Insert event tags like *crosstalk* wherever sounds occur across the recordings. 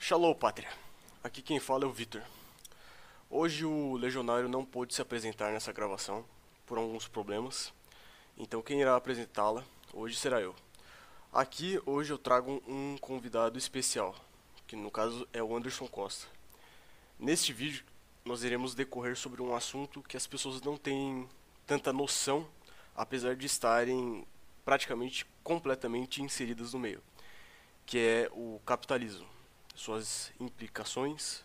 Shalom, pátria. Aqui quem fala é o Vitor. Hoje o legionário não pôde se apresentar nessa gravação por alguns problemas, então quem irá apresentá-la hoje será eu. Aqui hoje eu trago um convidado especial, que no caso é o Anderson Costa. Neste vídeo nós iremos decorrer sobre um assunto que as pessoas não têm tanta noção, apesar de estarem praticamente completamente inseridas no meio, que é o capitalismo, suas implicações,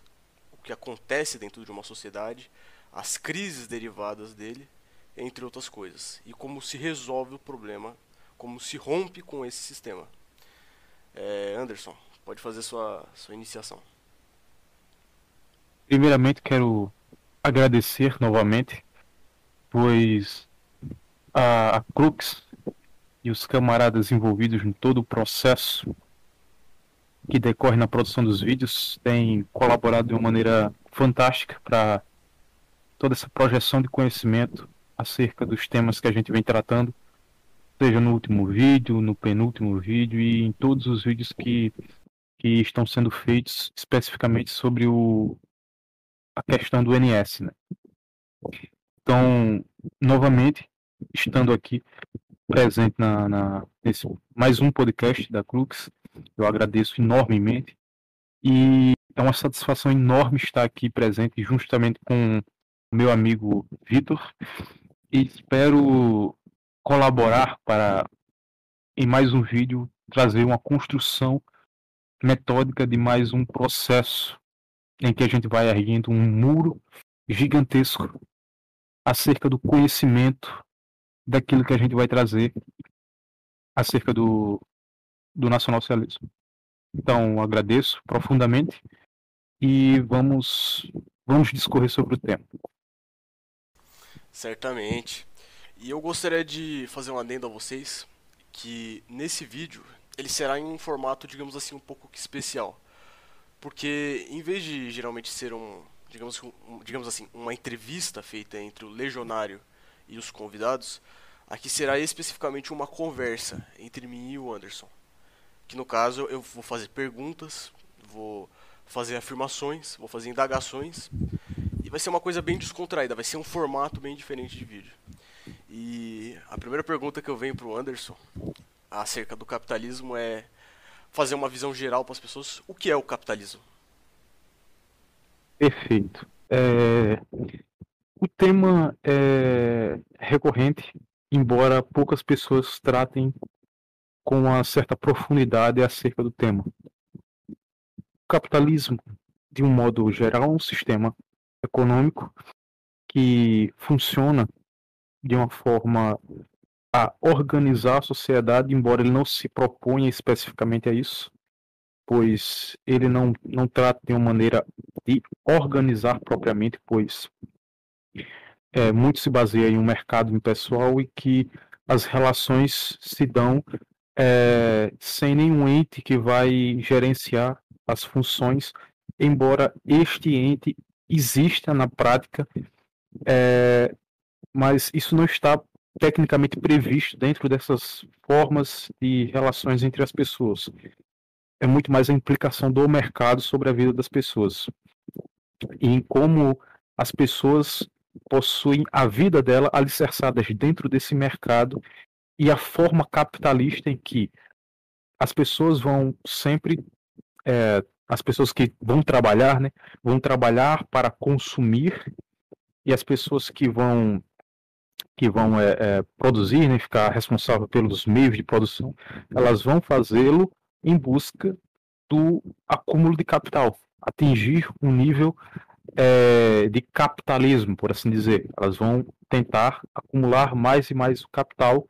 o que acontece dentro de uma sociedade, as crises derivadas dele, entre outras coisas, e como se resolve o problema, como se rompe com esse sistema. É, Anderson, pode fazer sua, sua iniciação. Primeiramente, quero agradecer novamente, pois a, a Crux e os camaradas envolvidos em todo o processo que decorre na produção dos vídeos têm colaborado de uma maneira fantástica para toda essa projeção de conhecimento acerca dos temas que a gente vem tratando, seja no último vídeo, no penúltimo vídeo e em todos os vídeos que, que estão sendo feitos especificamente sobre o, a questão do NS. Né? Então, novamente, estando aqui presente na, na, nesse mais um podcast da Crux, eu agradeço enormemente. E é uma satisfação enorme estar aqui presente justamente com o meu amigo Vitor. E espero colaborar para em mais um vídeo trazer uma construção metódica de mais um processo em que a gente vai erguendo um muro gigantesco acerca do conhecimento daquilo que a gente vai trazer acerca do, do nacionalsocialismo. Então, agradeço profundamente e vamos, vamos discorrer sobre o tema. Certamente. E eu gostaria de fazer um adendo a vocês que nesse vídeo ele será em um formato, digamos assim, um pouco especial. Porque em vez de geralmente ser um, digamos, um, digamos assim, uma entrevista feita entre o legionário e os convidados, aqui será especificamente uma conversa entre mim e o Anderson que no caso eu vou fazer perguntas, vou fazer afirmações, vou fazer indagações e vai ser uma coisa bem descontraída, vai ser um formato bem diferente de vídeo. E a primeira pergunta que eu venho para o Anderson acerca do capitalismo é fazer uma visão geral para as pessoas. O que é o capitalismo? Perfeito. É... O tema é recorrente, embora poucas pessoas tratem com uma certa profundidade acerca do tema. O capitalismo, de um modo geral, é um sistema econômico que funciona de uma forma a organizar a sociedade, embora ele não se proponha especificamente a isso, pois ele não, não trata de uma maneira de organizar propriamente, pois é, muito se baseia em um mercado impessoal e que as relações se dão é, sem nenhum ente que vai gerenciar as funções, embora este ente exista na prática, é, mas isso não está tecnicamente previsto dentro dessas formas de relações entre as pessoas. É muito mais a implicação do mercado sobre a vida das pessoas e em como as pessoas possuem a vida dela alicerçadas dentro desse mercado e a forma capitalista em que as pessoas vão sempre é, as pessoas que vão trabalhar, né, vão trabalhar para consumir e as pessoas que vão que vão é, é, produzir, né, ficar responsável pelos meios de produção, elas vão fazê-lo em busca do acúmulo de capital, atingir um nível é, de capitalismo, por assim dizer. Elas vão tentar acumular mais e mais capital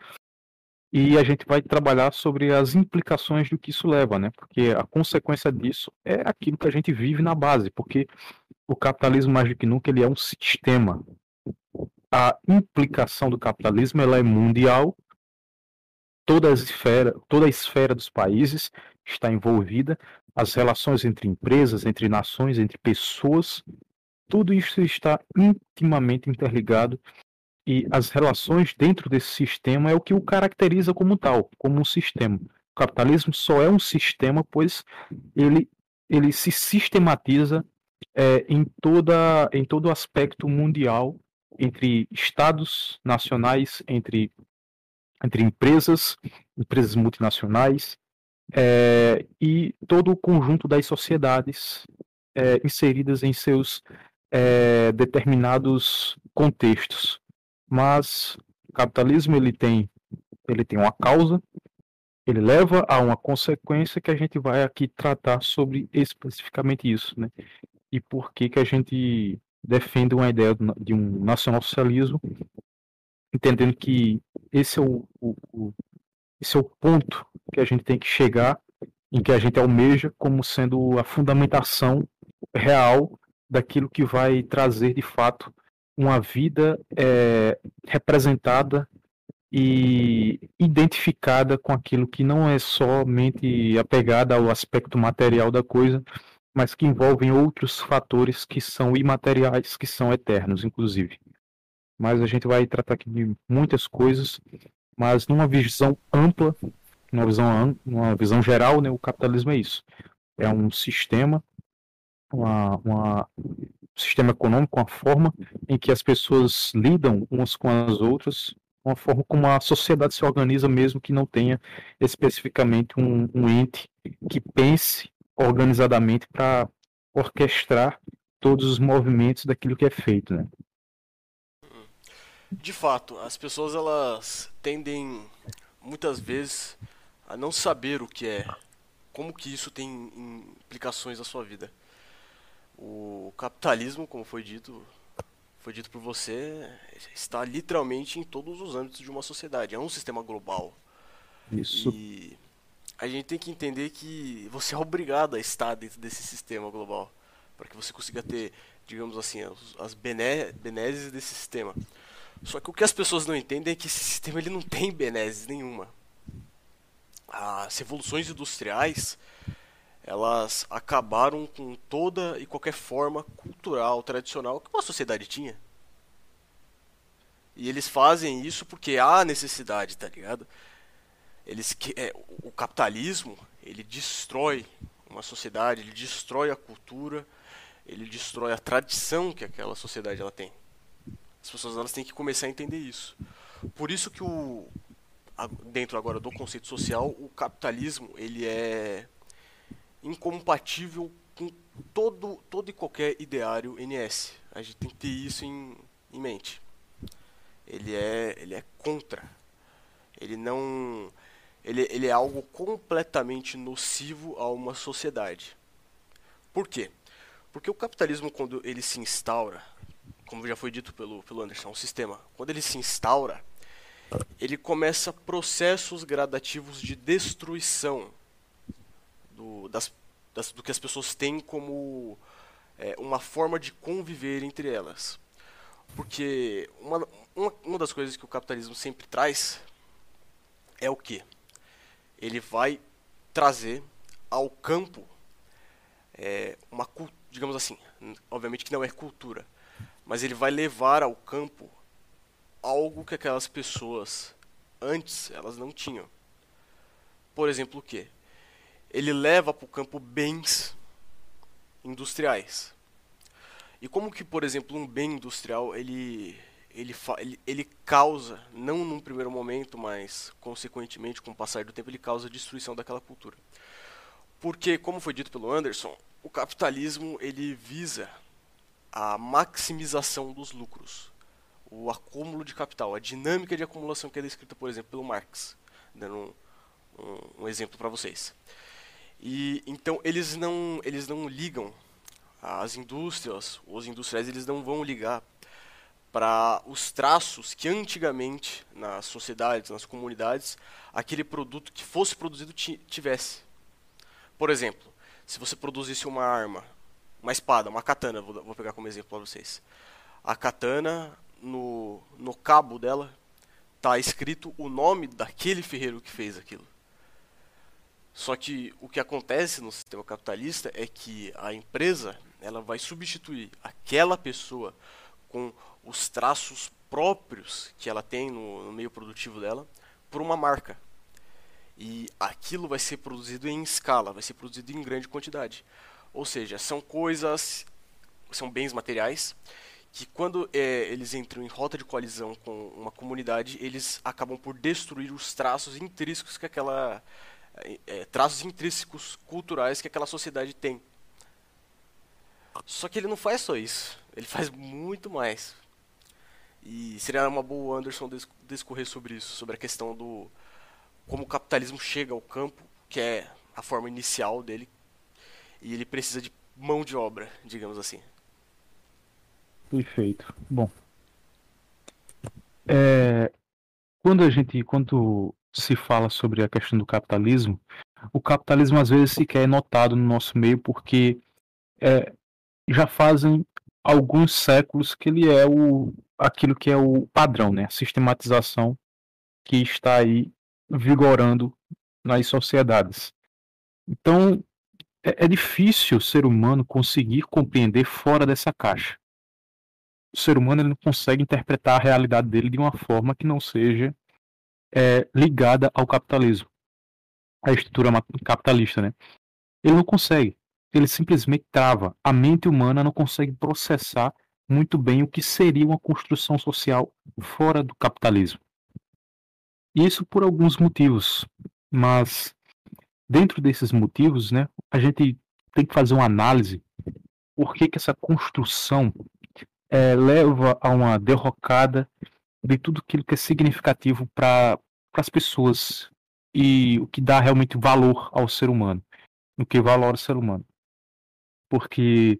e a gente vai trabalhar sobre as implicações do que isso leva, né? Porque a consequência disso é aquilo que a gente vive na base, porque o capitalismo mais do que nunca ele é um sistema. A implicação do capitalismo ela é mundial. Toda a esfera, toda a esfera dos países está envolvida, as relações entre empresas, entre nações, entre pessoas, tudo isso está intimamente interligado e as relações dentro desse sistema é o que o caracteriza como tal, como um sistema. O capitalismo só é um sistema, pois ele ele se sistematiza é, em, toda, em todo aspecto mundial, entre estados nacionais, entre, entre empresas, empresas multinacionais, é, e todo o conjunto das sociedades é, inseridas em seus é, determinados contextos. Mas o capitalismo ele tem, ele tem uma causa, ele leva a uma consequência que a gente vai aqui tratar sobre especificamente isso, né? E por que que a gente defende uma ideia de um nacionalsocialismo, entendendo que esse é o, o, o esse é o ponto que a gente tem que chegar, em que a gente almeja como sendo a fundamentação real daquilo que vai trazer de fato uma vida é, representada e identificada com aquilo que não é somente apegada ao aspecto material da coisa, mas que envolvem outros fatores que são imateriais, que são eternos, inclusive. Mas a gente vai tratar aqui de muitas coisas, mas numa visão ampla, numa visão, numa visão geral, né, o capitalismo é isso. É um sistema, uma, uma um sistema econômico, uma forma em que as pessoas lidam umas com as outras, uma forma como a sociedade se organiza mesmo que não tenha especificamente um, um ente que pense organizadamente para orquestrar todos os movimentos daquilo que é feito, né? De fato, as pessoas elas tendem muitas vezes a não saber o que é, como que isso tem implicações na sua vida. O capitalismo, como foi dito, foi dito por você, está literalmente em todos os âmbitos de uma sociedade. É um sistema global. Isso. E a gente tem que entender que você é obrigado a estar dentro desse sistema global para que você consiga ter, digamos assim, as benesses desse sistema. Só que o que as pessoas não entendem é que esse sistema ele não tem benesses nenhuma. As revoluções industriais elas acabaram com toda e qualquer forma cultural, tradicional que uma sociedade tinha. E eles fazem isso porque há necessidade, tá ligado? eles é, o capitalismo ele destrói uma sociedade, ele destrói a cultura, ele destrói a tradição que aquela sociedade ela tem. As pessoas elas têm que começar a entender isso. Por isso que o dentro agora do conceito social, o capitalismo ele é incompatível com todo todo e qualquer ideário NS. A gente tem que ter isso em, em mente. Ele é ele é contra. Ele não ele, ele é algo completamente nocivo a uma sociedade. Por quê? Porque o capitalismo, quando ele se instaura, como já foi dito pelo, pelo Anderson, um sistema, quando ele se instaura, ele começa processos gradativos de destruição do, das, das, do que as pessoas têm como é, uma forma de conviver entre elas. Porque uma, uma, uma das coisas que o capitalismo sempre traz é o que? ele vai trazer ao campo é, uma digamos assim, obviamente que não é cultura, mas ele vai levar ao campo algo que aquelas pessoas antes elas não tinham. Por exemplo, o que? Ele leva para o campo bens industriais. E como que, por exemplo, um bem industrial ele ele, ele, ele causa, não num primeiro momento, mas consequentemente, com o passar do tempo, ele causa a destruição daquela cultura. Porque, como foi dito pelo Anderson, o capitalismo ele visa a maximização dos lucros, o acúmulo de capital, a dinâmica de acumulação que é descrita, por exemplo, pelo Marx, dando um, um, um exemplo para vocês. E então eles não eles não ligam as indústrias, os industriais eles não vão ligar para os traços que antigamente nas sociedades, nas comunidades, aquele produto que fosse produzido tivesse. Por exemplo, se você produzisse uma arma, uma espada, uma katana, vou, pegar como exemplo para vocês. A katana, no, no cabo dela, está escrito o nome daquele ferreiro que fez aquilo. Só que o que acontece no sistema capitalista é que a empresa ela vai substituir aquela pessoa com os traços próprios que ela tem no, no meio produtivo dela por uma marca. E aquilo vai ser produzido em escala, vai ser produzido em grande quantidade. Ou seja, são coisas, são bens materiais que quando é, eles entram em rota de colisão com uma comunidade, eles acabam por destruir os traços intrínsecos que aquela é, traços intrínsecos culturais que aquela sociedade tem. Só que ele não faz só isso, ele faz muito mais. E seria uma boa Anderson discorrer sobre isso, sobre a questão do como o capitalismo chega ao campo, que é a forma inicial dele, e ele precisa de mão de obra, digamos assim. Perfeito. Bom, é, quando a gente, quando se fala sobre a questão do capitalismo, o capitalismo às vezes sequer é notado no nosso meio porque é, já fazem alguns séculos que ele é o aquilo que é o padrão, né? A sistematização que está aí vigorando nas sociedades. Então, é, é difícil o ser humano conseguir compreender fora dessa caixa. O ser humano ele não consegue interpretar a realidade dele de uma forma que não seja é, ligada ao capitalismo, à estrutura capitalista, né? Ele não consegue. Ele simplesmente trava. A mente humana não consegue processar muito bem o que seria uma construção social fora do capitalismo. Isso por alguns motivos, mas dentro desses motivos, né, a gente tem que fazer uma análise por que, que essa construção é, leva a uma derrocada de tudo aquilo que é significativo para as pessoas e o que dá realmente valor ao ser humano, o que valora o ser humano. Porque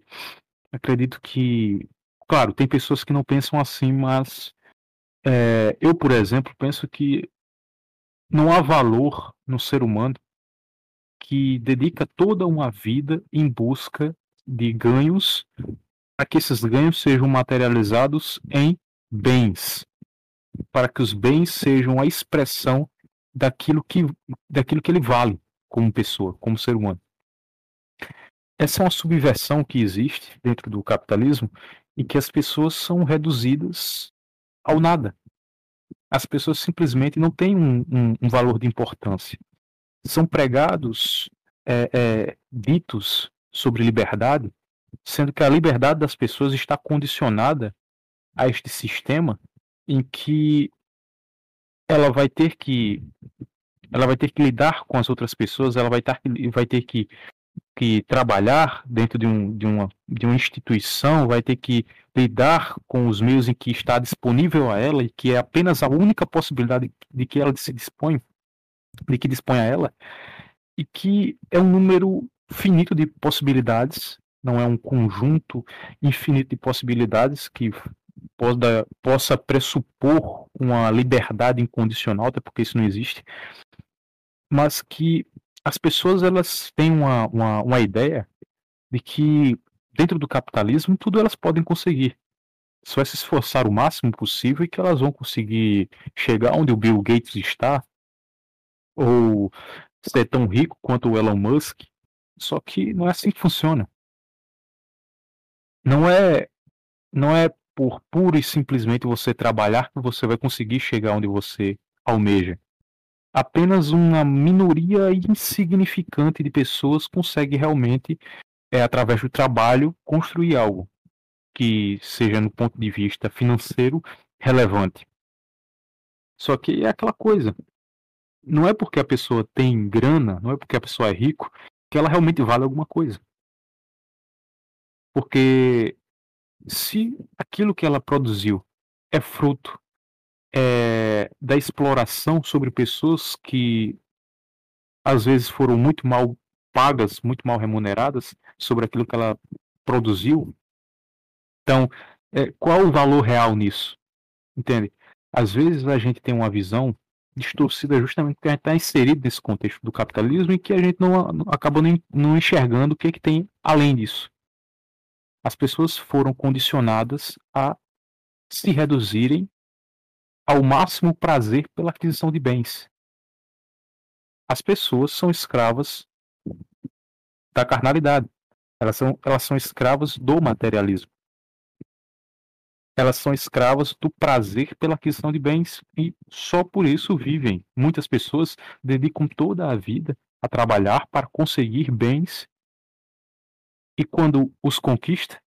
acredito que, claro, tem pessoas que não pensam assim, mas é, eu, por exemplo, penso que não há valor no ser humano que dedica toda uma vida em busca de ganhos, para que esses ganhos sejam materializados em bens, para que os bens sejam a expressão daquilo que, daquilo que ele vale como pessoa, como ser humano. Essa é uma subversão que existe dentro do capitalismo em que as pessoas são reduzidas ao nada as pessoas simplesmente não têm um, um, um valor de importância. São pregados é, é, ditos sobre liberdade, sendo que a liberdade das pessoas está condicionada a este sistema em que ela vai ter que ela vai ter que lidar com as outras pessoas, ela vai ter, vai ter que que trabalhar dentro de, um, de, uma, de uma instituição, vai ter que lidar com os meios em que está disponível a ela e que é apenas a única possibilidade de que ela se dispõe, de que dispõe a ela, e que é um número finito de possibilidades, não é um conjunto infinito de possibilidades que possa, possa pressupor uma liberdade incondicional, até porque isso não existe, mas que as pessoas elas têm uma, uma, uma ideia de que dentro do capitalismo tudo elas podem conseguir. Só é se esforçar o máximo possível e que elas vão conseguir chegar onde o Bill Gates está, ou ser tão rico quanto o Elon Musk. Só que não é assim que funciona. Não é, não é por pura e simplesmente você trabalhar que você vai conseguir chegar onde você almeja apenas uma minoria insignificante de pessoas consegue realmente, é, através do trabalho, construir algo que seja, no ponto de vista financeiro, relevante. Só que é aquela coisa. Não é porque a pessoa tem grana, não é porque a pessoa é rico, que ela realmente vale alguma coisa. Porque se aquilo que ela produziu é fruto é, da exploração sobre pessoas que às vezes foram muito mal pagas, muito mal remuneradas sobre aquilo que ela produziu. Então, é, qual o valor real nisso? Entende? Às vezes a gente tem uma visão distorcida justamente porque a gente está inserido nesse contexto do capitalismo e que a gente não, não acaba não, enxergando o que, é que tem além disso. As pessoas foram condicionadas a se reduzirem ao máximo prazer pela aquisição de bens. As pessoas são escravas da carnalidade. Elas são, elas são escravas do materialismo. elas são escravas do prazer pela aquisição de bens e só por isso vivem. Muitas pessoas dedicam toda a vida a trabalhar para conseguir bens e quando os conquista,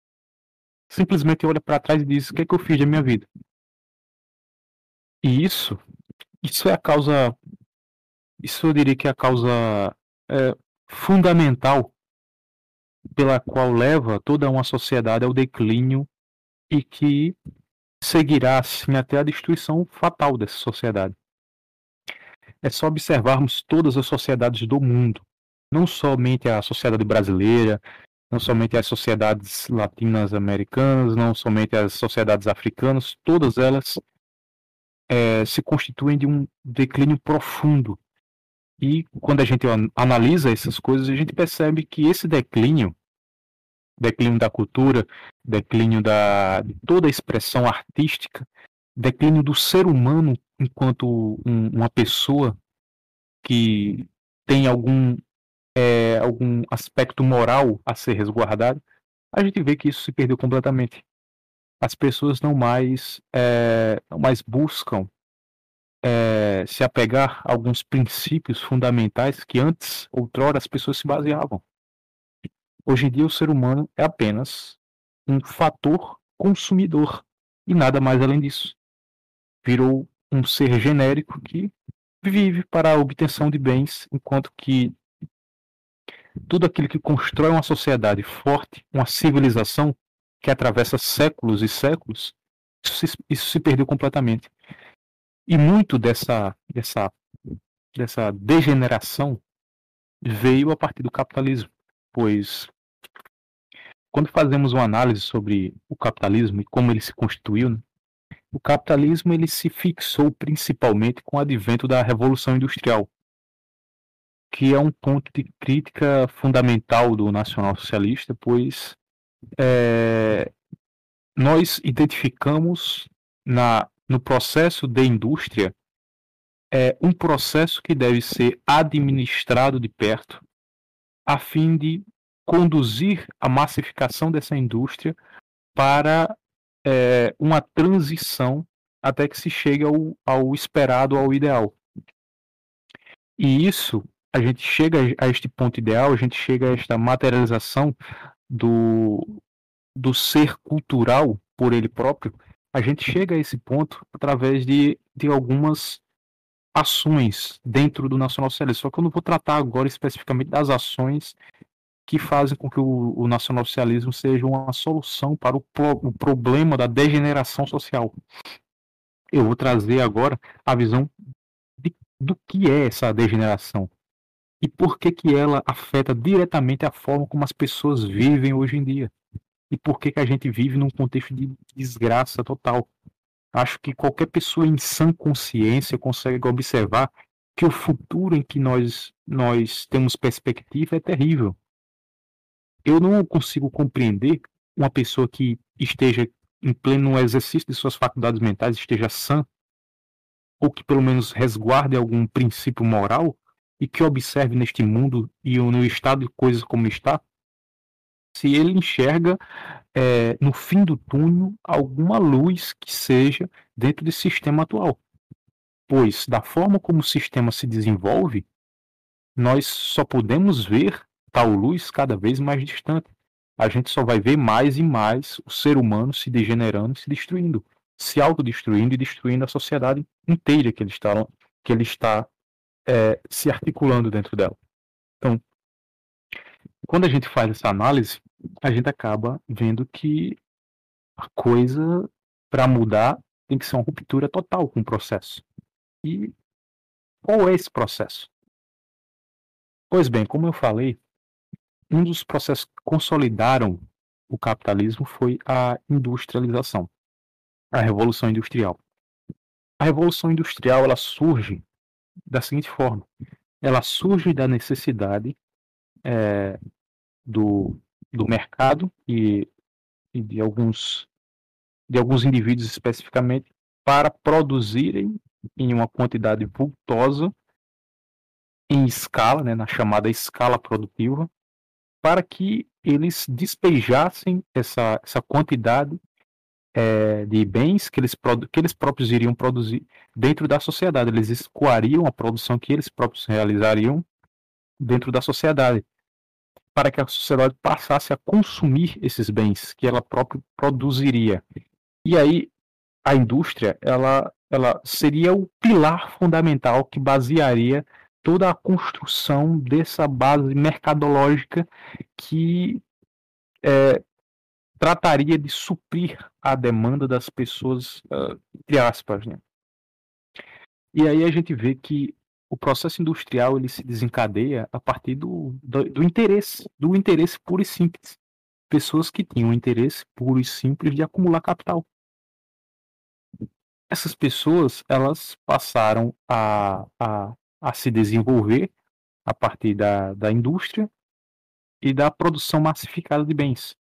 simplesmente olha para trás e diz: O que é que eu fiz da minha vida? E isso, isso é a causa, isso eu diria que é a causa é, fundamental pela qual leva toda uma sociedade ao declínio e que seguirá assim até a destruição fatal dessa sociedade. É só observarmos todas as sociedades do mundo, não somente a sociedade brasileira, não somente as sociedades latinas americanas, não somente as sociedades africanas, todas elas é, se constituem de um declínio profundo. E quando a gente analisa essas coisas, a gente percebe que esse declínio, declínio da cultura, declínio da, de toda a expressão artística, declínio do ser humano enquanto um, uma pessoa que tem algum, é, algum aspecto moral a ser resguardado, a gente vê que isso se perdeu completamente as pessoas não mais, é, não mais buscam é, se apegar a alguns princípios fundamentais que antes, outrora, as pessoas se baseavam. Hoje em dia, o ser humano é apenas um fator consumidor e nada mais além disso. Virou um ser genérico que vive para a obtenção de bens, enquanto que tudo aquilo que constrói uma sociedade forte, uma civilização, que atravessa séculos e séculos, isso se, isso se perdeu completamente. E muito dessa, dessa, dessa degeneração veio a partir do capitalismo, pois quando fazemos uma análise sobre o capitalismo e como ele se constituiu, né, o capitalismo ele se fixou principalmente com o advento da revolução industrial, que é um ponto de crítica fundamental do nacional-socialista, pois é, nós identificamos na, no processo de indústria é, um processo que deve ser administrado de perto a fim de conduzir a massificação dessa indústria para é, uma transição até que se chegue ao, ao esperado, ao ideal. E isso, a gente chega a este ponto ideal, a gente chega a esta materialização do, do ser cultural por ele próprio, a gente chega a esse ponto através de, de algumas ações dentro do nacionalsocialismo. Só que eu não vou tratar agora especificamente das ações que fazem com que o, o nacionalsocialismo seja uma solução para o, pro, o problema da degeneração social. Eu vou trazer agora a visão de, do que é essa degeneração e por que, que ela afeta diretamente a forma como as pessoas vivem hoje em dia. E por que, que a gente vive num contexto de desgraça total. Acho que qualquer pessoa em sã consciência consegue observar que o futuro em que nós, nós temos perspectiva é terrível. Eu não consigo compreender uma pessoa que esteja em pleno exercício de suas faculdades mentais, esteja sã, ou que pelo menos resguarde algum princípio moral, e que observe neste mundo e no estado de coisas como está, se ele enxerga é, no fim do túnel alguma luz que seja dentro desse sistema atual. Pois, da forma como o sistema se desenvolve, nós só podemos ver tal luz cada vez mais distante. A gente só vai ver mais e mais o ser humano se degenerando, se destruindo, se autodestruindo e destruindo a sociedade inteira que ele está, que ele está é, se articulando dentro dela. Então, quando a gente faz essa análise, a gente acaba vendo que a coisa, para mudar, tem que ser uma ruptura total com o processo. E qual é esse processo? Pois bem, como eu falei, um dos processos que consolidaram o capitalismo foi a industrialização, a revolução industrial. A revolução industrial ela surge da seguinte forma: ela surge da necessidade é, do, do mercado e, e de alguns de alguns indivíduos especificamente para produzirem em uma quantidade vultosa em escala, né, na chamada escala produtiva, para que eles despejassem essa, essa quantidade é, de bens que eles, que eles próprios iriam produzir dentro da sociedade. Eles escoariam a produção que eles próprios realizariam dentro da sociedade, para que a sociedade passasse a consumir esses bens que ela própria produziria. E aí a indústria, ela, ela seria o pilar fundamental que basearia toda a construção dessa base mercadológica que é, trataria de suprir a demanda das pessoas, uh, entre aspas, né? E aí a gente vê que o processo industrial ele se desencadeia a partir do, do, do interesse, do interesse puro e simples. Pessoas que tinham interesse puro e simples de acumular capital. Essas pessoas, elas passaram a, a, a se desenvolver a partir da, da indústria e da produção massificada de bens.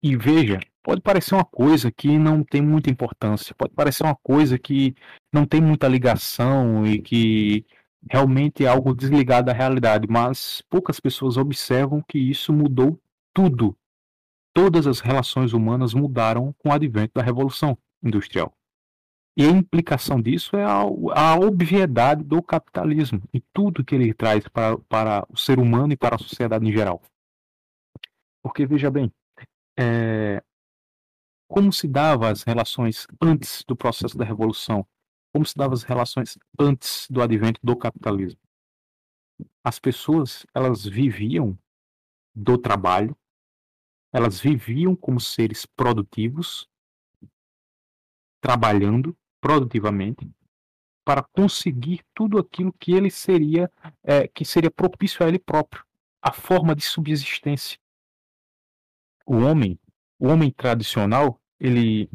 E veja, pode parecer uma coisa que não tem muita importância, pode parecer uma coisa que não tem muita ligação e que realmente é algo desligado da realidade, mas poucas pessoas observam que isso mudou tudo. Todas as relações humanas mudaram com o advento da Revolução Industrial. E a implicação disso é a, a obviedade do capitalismo e tudo que ele traz para, para o ser humano e para a sociedade em geral. Porque, veja bem, é, como se davam as relações antes do processo da revolução? Como se davam as relações antes do advento do capitalismo? As pessoas, elas viviam do trabalho, elas viviam como seres produtivos, trabalhando produtivamente para conseguir tudo aquilo que ele seria, é, que seria propício a ele próprio, a forma de subsistência o homem, o homem tradicional, ele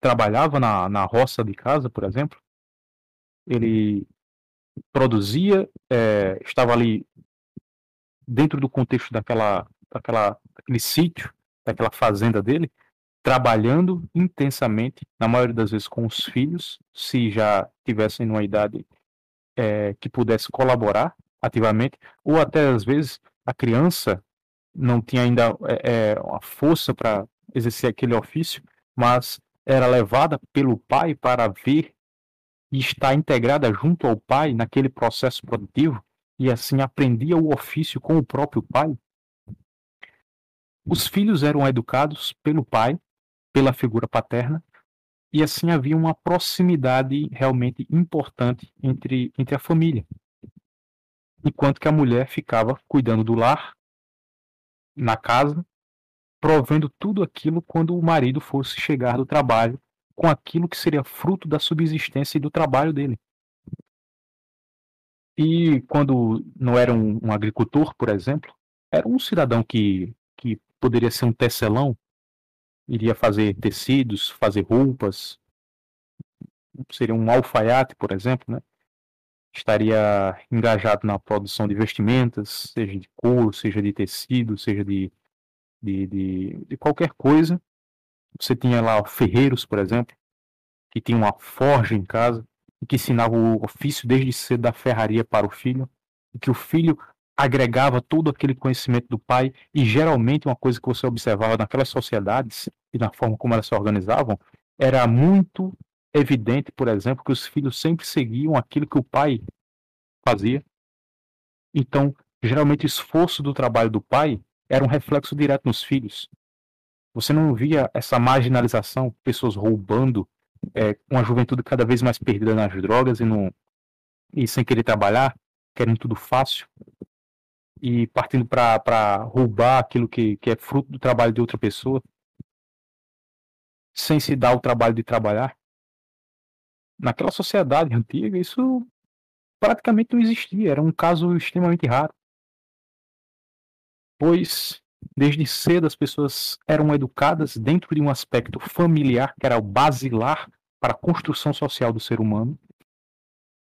trabalhava na, na roça de casa, por exemplo, ele produzia, é, estava ali dentro do contexto daquela, daquela, daquele sítio, daquela fazenda dele, trabalhando intensamente, na maioria das vezes com os filhos, se já tivessem uma idade é, que pudesse colaborar ativamente, ou até às vezes a criança não tinha ainda é, é uma força para exercer aquele ofício, mas era levada pelo pai para ver e estar integrada junto ao pai naquele processo produtivo e assim aprendia o ofício com o próprio pai. Os filhos eram educados pelo pai, pela figura paterna, e assim havia uma proximidade realmente importante entre, entre a família. Enquanto que a mulher ficava cuidando do lar, na casa, provendo tudo aquilo quando o marido fosse chegar do trabalho com aquilo que seria fruto da subsistência e do trabalho dele. E quando não era um, um agricultor, por exemplo, era um cidadão que, que poderia ser um tecelão, iria fazer tecidos, fazer roupas, seria um alfaiate, por exemplo, né? estaria engajado na produção de vestimentas, seja de couro, seja de tecido, seja de, de, de, de qualquer coisa. Você tinha lá ferreiros, por exemplo, que tinham uma forja em casa e que ensinavam o ofício desde cedo da ferraria para o filho, e que o filho agregava todo aquele conhecimento do pai e geralmente uma coisa que você observava naquelas sociedades e na forma como elas se organizavam era muito evidente, por exemplo, que os filhos sempre seguiam aquilo que o pai fazia. Então, geralmente, o esforço do trabalho do pai era um reflexo direto nos filhos. Você não via essa marginalização, pessoas roubando, é, uma juventude cada vez mais perdida nas drogas e, não, e sem querer trabalhar, querendo tudo fácil e partindo para roubar aquilo que, que é fruto do trabalho de outra pessoa, sem se dar o trabalho de trabalhar naquela sociedade antiga, isso praticamente não existia, era um caso extremamente raro. Pois, desde cedo, as pessoas eram educadas dentro de um aspecto familiar, que era o basilar para a construção social do ser humano,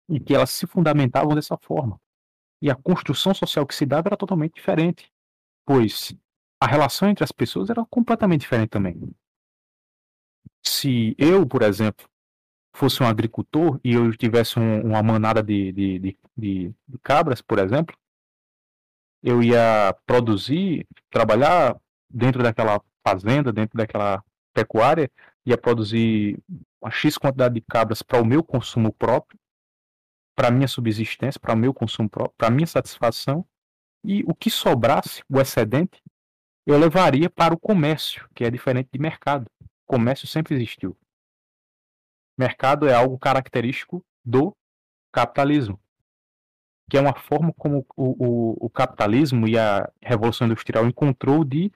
e que elas se fundamentavam dessa forma. E a construção social que se dava era totalmente diferente, pois a relação entre as pessoas era completamente diferente também. Se eu, por exemplo, fosse um agricultor e eu tivesse um, uma manada de, de, de, de, cabras, por exemplo, eu ia produzir, trabalhar dentro daquela fazenda, dentro daquela pecuária ia produzir uma X quantidade de cabras para o meu consumo próprio, para minha subsistência, para o meu consumo próprio, para minha satisfação, e o que sobrasse, o excedente, eu levaria para o comércio, que é diferente de mercado. O comércio sempre existiu. Mercado é algo característico do capitalismo, que é uma forma como o, o, o capitalismo e a revolução industrial encontrou de,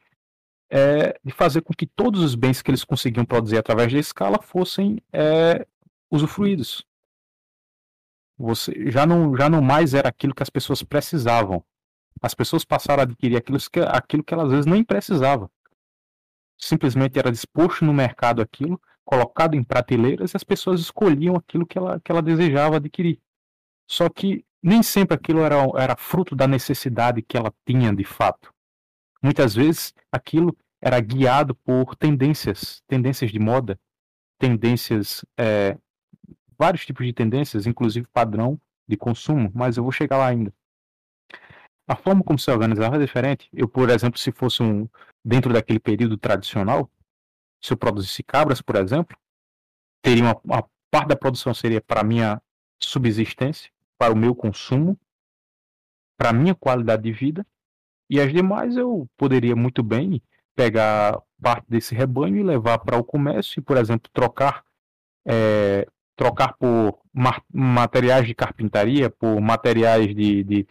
é, de fazer com que todos os bens que eles conseguiam produzir através da escala fossem é, usufruídos. Você já não, já não mais era aquilo que as pessoas precisavam. As pessoas passaram a adquirir aquilo que, aquilo que elas às vezes nem precisavam. Simplesmente era disposto no mercado aquilo, colocado em prateleiras e as pessoas escolhiam aquilo que ela, que ela desejava adquirir. Só que nem sempre aquilo era, era fruto da necessidade que ela tinha de fato. Muitas vezes aquilo era guiado por tendências, tendências de moda, tendências, é, vários tipos de tendências, inclusive padrão de consumo, mas eu vou chegar lá ainda. A forma como se organizava é diferente. Eu, por exemplo, se fosse um dentro daquele período tradicional, se eu produzisse cabras, por exemplo, teria uma, uma parte da produção seria para minha subsistência, para o meu consumo, para minha qualidade de vida, e as demais eu poderia muito bem pegar parte desse rebanho e levar para o comércio e, por exemplo, trocar é, trocar por materiais de carpintaria, por materiais de, de,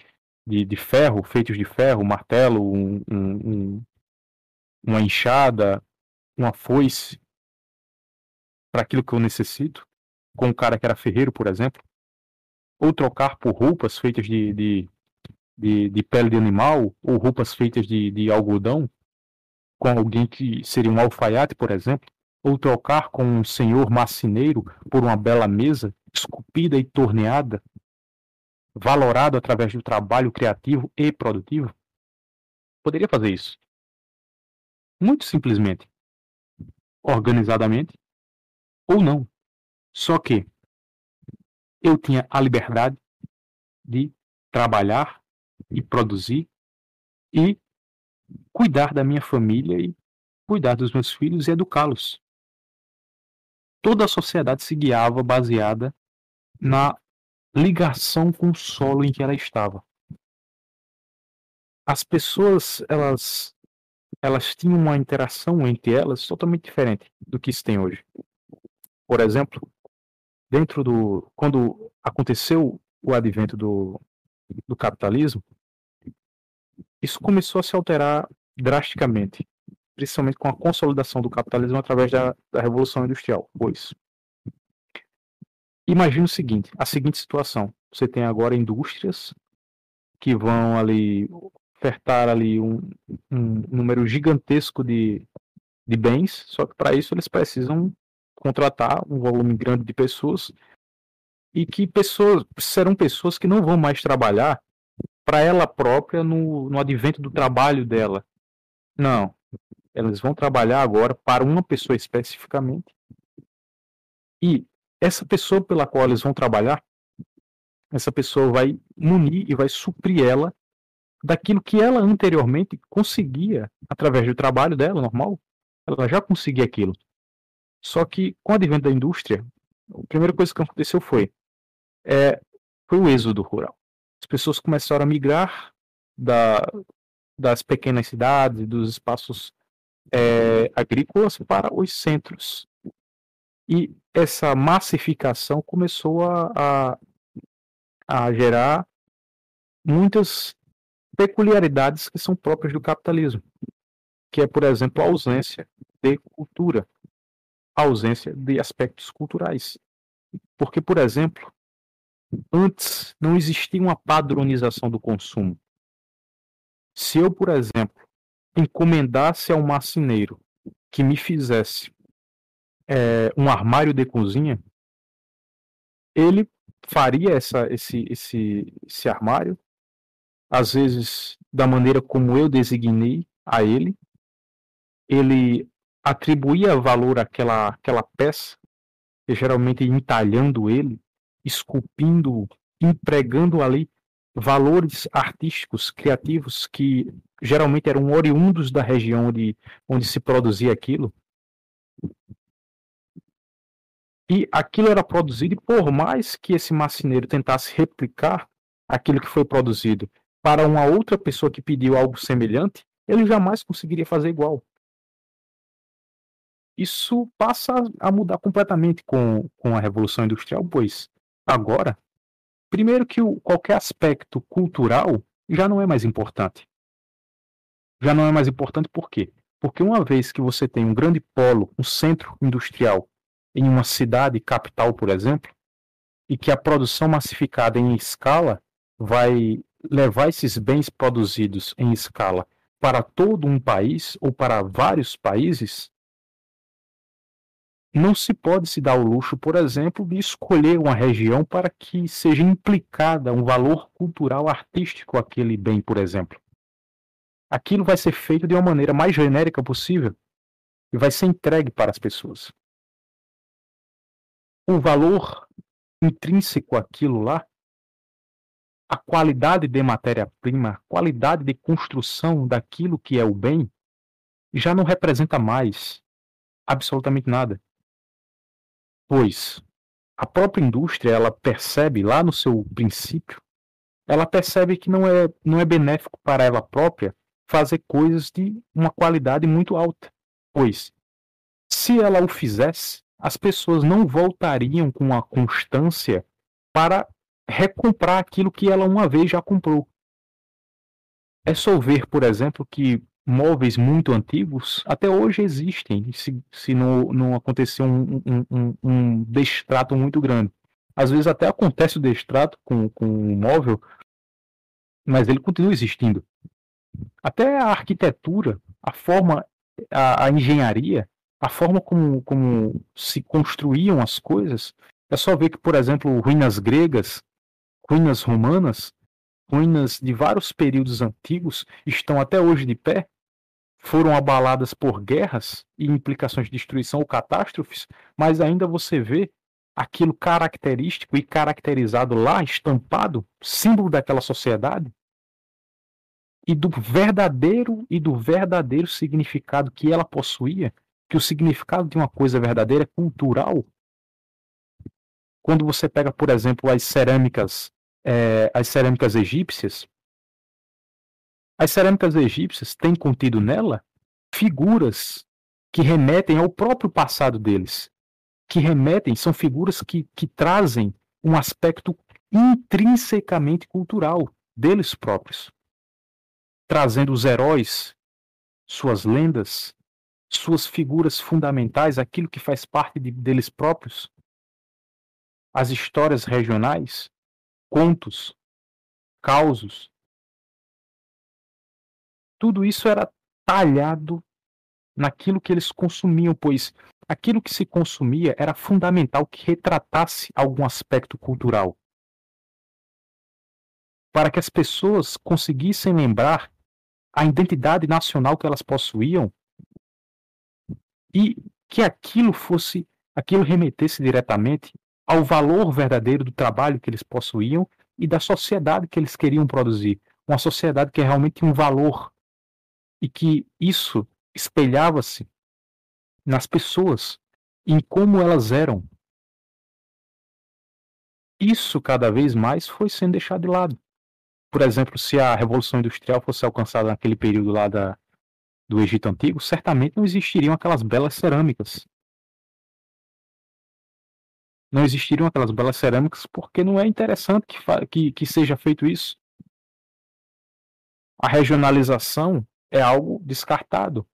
de, de ferro, feitos de ferro, martelo, um, um, uma enxada, uma foice para aquilo que eu necessito, com um cara que era ferreiro, por exemplo, ou trocar por roupas feitas de, de, de, de pele de animal, ou roupas feitas de, de algodão, com alguém que seria um alfaiate, por exemplo, ou trocar com um senhor marceneiro por uma bela mesa, esculpida e torneada, valorado através do trabalho criativo e produtivo? Poderia fazer isso. Muito simplesmente. Organizadamente. Ou não. Só que eu tinha a liberdade de trabalhar e produzir e cuidar da minha família e cuidar dos meus filhos e educá-los. Toda a sociedade se guiava baseada na ligação com o solo em que ela estava. As pessoas, elas elas tinham uma interação entre elas totalmente diferente do que se tem hoje. Por exemplo, dentro do quando aconteceu o advento do, do capitalismo, isso começou a se alterar drasticamente, principalmente com a consolidação do capitalismo através da, da revolução industrial. Pois imagine o seguinte, a seguinte situação: você tem agora indústrias que vão ali ofertar ali um, um número gigantesco de, de bens, só que para isso eles precisam contratar um volume grande de pessoas e que pessoas serão pessoas que não vão mais trabalhar para ela própria no, no advento do trabalho dela. Não. Elas vão trabalhar agora para uma pessoa especificamente. E essa pessoa pela qual eles vão trabalhar, essa pessoa vai munir e vai suprir ela daquilo que ela anteriormente conseguia através do trabalho dela normal. Ela já conseguia aquilo. Só que com o advento da indústria, a primeira coisa que aconteceu foi é, foi o êxodo rural. As pessoas começaram a migrar da, das pequenas cidades, dos espaços é, agrícolas para os centros. E essa massificação começou a, a, a gerar muitas peculiaridades que são próprias do capitalismo, que é, por exemplo, a ausência de cultura, a ausência de aspectos culturais. Porque, por exemplo, antes não existia uma padronização do consumo. Se eu, por exemplo, encomendasse a um marceneiro que me fizesse é, um armário de cozinha, ele faria essa, esse, esse, esse armário às vezes da maneira como eu designei a ele, ele atribuía valor àquela, àquela peça, geralmente entalhando ele, esculpindo, empregando ali valores artísticos, criativos que geralmente eram oriundos da região onde, onde se produzia aquilo. E aquilo era produzido, e por mais que esse marceneiro tentasse replicar aquilo que foi produzido para uma outra pessoa que pediu algo semelhante, ele jamais conseguiria fazer igual. Isso passa a mudar completamente com, com a Revolução Industrial, pois agora, primeiro que o, qualquer aspecto cultural já não é mais importante. Já não é mais importante por quê? Porque uma vez que você tem um grande polo, um centro industrial em uma cidade capital, por exemplo, e que a produção massificada em escala vai levar esses bens produzidos em escala para todo um país ou para vários países, não se pode se dar o luxo, por exemplo, de escolher uma região para que seja implicada um valor cultural artístico aquele bem, por exemplo. Aquilo vai ser feito de uma maneira mais genérica possível e vai ser entregue para as pessoas. O valor intrínseco àquilo lá a qualidade de matéria-prima, a qualidade de construção daquilo que é o bem, já não representa mais absolutamente nada. Pois a própria indústria, ela percebe lá no seu princípio, ela percebe que não é, não é benéfico para ela própria fazer coisas de uma qualidade muito alta. Pois, se ela o fizesse, as pessoas não voltariam com a constância para recomprar aquilo que ela uma vez já comprou. É só ver, por exemplo, que móveis muito antigos até hoje existem, se, se não, não acontecer um, um, um, um destrato muito grande. Às vezes até acontece o destrato com, com um móvel, mas ele continua existindo. Até a arquitetura, a forma, a, a engenharia, a forma como, como se construíam as coisas, é só ver que, por exemplo, ruínas gregas ruínas romanas, ruínas de vários períodos antigos, estão até hoje de pé, foram abaladas por guerras e implicações de destruição ou catástrofes, mas ainda você vê aquilo característico e caracterizado lá, estampado, símbolo daquela sociedade, e do verdadeiro e do verdadeiro significado que ela possuía, que o significado de uma coisa verdadeira é cultural. Quando você pega, por exemplo, as cerâmicas é, as cerâmicas egípcias, as cerâmicas egípcias têm contido nela figuras que remetem ao próprio passado deles, que remetem, são figuras que, que trazem um aspecto intrinsecamente cultural deles próprios, trazendo os heróis, suas lendas, suas figuras fundamentais, aquilo que faz parte de, deles próprios, as histórias regionais, contos, causos. Tudo isso era talhado naquilo que eles consumiam, pois aquilo que se consumia era fundamental que retratasse algum aspecto cultural. Para que as pessoas conseguissem lembrar a identidade nacional que elas possuíam e que aquilo fosse, aquilo remetesse diretamente ao valor verdadeiro do trabalho que eles possuíam e da sociedade que eles queriam produzir. Uma sociedade que realmente tinha um valor e que isso espelhava-se nas pessoas, em como elas eram. Isso cada vez mais foi sendo deixado de lado. Por exemplo, se a Revolução Industrial fosse alcançada naquele período lá da, do Egito Antigo, certamente não existiriam aquelas belas cerâmicas não existiriam aquelas belas cerâmicas porque não é interessante que, que, que seja feito isso. A regionalização é algo descartado.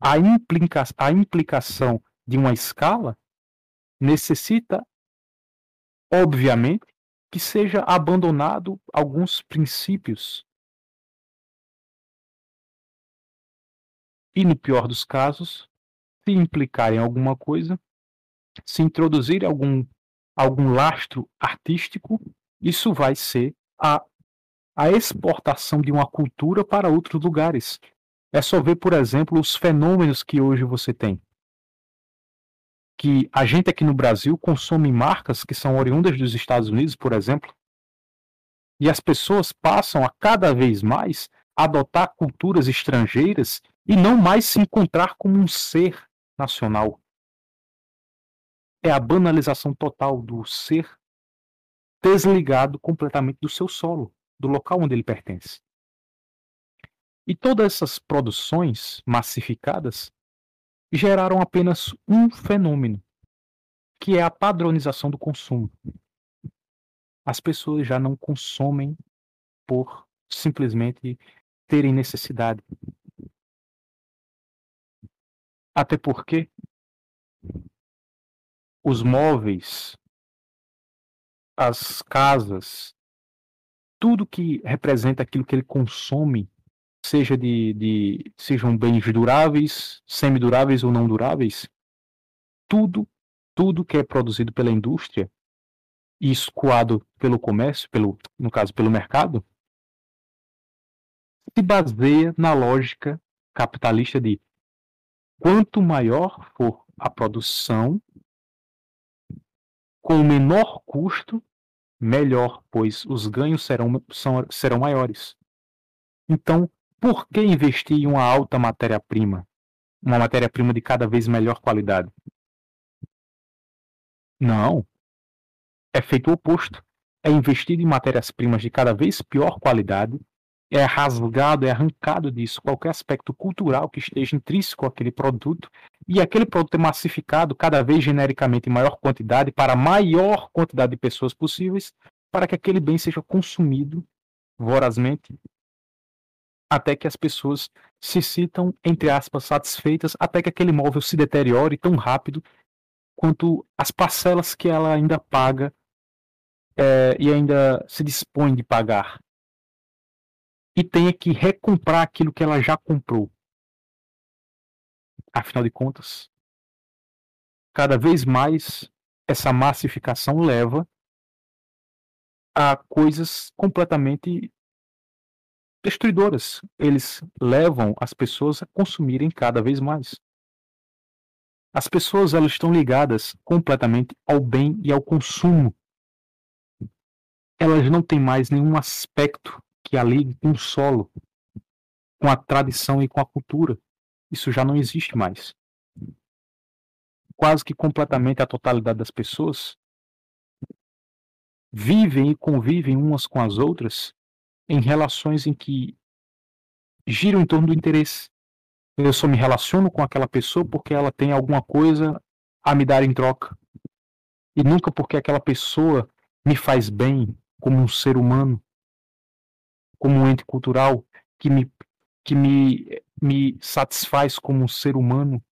A, implica, a implicação de uma escala necessita, obviamente, que seja abandonado alguns princípios. E no pior dos casos, se implicarem alguma coisa, se introduzir algum, algum lastro artístico, isso vai ser a, a exportação de uma cultura para outros lugares. É só ver, por exemplo, os fenômenos que hoje você tem. Que a gente aqui no Brasil consome marcas que são oriundas dos Estados Unidos, por exemplo, e as pessoas passam a cada vez mais adotar culturas estrangeiras e não mais se encontrar como um ser nacional é a banalização total do ser desligado completamente do seu solo, do local onde ele pertence. E todas essas produções massificadas geraram apenas um fenômeno, que é a padronização do consumo. As pessoas já não consomem por simplesmente terem necessidade. Até porque os móveis, as casas, tudo que representa aquilo que ele consome, seja de, de sejam bens duráveis, semiduráveis ou não duráveis, tudo, tudo que é produzido pela indústria e escoado pelo comércio, pelo, no caso pelo mercado, se baseia na lógica capitalista de quanto maior for a produção, com menor custo, melhor, pois os ganhos serão, são, serão maiores. Então, por que investir em uma alta matéria-prima? Uma matéria-prima de cada vez melhor qualidade? Não. É feito o oposto. É investido em matérias-primas de cada vez pior qualidade é rasgado, é arrancado disso qualquer aspecto cultural que esteja intrínseco àquele produto, e aquele produto é massificado cada vez genericamente em maior quantidade para a maior quantidade de pessoas possíveis, para que aquele bem seja consumido vorazmente, até que as pessoas se sintam, entre aspas, satisfeitas, até que aquele móvel se deteriore tão rápido quanto as parcelas que ela ainda paga é, e ainda se dispõe de pagar e tenha que recomprar aquilo que ela já comprou. Afinal de contas, cada vez mais essa massificação leva a coisas completamente destruidoras. Eles levam as pessoas a consumirem cada vez mais. As pessoas elas estão ligadas completamente ao bem e ao consumo. Elas não têm mais nenhum aspecto que ali com o solo, com a tradição e com a cultura. Isso já não existe mais. Quase que completamente a totalidade das pessoas vivem e convivem umas com as outras em relações em que giram em torno do interesse. Eu só me relaciono com aquela pessoa porque ela tem alguma coisa a me dar em troca. E nunca porque aquela pessoa me faz bem como um ser humano como um ente cultural que me, que me, me satisfaz como um ser humano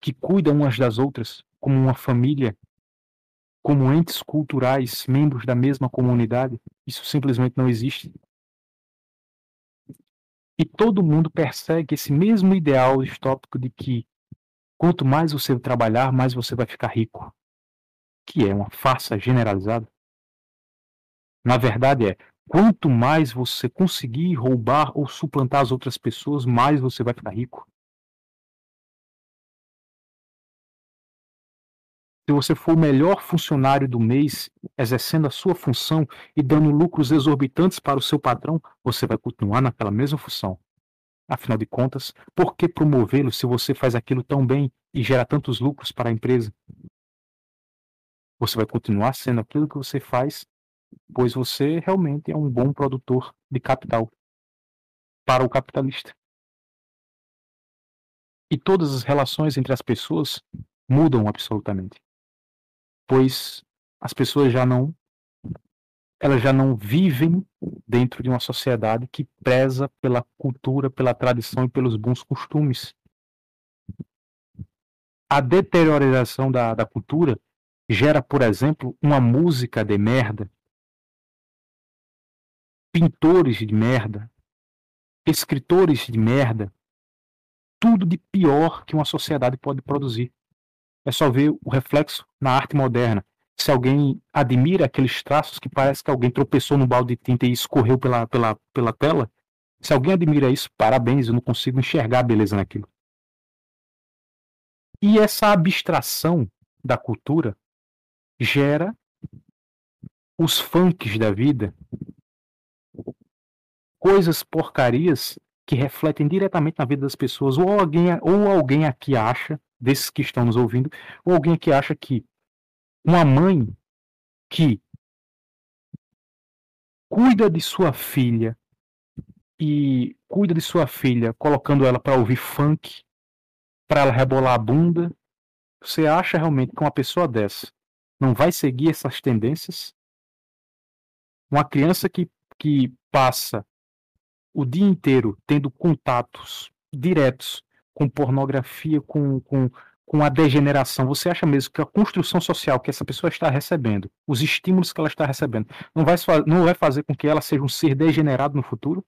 que cuida umas das outras como uma família, como entes culturais, membros da mesma comunidade. Isso simplesmente não existe. E todo mundo persegue esse mesmo ideal distópico de que quanto mais você trabalhar, mais você vai ficar rico. Que é uma farsa generalizada. Na verdade é, quanto mais você conseguir roubar ou suplantar as outras pessoas, mais você vai ficar rico. Se você for o melhor funcionário do mês, exercendo a sua função e dando lucros exorbitantes para o seu patrão, você vai continuar naquela mesma função. Afinal de contas, por que promovê-lo se você faz aquilo tão bem e gera tantos lucros para a empresa? Você vai continuar sendo aquilo que você faz pois você realmente é um bom produtor de capital para o capitalista. E todas as relações entre as pessoas mudam absolutamente. Pois as pessoas já não elas já não vivem dentro de uma sociedade que preza pela cultura, pela tradição e pelos bons costumes. A deterioração da, da cultura gera, por exemplo, uma música de merda pintores de merda, escritores de merda, tudo de pior que uma sociedade pode produzir. É só ver o reflexo na arte moderna. Se alguém admira aqueles traços que parece que alguém tropeçou no balde de tinta e escorreu pela, pela, pela tela, se alguém admira isso, parabéns, eu não consigo enxergar a beleza naquilo. E essa abstração da cultura gera os funks da vida, coisas porcarias que refletem diretamente na vida das pessoas. Ou alguém, ou alguém aqui acha desses que estão nos ouvindo, ou alguém que acha que uma mãe que cuida de sua filha e cuida de sua filha colocando ela para ouvir funk, para ela rebolar a bunda, você acha realmente que uma pessoa dessa não vai seguir essas tendências? Uma criança que, que passa o dia inteiro tendo contatos diretos com pornografia, com, com, com a degeneração, você acha mesmo que a construção social que essa pessoa está recebendo, os estímulos que ela está recebendo, não vai, não vai fazer com que ela seja um ser degenerado no futuro?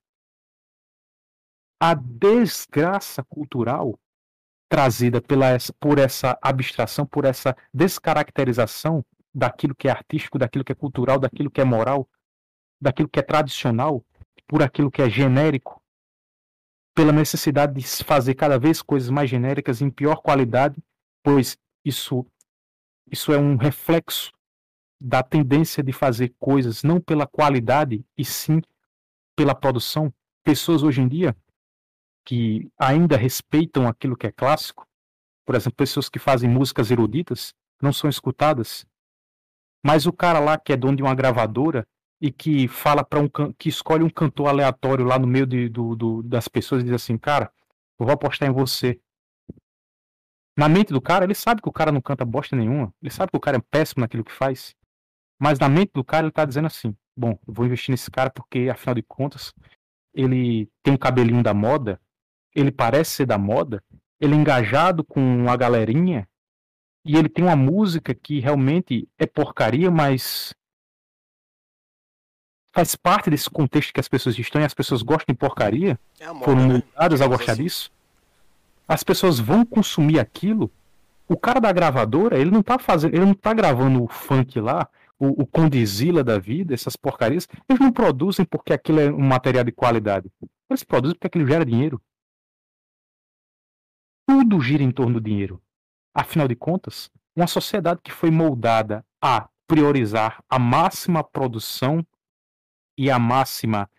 A desgraça cultural trazida pela, por essa abstração, por essa descaracterização daquilo que é artístico, daquilo que é cultural, daquilo que é moral, daquilo que é tradicional, por aquilo que é genérico, pela necessidade de fazer cada vez coisas mais genéricas em pior qualidade, pois isso isso é um reflexo da tendência de fazer coisas não pela qualidade e sim pela produção. Pessoas hoje em dia que ainda respeitam aquilo que é clássico, por exemplo, pessoas que fazem músicas eruditas, não são escutadas. Mas o cara lá que é dono de uma gravadora e que fala para um que escolhe um cantor aleatório lá no meio de, do, do, das pessoas e diz assim, cara, eu vou apostar em você. Na mente do cara, ele sabe que o cara não canta bosta nenhuma, ele sabe que o cara é péssimo naquilo que faz. Mas na mente do cara, ele tá dizendo assim: bom, eu vou investir nesse cara porque, afinal de contas, ele tem um cabelinho da moda, ele parece ser da moda, ele é engajado com a galerinha, e ele tem uma música que realmente é porcaria, mas faz parte desse contexto que as pessoas estão e as pessoas gostam de porcaria, é moda, foram né? moldadas a gostar assim. disso. As pessoas vão consumir aquilo. O cara da gravadora, ele não tá fazendo, ele não tá gravando o funk lá, o, o Condizila da vida, essas porcarias. Eles não produzem porque aquilo é um material de qualidade. Eles produzem porque aquilo gera dinheiro. Tudo gira em torno do dinheiro. Afinal de contas, uma sociedade que foi moldada a priorizar a máxima produção e a máxima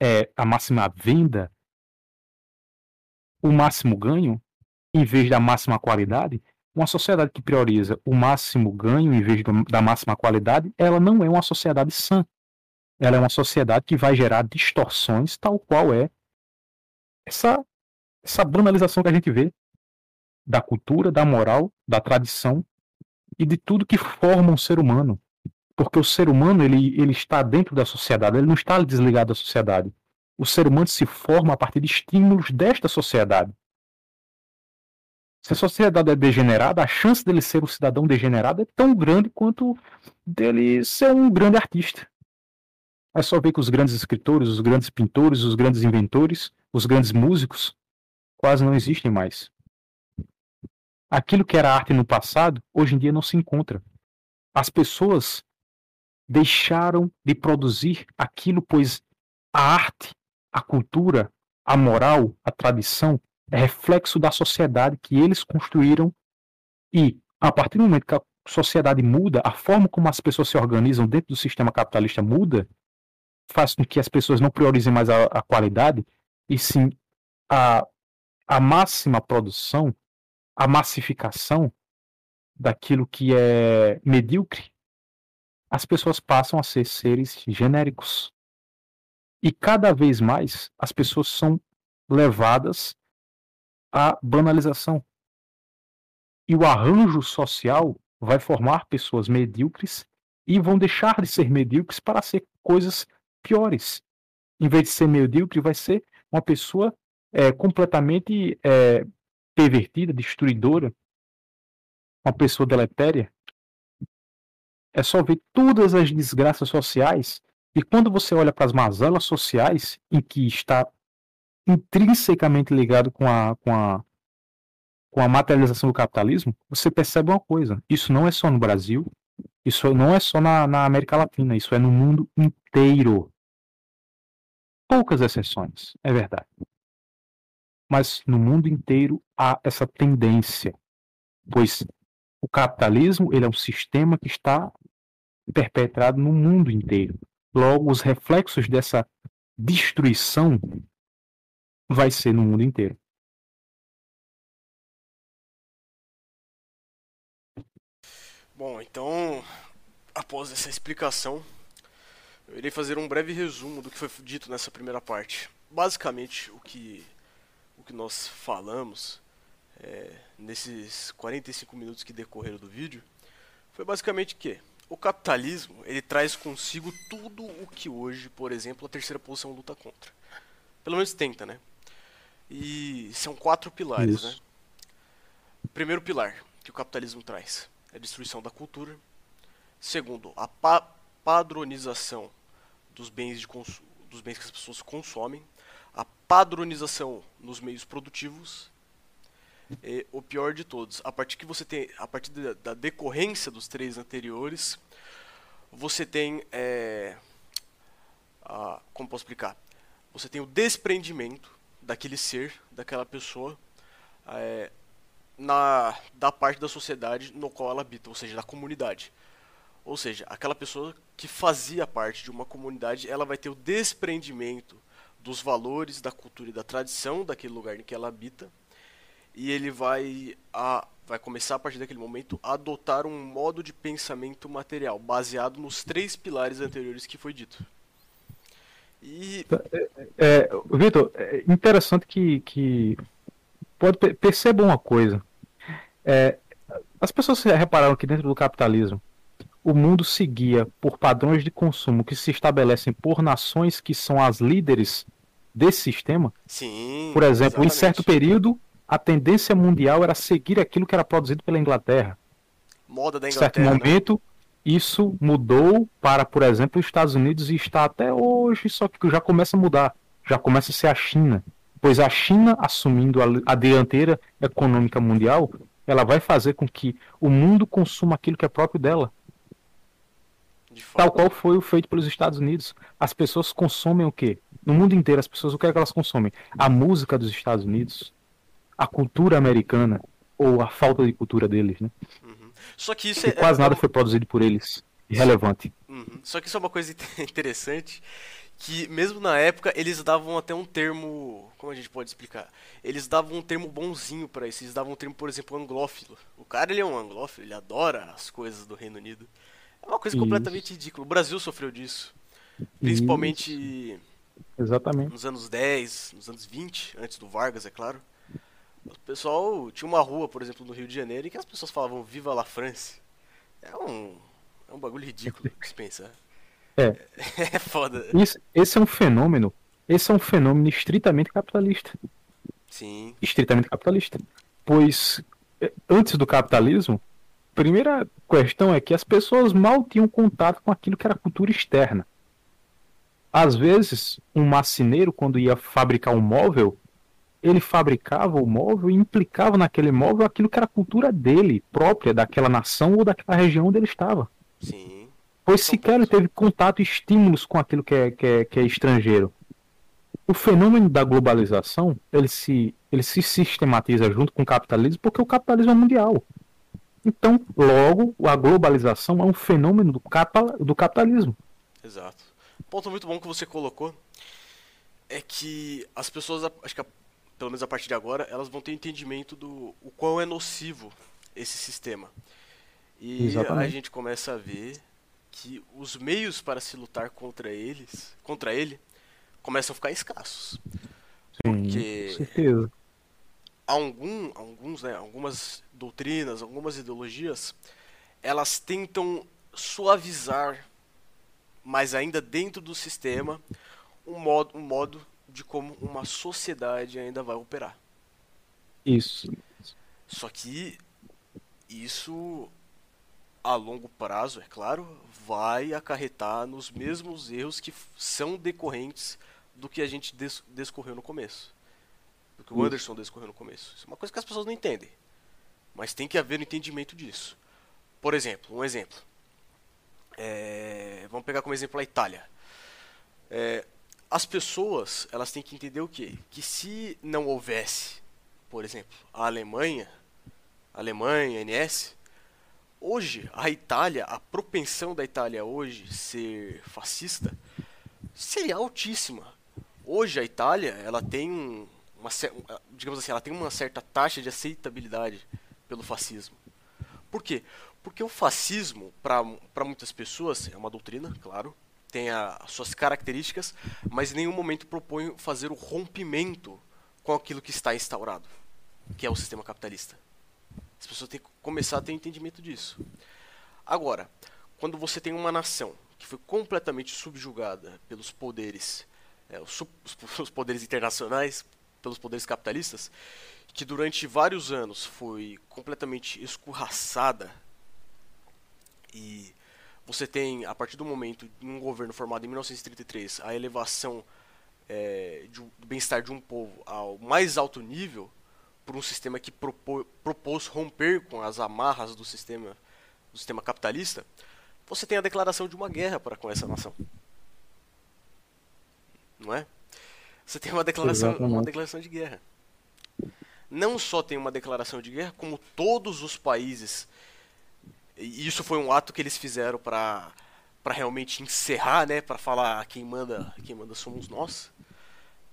é, a máxima venda, o máximo ganho, em vez da máxima qualidade, uma sociedade que prioriza o máximo ganho em vez da máxima qualidade, ela não é uma sociedade sã. Ela é uma sociedade que vai gerar distorções, tal qual é essa, essa banalização que a gente vê da cultura, da moral, da tradição e de tudo que forma um ser humano. Porque o ser humano ele, ele está dentro da sociedade, ele não está desligado da sociedade. O ser humano se forma a partir de estímulos desta sociedade. Se a sociedade é degenerada, a chance dele ser um cidadão degenerado é tão grande quanto dele ser um grande artista. É só ver que os grandes escritores, os grandes pintores, os grandes inventores, os grandes músicos quase não existem mais. Aquilo que era arte no passado, hoje em dia não se encontra. As pessoas deixaram de produzir aquilo, pois a arte, a cultura, a moral, a tradição é reflexo da sociedade que eles construíram. E a partir do momento que a sociedade muda, a forma como as pessoas se organizam dentro do sistema capitalista muda, faz com que as pessoas não priorizem mais a, a qualidade e sim a, a máxima produção a massificação daquilo que é medíocre, as pessoas passam a ser seres genéricos. E cada vez mais as pessoas são levadas à banalização. E o arranjo social vai formar pessoas medíocres e vão deixar de ser medíocres para ser coisas piores. Em vez de ser medíocre, vai ser uma pessoa é, completamente é, pervertida, destruidora, uma pessoa deletéria, é só ver todas as desgraças sociais e quando você olha para as mazelas sociais em que está intrinsecamente ligado com a, com a com a materialização do capitalismo, você percebe uma coisa: isso não é só no Brasil, isso não é só na, na América Latina, isso é no mundo inteiro. Poucas exceções, é verdade mas no mundo inteiro há essa tendência, pois o capitalismo ele é um sistema que está perpetrado no mundo inteiro. Logo, os reflexos dessa destruição vai ser no mundo inteiro. Bom, então, após essa explicação, eu irei fazer um breve resumo do que foi dito nessa primeira parte. Basicamente, o que, o que nós falamos é, nesses 45 minutos que decorreram do vídeo foi basicamente que o capitalismo ele traz consigo tudo o que hoje, por exemplo, a terceira posição luta contra. Pelo menos tenta, né? E são quatro pilares, Isso. né? Primeiro pilar que o capitalismo traz é a destruição da cultura. Segundo, a pa padronização dos bens, de dos bens que as pessoas consomem. A padronização nos meios produtivos. E o pior de todos, a partir que você tem, a partir da, da decorrência dos três anteriores, você tem, é, a, como posso explicar? Você tem o desprendimento daquele ser, daquela pessoa, é, na, da parte da sociedade no qual ela habita, ou seja, da comunidade. Ou seja, aquela pessoa que fazia parte de uma comunidade, ela vai ter o desprendimento dos valores, da cultura e da tradição daquele lugar em que ela habita, e ele vai a vai começar a partir daquele momento a adotar um modo de pensamento material baseado nos três pilares anteriores que foi dito. E é, é, Vitor, é interessante que, que pode perceber uma coisa. É, as pessoas repararam que dentro do capitalismo o mundo seguia por padrões de consumo que se estabelecem por nações que são as líderes desse sistema. Sim. Por exemplo, exatamente. em certo período, a tendência mundial era seguir aquilo que era produzido pela Inglaterra. Moda da Inglaterra. Em certo né? momento, isso mudou para, por exemplo, os Estados Unidos e está até hoje, só que já começa a mudar. Já começa a ser a China pois a China, assumindo a, dianteira econômica mundial, ela vai fazer com que o mundo consuma aquilo que é próprio dela. Tal qual foi o feito pelos Estados Unidos. As pessoas consomem o quê? No mundo inteiro, as pessoas, o que é que elas consomem? A música dos Estados Unidos, a cultura americana, ou a falta de cultura deles, né? Uhum. Só que isso é, quase é, nada foi produzido por eles. Irrelevante. Uhum. Só que isso é uma coisa *laughs* interessante que mesmo na época eles davam até um termo, como a gente pode explicar? Eles davam um termo bonzinho para isso, eles davam um termo, por exemplo, anglófilo. O cara ele é um anglófilo, ele adora as coisas do Reino Unido. É uma coisa isso. completamente ridícula. O Brasil sofreu disso. Principalmente isso. Exatamente. nos anos 10, nos anos 20, antes do Vargas, é claro. O pessoal tinha uma rua, por exemplo, no Rio de Janeiro, em que as pessoas falavam Viva la France. É um, é um bagulho ridículo que se pensar. É. *laughs* É foda. Isso, esse é um fenômeno. Esse é um fenômeno estritamente capitalista. Sim. Estritamente capitalista. Pois é, antes do capitalismo, primeira questão é que as pessoas mal tinham contato com aquilo que era cultura externa. Às vezes, um marceneiro, quando ia fabricar um móvel, ele fabricava o móvel e implicava naquele móvel aquilo que era cultura dele, própria, daquela nação ou daquela região onde ele estava. Sim pois sequer ele teve contato e estímulos com aquilo que é, que é, que é estrangeiro. O fenômeno da globalização ele se, ele se sistematiza junto com o capitalismo porque o capitalismo é mundial. Então, logo, a globalização é um fenômeno do, capa, do capitalismo. Exato. Ponto muito bom que você colocou é que as pessoas, acho que pelo menos a partir de agora, elas vão ter entendimento do o quão é nocivo esse sistema. E Exatamente. a gente começa a ver que os meios para se lutar contra eles, contra ele, começam a ficar escassos. Porque Sim, certeza. Algum, alguns, né, algumas doutrinas, algumas ideologias, elas tentam suavizar, mas ainda dentro do sistema, um modo, um modo de como uma sociedade ainda vai operar. Isso. Só que isso a longo prazo, é claro, vai acarretar nos mesmos erros que são decorrentes do que a gente des descorreu no começo. Do que o Anderson descorreu no começo. Isso é uma coisa que as pessoas não entendem. Mas tem que haver um entendimento disso. Por exemplo, um exemplo. É, vamos pegar como exemplo a Itália. É, as pessoas elas têm que entender o quê? Que se não houvesse, por exemplo, a Alemanha, a Alemanha, a NS, Hoje, a Itália, a propensão da Itália hoje ser fascista seria altíssima. Hoje a Itália, ela tem um, uma digamos assim, ela tem uma certa taxa de aceitabilidade pelo fascismo. Por quê? Porque o fascismo, para muitas pessoas, é uma doutrina, claro, tem as suas características, mas em nenhum momento propõe fazer o rompimento com aquilo que está instaurado, que é o sistema capitalista. As pessoas têm que começar a ter entendimento disso. Agora, quando você tem uma nação que foi completamente subjugada pelos poderes, é, os, os *laughs* poderes internacionais, pelos poderes capitalistas, que durante vários anos foi completamente escorraçada e você tem, a partir do momento de um governo formado em 1933, a elevação é, de, do bem-estar de um povo ao mais alto nível, por um sistema que propô, propôs romper com as amarras do sistema, do sistema capitalista, você tem a declaração de uma guerra para com essa nação. Não é? Você tem uma declaração, uma declaração de guerra. Não só tem uma declaração de guerra, como todos os países e isso foi um ato que eles fizeram para para realmente encerrar, né, para falar quem manda, quem manda somos nós.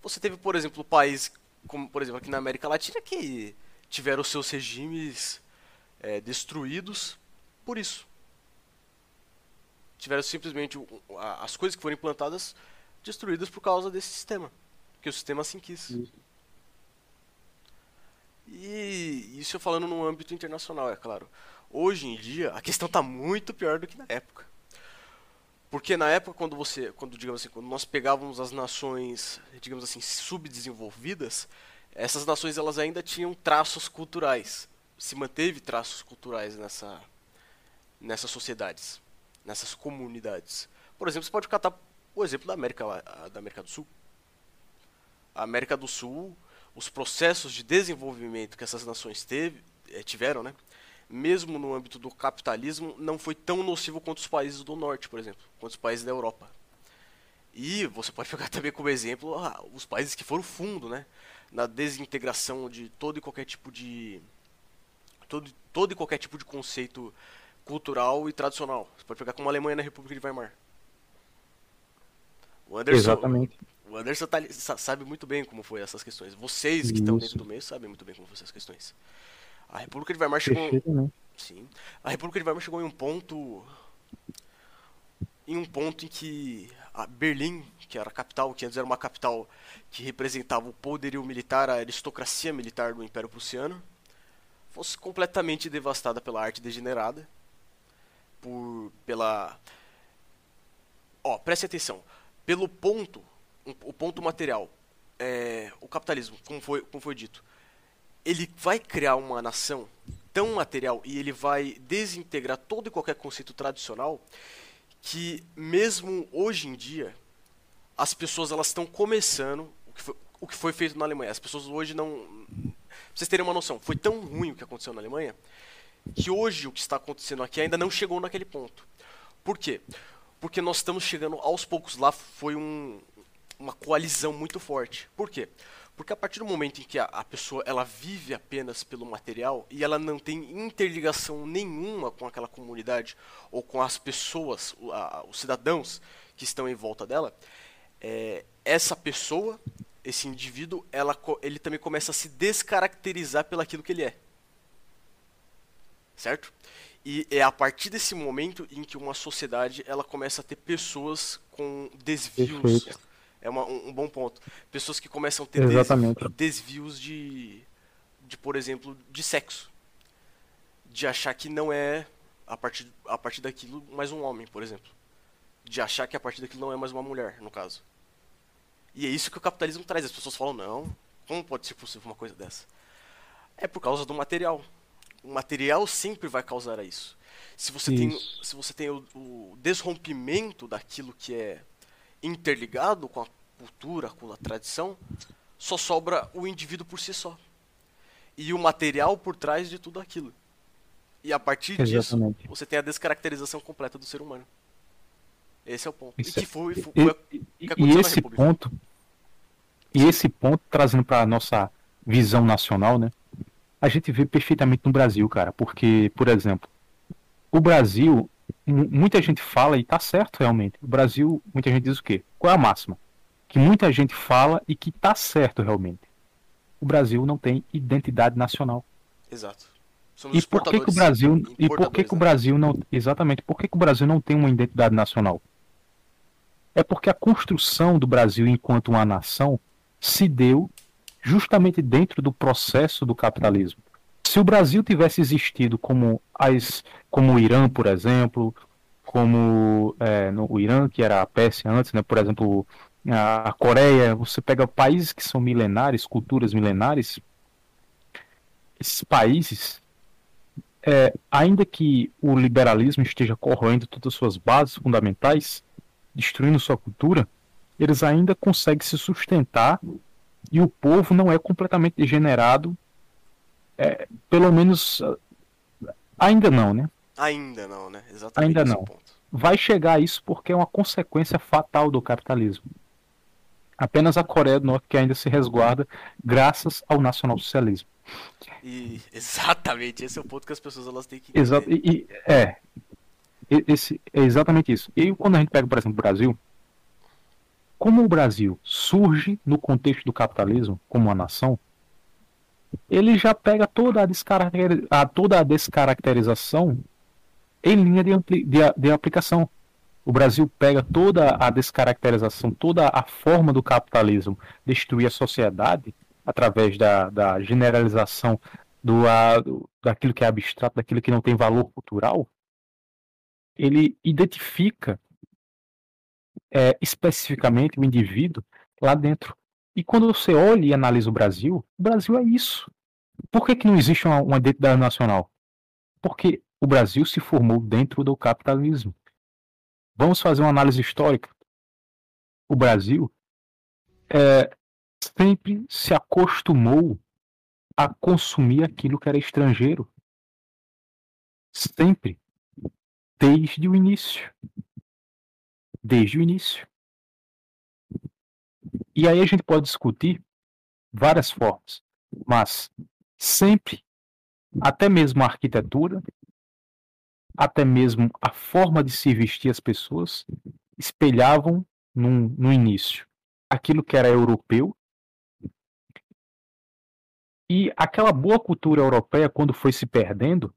Você teve, por exemplo, países como, por exemplo, aqui na América Latina que tiveram seus regimes é, destruídos por isso. Tiveram simplesmente as coisas que foram implantadas destruídas por causa desse sistema, que o sistema assim quis. E isso eu falando no âmbito internacional, é claro. Hoje em dia, a questão está muito pior do que na época. Porque na época, quando você, quando digamos assim, quando nós pegávamos as nações, digamos assim, subdesenvolvidas, essas nações elas ainda tinham traços culturais. Se manteve traços culturais nessa, nessas sociedades, nessas comunidades. Por exemplo, você pode catar o exemplo da América, da América do Sul. A América do Sul, os processos de desenvolvimento que essas nações teve, eh, tiveram, né? Mesmo no âmbito do capitalismo, não foi tão nocivo quanto os países do norte, por exemplo, quanto os países da Europa. E você pode pegar *laughs* também como exemplo ah, os países que foram fundo, né, na desintegração de todo e qualquer tipo de todo, todo e qualquer tipo de conceito cultural e tradicional. Você pode pegar como a Alemanha na República de Weimar. O Anderson, Exatamente. O Anderson tá, sabe muito bem como foi essas questões. Vocês que Isso. estão dentro do meio sabem muito bem como foram essas questões. A República de Weimar chegou. né? Sim. A República de Weimar chegou em um ponto. Em um ponto em que a Berlim, que era a capital, que antes era uma capital que representava o poderio militar, a aristocracia militar do Império Prussiano, fosse completamente devastada pela arte degenerada, por pela ó, preste atenção, pelo ponto, o ponto material, é, o capitalismo, como foi, como foi dito, ele vai criar uma nação tão material e ele vai desintegrar todo e qualquer conceito tradicional que mesmo hoje em dia as pessoas elas estão começando o que, foi, o que foi feito na Alemanha. As pessoas hoje não, pra vocês terem uma noção, foi tão ruim o que aconteceu na Alemanha que hoje o que está acontecendo aqui ainda não chegou naquele ponto. Por quê? Porque nós estamos chegando aos poucos lá foi um, uma coalizão muito forte. Por quê? Porque a partir do momento em que a, a, pessoa ela vive apenas pelo material e ela não tem interligação nenhuma com aquela comunidade ou com as pessoas, a, os cidadãos que estão em volta dela, é, essa pessoa, esse indivíduo, ela, ele também começa a se descaracterizar pelo aquilo que ele é. Certo? E é a partir desse momento em que uma sociedade ela começa a ter pessoas com desvios. Perfeito é uma, um, um, bom ponto. Pessoas que começam a ter Exatamente. desvios de, de, por exemplo, de sexo. De achar que não é, a partir, a partir daquilo, mais um homem, por exemplo. De achar que a partir daquilo não é mais uma mulher, no caso. E é isso que o capitalismo traz. As pessoas falam, não, como pode ser possível uma coisa dessa? É por causa do material. O material sempre vai causar isso. Se você isso. tem, se você tem o, o desrompimento daquilo que é interligado com a cultura, com a tradição, só sobra o indivíduo por si só. E o material por trás de tudo aquilo. E a partir Exatamente. disso, você tem a descaracterização completa do ser humano. Esse é o ponto. Isso e que foi, foi, foi e, que e esse ponto e esse ponto trazendo para nossa visão nacional, né? A gente vê perfeitamente no Brasil, cara, porque, por exemplo, o Brasil muita gente fala, e tá certo realmente. O Brasil, muita gente diz o quê? Qual é a máxima? Que muita gente fala e que tá certo realmente. O Brasil não tem identidade nacional. Exato. e por que, que o Brasil e por que, que o né? Brasil não exatamente por que, que o Brasil não tem uma identidade nacional? É porque a construção do Brasil enquanto uma nação se deu justamente dentro do processo do capitalismo. Se o Brasil tivesse existido como as como o Irã, por exemplo, como é, no, o Irã, que era a Pérsia antes, né? Por exemplo, a, a Coreia, você pega países que são milenares, culturas milenares, esses países, é, ainda que o liberalismo esteja corroendo todas as suas bases fundamentais, destruindo sua cultura, eles ainda conseguem se sustentar e o povo não é completamente degenerado, é, pelo menos ainda não, né? Ainda não, né? Exatamente. Ainda não. Ponto. Vai chegar a isso porque é uma consequência fatal do capitalismo. Apenas a Coreia do Norte que ainda se resguarda graças ao nacionalsocialismo. E *laughs* exatamente, esse é o ponto que as pessoas elas têm que Exato, e, e, é, esse, é exatamente isso. E quando a gente pega, por exemplo, o Brasil, como o Brasil surge no contexto do capitalismo como uma nação, ele já pega toda a, a, toda a descaracterização em linha de, de, de aplicação. O Brasil pega toda a descaracterização, toda a forma do capitalismo destruir a sociedade através da, da generalização do, a, do, daquilo que é abstrato, daquilo que não tem valor cultural, ele identifica é, especificamente o indivíduo lá dentro. E quando você olha e analisa o Brasil, o Brasil é isso. Por que, que não existe uma, uma identidade nacional? Porque o Brasil se formou dentro do capitalismo. Vamos fazer uma análise histórica. O Brasil é, sempre se acostumou a consumir aquilo que era estrangeiro. Sempre. Desde o início. Desde o início. E aí a gente pode discutir várias formas, mas sempre, até mesmo a arquitetura, até mesmo a forma de se vestir as pessoas, espelhavam no, no início aquilo que era europeu. E aquela boa cultura europeia, quando foi se perdendo,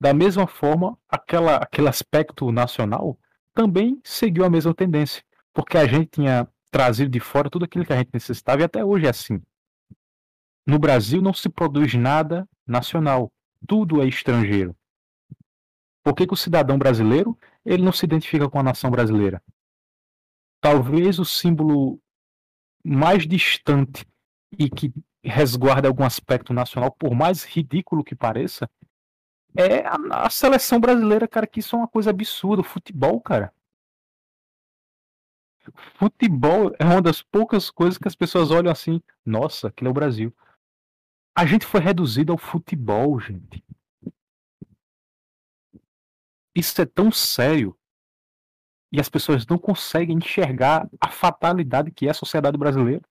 da mesma forma, aquela, aquele aspecto nacional também seguiu a mesma tendência, porque a gente tinha trazido de fora tudo aquilo que a gente necessitava e até hoje é assim. No Brasil não se produz nada nacional, tudo é estrangeiro. Por que, que o cidadão brasileiro ele não se identifica com a nação brasileira? Talvez o símbolo mais distante e que resguarda algum aspecto nacional, por mais ridículo que pareça, é a, a, seleção brasileira, cara, que isso é uma coisa absurda. O futebol, cara. Futebol é uma das poucas coisas que as pessoas olham assim, nossa, aquilo é o Brasil. A gente foi reduzido ao futebol, gente. Isso é tão sério e as pessoas não conseguem enxergar a fatalidade que é a sociedade brasileira.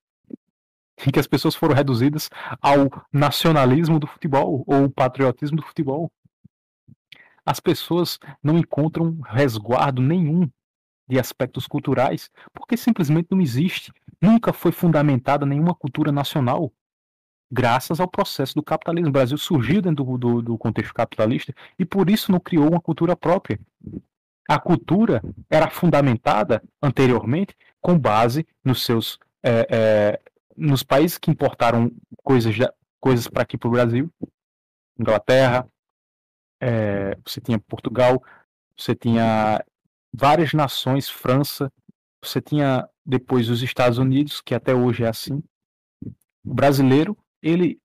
Em que as pessoas foram reduzidas ao nacionalismo do futebol ou patriotismo do futebol. As pessoas não encontram resguardo nenhum de aspectos culturais porque simplesmente não existe. Nunca foi fundamentada nenhuma cultura nacional graças ao processo do capitalismo. O Brasil surgiu dentro do, do, do, contexto capitalista e por isso não criou uma cultura própria. A cultura era fundamentada anteriormente com base nos seus é, é, nos países que importaram coisas, coisas para aqui para o Brasil, Inglaterra, é, você tinha Portugal, você tinha várias nações, França, você tinha depois os Estados Unidos, que até hoje é assim. O brasileiro ele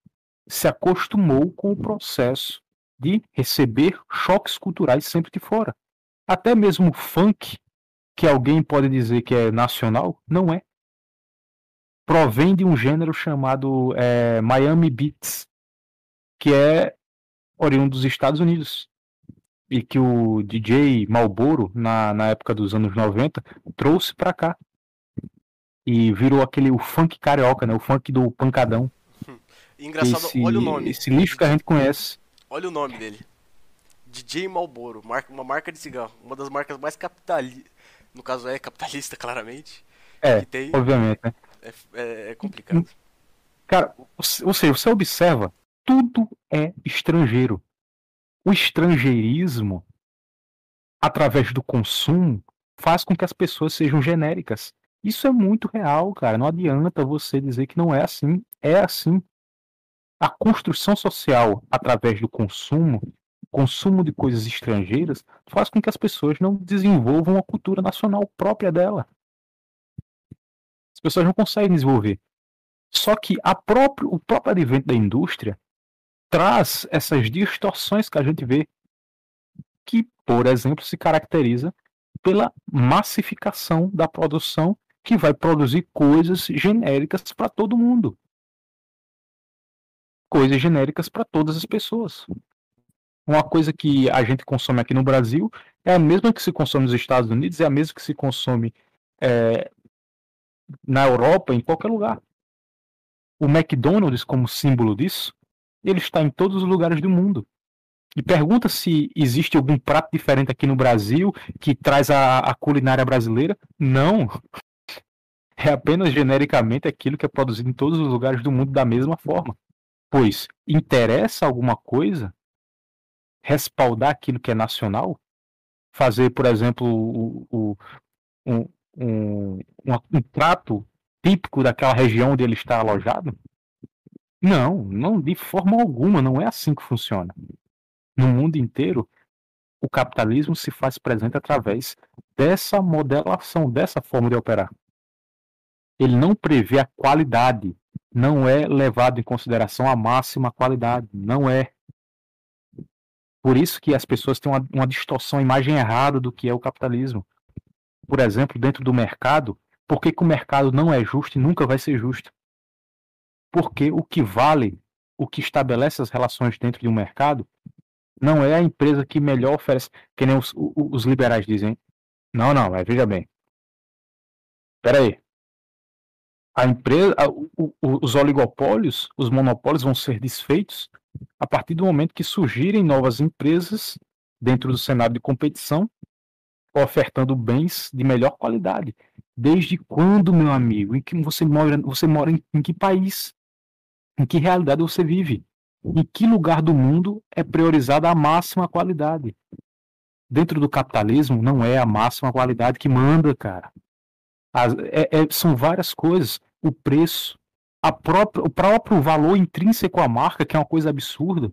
se acostumou com o processo de receber choques culturais sempre de fora. Até mesmo o funk, que alguém pode dizer que é nacional, não é. Provém de um gênero chamado é, Miami Beats, que é oriundo dos Estados Unidos. E que o DJ Malboro, na, na época dos anos 90, trouxe para cá. E virou aquele o funk carioca, né? O funk do pancadão. E engraçado, esse, olha o nome. Esse lixo que a gente conhece. Olha o nome dele. DJ Malboro, marca, uma marca de cigarro, uma das marcas mais capitalistas, no caso é capitalista *laughs* claramente. É, tem, obviamente, né? É, é, é complicado. Cara, ou seja, você observa, tudo é estrangeiro. O estrangeirismo, através do consumo, faz com que as pessoas sejam genéricas. Isso é muito real, cara. Não adianta você dizer que não é assim. É assim. A construção social através do consumo, consumo de coisas estrangeiras, faz com que as pessoas não desenvolvam a cultura nacional própria dela. As pessoas não conseguem desenvolver. Só que próprio, o próprio advento da indústria traz essas distorções que a gente vê, que, por exemplo, se caracteriza pela massificação da produção que vai produzir coisas genéricas para todo mundo. Coisas genéricas para todas as pessoas. Uma coisa que a gente consome aqui no Brasil é a mesma que se consome nos Estados Unidos, é a mesma que se consome é, na Europa, em qualquer lugar. O McDonald's, como símbolo disso, ele está em todos os lugares do mundo. E pergunta se existe algum prato diferente aqui no Brasil que traz a, a culinária brasileira. Não. É apenas genericamente aquilo que é produzido em todos os lugares do mundo da mesma forma. Pois interessa alguma coisa respaldar aquilo que é nacional? Fazer, por exemplo, o, o, um, um, um, um prato típico daquela região onde ele está alojado? Não, não de forma alguma, não é assim que funciona. No mundo inteiro, o capitalismo se faz presente através dessa modelação, dessa forma de operar. Ele não prevê a qualidade, não é levado em consideração a máxima qualidade, não é. Por isso que as pessoas têm uma, uma distorção, uma imagem errada do que é o capitalismo por exemplo, dentro do mercado, por que, que o mercado não é justo e nunca vai ser justo? Porque o que vale, o que estabelece as relações dentro de um mercado, não é a empresa que melhor oferece, que nem os, os liberais dizem. Não, não, mas veja bem. Espera aí. A empresa, a, o, os oligopólios, os monopólios vão ser desfeitos a partir do momento que surgirem novas empresas dentro do cenário de competição ofertando bens de melhor qualidade. Desde quando, meu amigo? Em que você mora? Você mora em, em que país? Em que realidade você vive? Em que lugar do mundo é priorizada a máxima qualidade? Dentro do capitalismo, não é a máxima qualidade que manda, cara. As, é, é, são várias coisas. O preço, própria, o próprio valor intrínseco à marca, que é uma coisa absurda.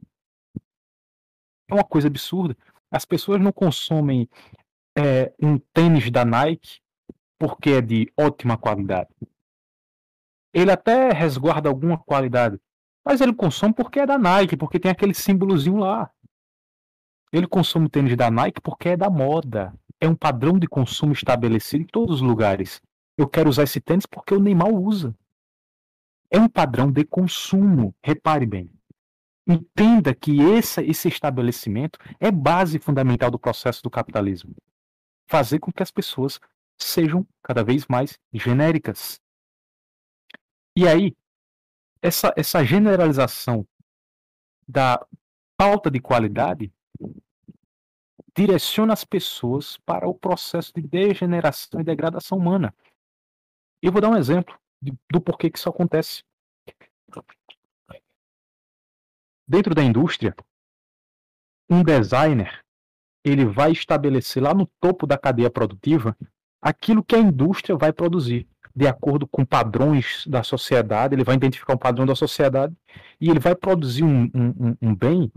É uma coisa absurda. As pessoas não consomem é, um tênis da Nike porque é de ótima qualidade. Ele até resguarda alguma qualidade, mas ele consome porque é da Nike, porque tem aquele símbolozinho lá. Ele consome tênis da Nike porque é da moda. É um padrão de consumo estabelecido em todos os lugares. Eu quero usar esse tênis porque o Neymar usa. É um padrão de consumo. Repare bem. Entenda que esse, esse estabelecimento é base fundamental do processo do capitalismo fazer com que as pessoas sejam cada vez mais genéricas. E aí, essa, essa generalização da falta de qualidade direciona as pessoas para o processo de degeneração e degradação humana. Eu vou dar um exemplo de, do porquê que isso acontece. Dentro da indústria, um designer ele vai estabelecer lá no topo da cadeia produtiva aquilo que a indústria vai produzir, de acordo com padrões da sociedade, ele vai identificar um padrão da sociedade e ele vai produzir um, um, um bem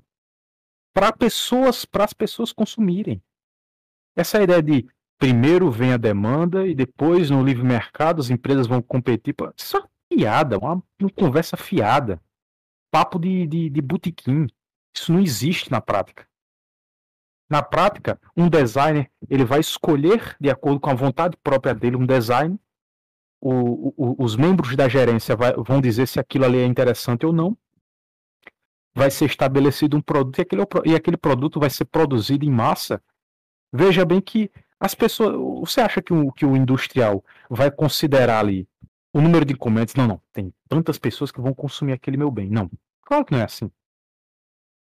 para pessoas, para as pessoas consumirem. Essa é ideia de primeiro vem a demanda e depois no livre mercado as empresas vão competir. Isso é uma fiada, uma, uma conversa fiada. Papo de, de, de botequim. Isso não existe na prática. Na prática, um designer ele vai escolher, de acordo com a vontade própria dele, um design. O, o, os membros da gerência vai, vão dizer se aquilo ali é interessante ou não. Vai ser estabelecido um produto e aquele, e aquele produto vai ser produzido em massa. Veja bem que as pessoas. Você acha que o, que o industrial vai considerar ali o número de encomendas? Não, não. Tem tantas pessoas que vão consumir aquele meu bem. Não. Claro que não é assim.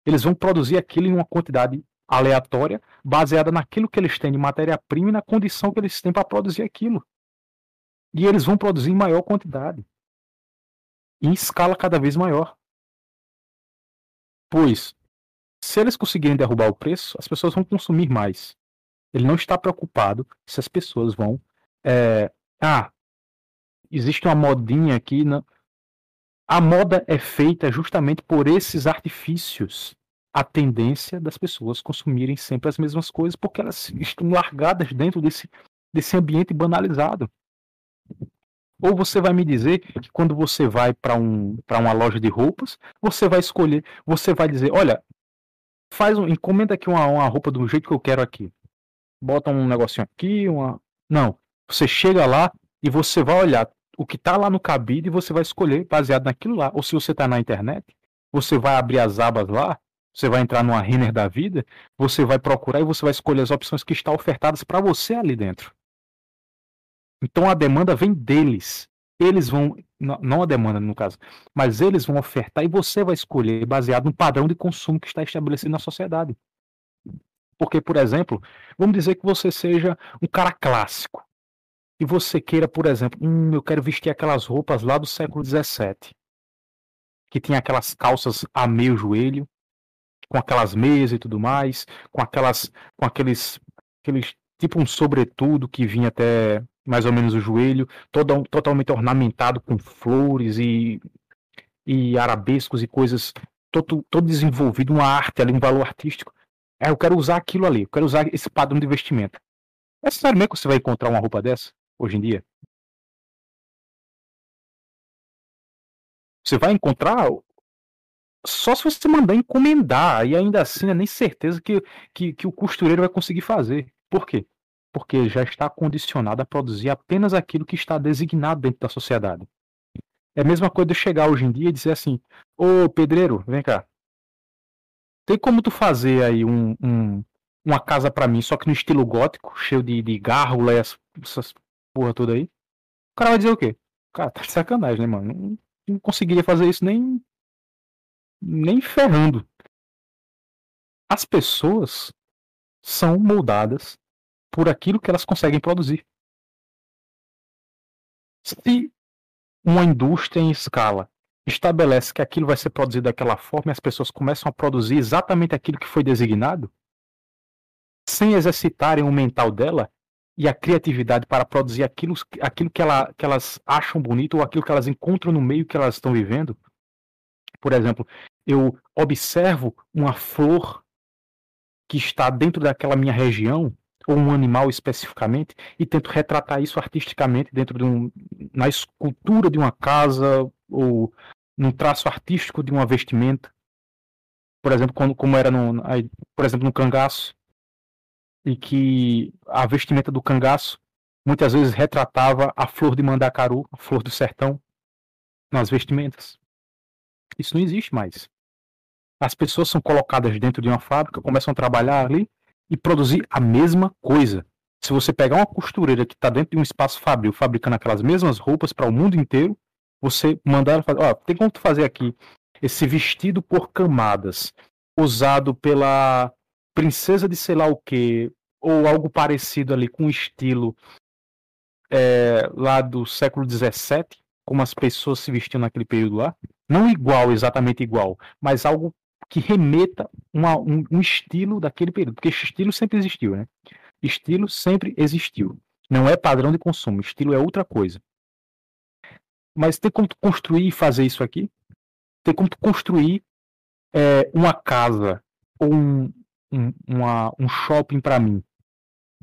Eles vão produzir aquilo em uma quantidade aleatória, baseada naquilo que eles têm de matéria-prima e na condição que eles têm para produzir aquilo. E eles vão produzir em maior quantidade, em escala cada vez maior. Pois Se eles conseguirem derrubar o preço, as pessoas vão consumir mais. Ele não está preocupado se as pessoas vão. É, ah, existe uma modinha aqui. Não. A moda é feita justamente por esses artifícios. A tendência das pessoas consumirem sempre as mesmas coisas porque elas estão largadas dentro desse, desse ambiente banalizado. Ou você vai me dizer que quando você vai para um, uma loja de roupas, você vai escolher, você vai dizer, olha, faz um, encomenda aqui uma, uma roupa do jeito que eu quero aqui. Bota um negocinho aqui, uma. Não. Você chega lá e você vai olhar o que está lá no cabide e você vai escolher baseado naquilo lá. Ou se você está na internet, você vai abrir as abas lá, você vai entrar numa Renner da vida, você vai procurar e você vai escolher as opções que estão ofertadas para você ali dentro. Então a demanda vem deles. Eles vão, não a demanda no caso, mas eles vão ofertar e você vai escolher baseado no padrão de consumo que está estabelecido na sociedade. Porque, por exemplo, vamos dizer que você seja um cara clássico e você queira, por exemplo, hum, eu quero vestir aquelas roupas lá do século XVII, que tinha aquelas calças a meio joelho, com aquelas meias e tudo mais, com aquelas, com aqueles, aqueles tipo um sobretudo que vinha até mais ou menos o joelho, todo, totalmente ornamentado com flores e, e arabescos e coisas, todo, todo desenvolvido, uma arte ali, um valor artístico. É, eu quero usar aquilo ali, eu quero usar esse padrão de vestimenta. É sério mesmo que você vai encontrar uma roupa dessa hoje em dia? Você vai encontrar só se você mandar encomendar, e ainda assim é nem certeza que, que, que o costureiro vai conseguir fazer. Por quê? Porque já está condicionado a produzir apenas aquilo que está designado dentro da sociedade. É a mesma coisa de chegar hoje em dia e dizer assim: Ô pedreiro, vem cá. Tem como tu fazer aí um, um uma casa para mim, só que no estilo gótico, cheio de, de gárgula e essas porra toda aí? O cara vai dizer o quê? Cara, tá de sacanagem, né, mano? Não, não conseguiria fazer isso nem. nem ferrando. As pessoas são moldadas por aquilo que elas conseguem produzir. Se uma indústria em escala estabelece que aquilo vai ser produzido daquela forma e as pessoas começam a produzir exatamente aquilo que foi designado, sem exercitarem o mental dela e a criatividade para produzir aquilo, aquilo que, ela, que elas acham bonito ou aquilo que elas encontram no meio que elas estão vivendo. Por exemplo, eu observo uma flor que está dentro daquela minha região ou um animal especificamente, e tento retratar isso artisticamente dentro de um, na escultura de uma casa ou num traço artístico de uma vestimenta. Por exemplo, quando, como era no, por exemplo, no cangaço, e que a vestimenta do cangaço muitas vezes retratava a flor de mandacaru, a flor do sertão, nas vestimentas. Isso não existe mais. As pessoas são colocadas dentro de uma fábrica, começam a trabalhar ali, e produzir a mesma coisa. Se você pegar uma costureira que está dentro de um espaço fabril fabricando aquelas mesmas roupas para o mundo inteiro, você mandar ela fazer, tem como tu fazer aqui esse vestido por camadas, usado pela princesa de sei lá o que, ou algo parecido ali com o estilo é, lá do século XVII, como as pessoas se vestiam naquele período lá. Não igual, exatamente igual, mas algo que remeta uma, um, um, estilo daquele período, porque estilo sempre existiu, né? Estilo sempre existiu. Não é padrão de consumo, estilo é outra coisa. Mas tem como tu construir e fazer isso aqui? Tem como tu construir é, uma casa ou um, um, uma, um shopping para mim,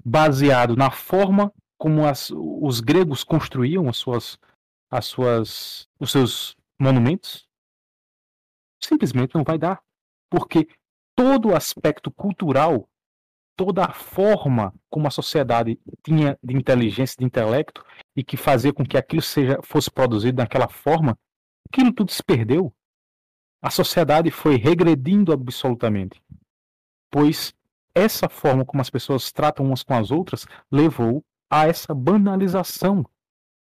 baseado na forma como as, os gregos construíam as suas, as suas, os seus monumentos? Simplesmente não vai dar porque todo o aspecto cultural, toda a forma como a sociedade tinha de inteligência, de intelecto, e que fazia com que aquilo seja, fosse produzido daquela forma, aquilo tudo se perdeu. A sociedade foi regredindo absolutamente. Pois essa forma como as pessoas tratam umas com as outras levou a essa banalização.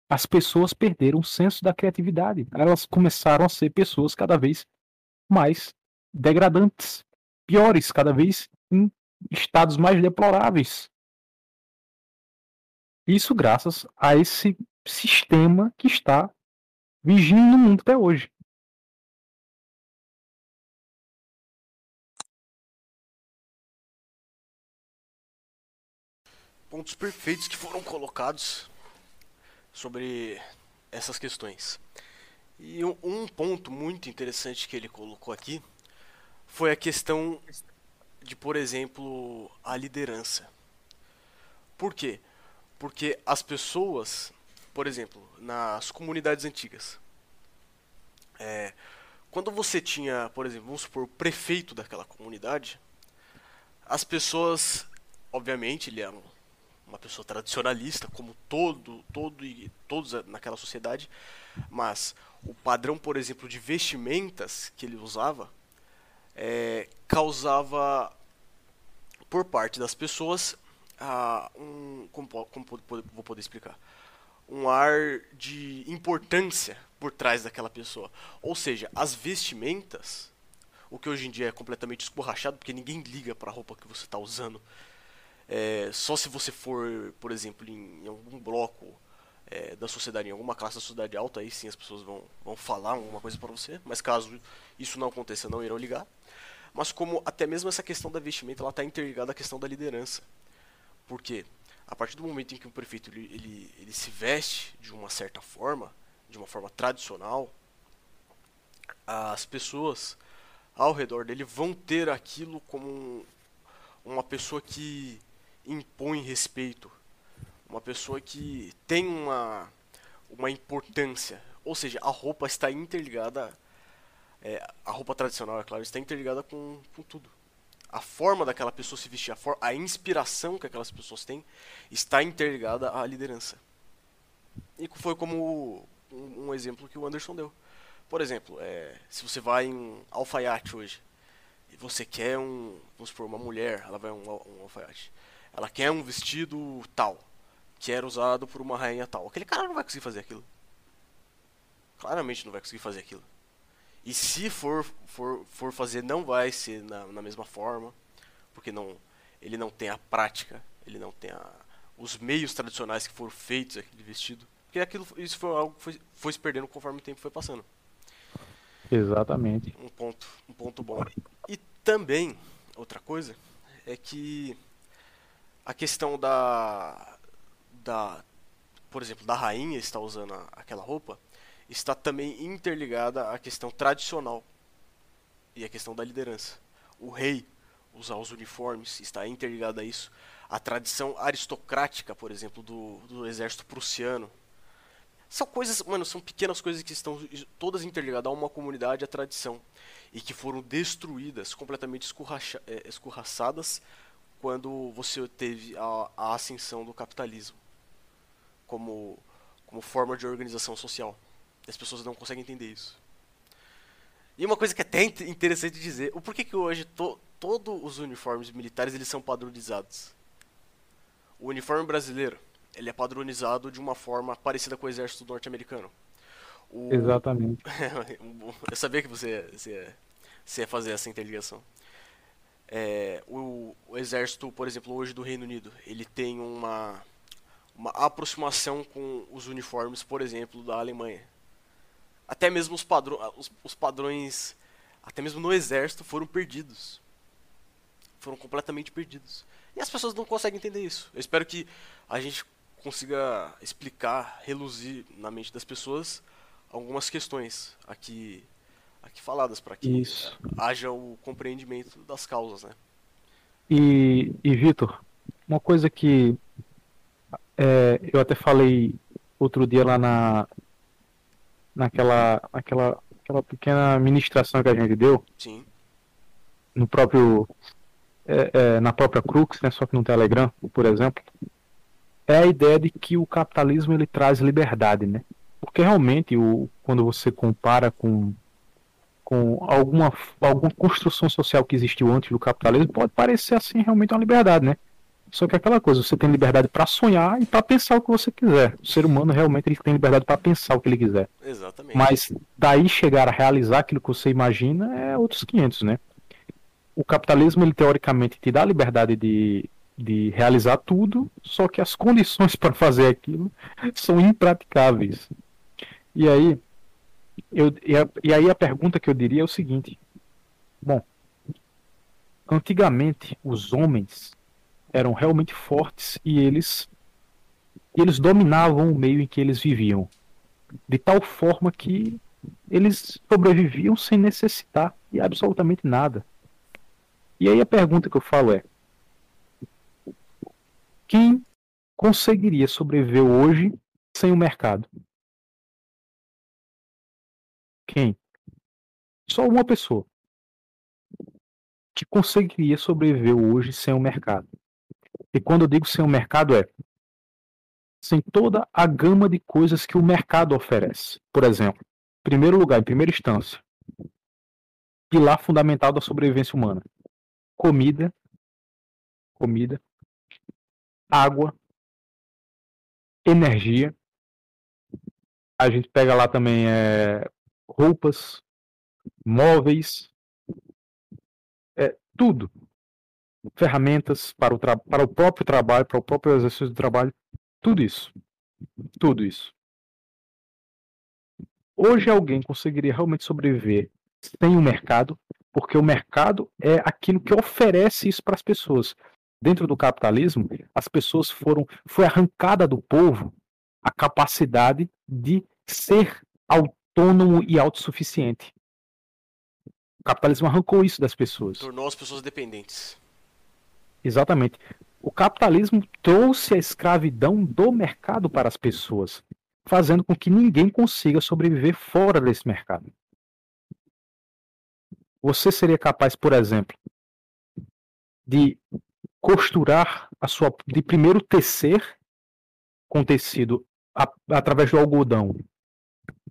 As pessoas perderam o senso da criatividade. Elas começaram a ser pessoas cada vez mais degradantes, piores cada vez, em estados mais deploráveis. Isso graças a esse sistema que está vigiando no mundo até hoje. Pontos perfeitos que foram colocados sobre essas questões. E um ponto muito interessante que ele colocou aqui foi a questão de, por exemplo, a liderança. Por quê? Porque as pessoas, por exemplo, nas comunidades antigas, é, quando você tinha, por exemplo, vamos supor, o prefeito daquela comunidade, as pessoas, obviamente, ele era uma pessoa tradicionalista, como todo, todo e todos naquela sociedade, mas o padrão, por exemplo, de vestimentas que ele usava é, causava por parte das pessoas uh, um como, como vou poder explicar um ar de importância por trás daquela pessoa ou seja as vestimentas o que hoje em dia é completamente esborrachado porque ninguém liga para a roupa que você está usando é, só se você for por exemplo em, em algum bloco é, da sociedade, em alguma classe da sociedade alta, aí sim as pessoas vão, vão falar alguma coisa para você, mas caso isso não aconteça, não irão ligar. Mas como até mesmo essa questão da vestimenta, ela está interligada à questão da liderança. Porque a partir do momento em que o prefeito ele, ele, ele se veste de uma certa forma, de uma forma tradicional, as pessoas ao redor dele vão ter aquilo como um, uma pessoa que impõe respeito, uma pessoa que tem uma, uma importância. Ou seja, a roupa está interligada, é, a roupa tradicional, é claro, está interligada com, com tudo. A forma daquela pessoa se vestir, a, a inspiração que aquelas pessoas têm, está interligada à liderança. E foi como um, um exemplo que o Anderson deu. Por exemplo, é, se você vai em alfaiate hoje, e você quer um, vamos supor, uma mulher, ela vai um, um alfaiate, ela quer um vestido tal que era usado por uma rainha tal. Aquele cara não vai conseguir fazer aquilo. Claramente não vai conseguir fazer aquilo. E se for, for, for fazer, não vai ser na, na mesma forma, porque não, ele não tem a prática, ele não tem a, os meios tradicionais que foram feitos aquele vestido. Porque aquilo, isso foi algo que foi, foi se perdendo conforme o tempo foi passando. Exatamente. Um ponto, um ponto bom. E também, outra coisa, é que a questão da, da, por exemplo, da rainha estar usando aquela roupa, está também interligada à questão tradicional e à questão da liderança. O rei usar os uniformes está interligado a isso. A tradição aristocrática, por exemplo, do, do exército prussiano. São coisas, mano, são pequenas coisas que estão todas interligadas a uma comunidade, a tradição. E que foram destruídas, completamente escorracha, é, escorraçadas, quando você teve a, a ascensão do capitalismo como, como forma de organização social. As pessoas não conseguem entender isso. E uma coisa que é até interessante dizer, o porquê que hoje to, todos os uniformes militares eles são padronizados? O uniforme brasileiro, ele é padronizado de uma forma parecida com o exército norte-americano. O... *laughs* Exatamente. *laughs* Eu sabia que você, você, você ia fazer essa interligação. É, o, o exército, por exemplo, hoje do Reino Unido, ele tem uma uma aproximação com os uniformes, por exemplo, da Alemanha. Até mesmo os, padrões, os, os padrões, até mesmo no exército, foram perdidos. Foram completamente perdidos. E as pessoas não conseguem entender isso. Eu espero que a gente consiga explicar, reluzir na mente das pessoas algumas questões aqui, aqui faladas para que isso. haja o compreendimento das causas, né? E, e Vitor, uma coisa que é, eu até falei outro dia lá na naquela naquela aquela pequena ministração que a gente deu. Sim. No próprio é, é, na própria Crux, né, só que no Telegram, por exemplo, é a ideia de que o capitalismo ele traz liberdade, né? Porque realmente o, quando você compara com com alguma alguma construção social que existiu antes do capitalismo, pode parecer assim realmente uma liberdade, né? Só que é aquela coisa, você tem liberdade para sonhar e para pensar o que você quiser. O ser humano realmente ele tem liberdade para pensar o que ele quiser. Exatamente. Mas daí chegar a realizar aquilo que você imagina é outros 500, né? O capitalismo, ele teoricamente te dá a liberdade de, de realizar tudo, só que as condições *laughs* para fazer aquilo são impraticáveis. E aí, eu, e, a, e aí a pergunta que eu diria é o seguinte: bom, antigamente os homens eram realmente fortes e eles eles dominavam o meio em que eles viviam, de tal forma que eles sobreviviam sem necessitar de absolutamente nada. E aí a pergunta que eu falo é: quem conseguiria sobreviver hoje sem o mercado? Quem? Só uma pessoa que conseguiria sobreviver hoje sem o mercado. E quando eu digo sem o mercado é sem toda a gama de coisas que o mercado oferece. Por exemplo, em primeiro lugar, em primeira instância, pilar fundamental da sobrevivência humana: comida, comida, água, energia. A gente pega lá também é, roupas, móveis, é, tudo. Ferramentas para o, para o próprio trabalho, para o próprio exercício do trabalho, tudo isso. Tudo isso. Hoje alguém conseguiria realmente sobreviver sem o mercado, porque o mercado é aquilo que oferece isso para as pessoas. Dentro do capitalismo, as pessoas foram foi arrancada do povo a capacidade de ser autônomo e autossuficiente. O capitalismo arrancou isso das pessoas. Tornou as pessoas dependentes. Exatamente. O capitalismo trouxe a escravidão do mercado para as pessoas, fazendo com que ninguém consiga sobreviver fora desse mercado. Você seria capaz, por exemplo, de costurar a sua, de primeiro tecer com tecido a, através do algodão,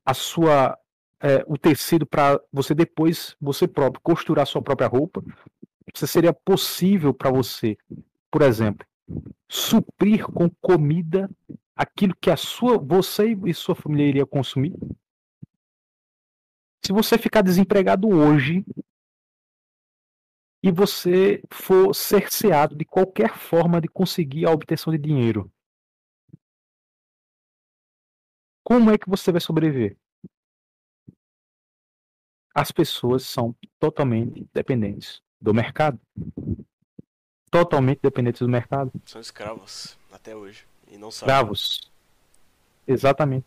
a sua é, o tecido para você depois você próprio costurar a sua própria roupa. Você seria possível para você por exemplo, suprir com comida aquilo que a sua, você e sua família iria consumir? Se você ficar desempregado hoje e você for cerceado de qualquer forma de conseguir a obtenção de dinheiro, como é que você vai sobreviver? As pessoas são totalmente dependentes do mercado totalmente dependentes do mercado. São escravos até hoje e não sabem. Escravos. Exatamente.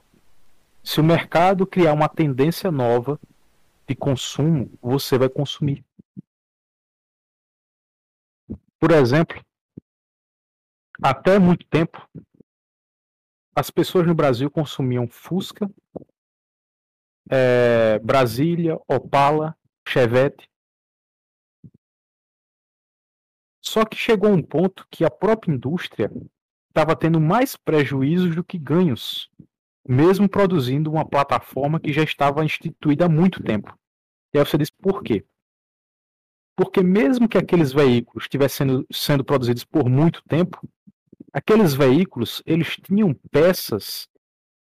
Se o mercado criar uma tendência nova de consumo, você vai consumir. Por exemplo, até muito tempo, as pessoas no Brasil consumiam Fusca, é, Brasília, Opala, Chevette, Só que chegou um ponto que a própria indústria estava tendo mais prejuízos do que ganhos, mesmo produzindo uma plataforma que já estava instituída há muito tempo. E aí você diz por quê? Porque mesmo que aqueles veículos estivessem sendo, sendo produzidos por muito tempo, aqueles veículos eles tinham peças,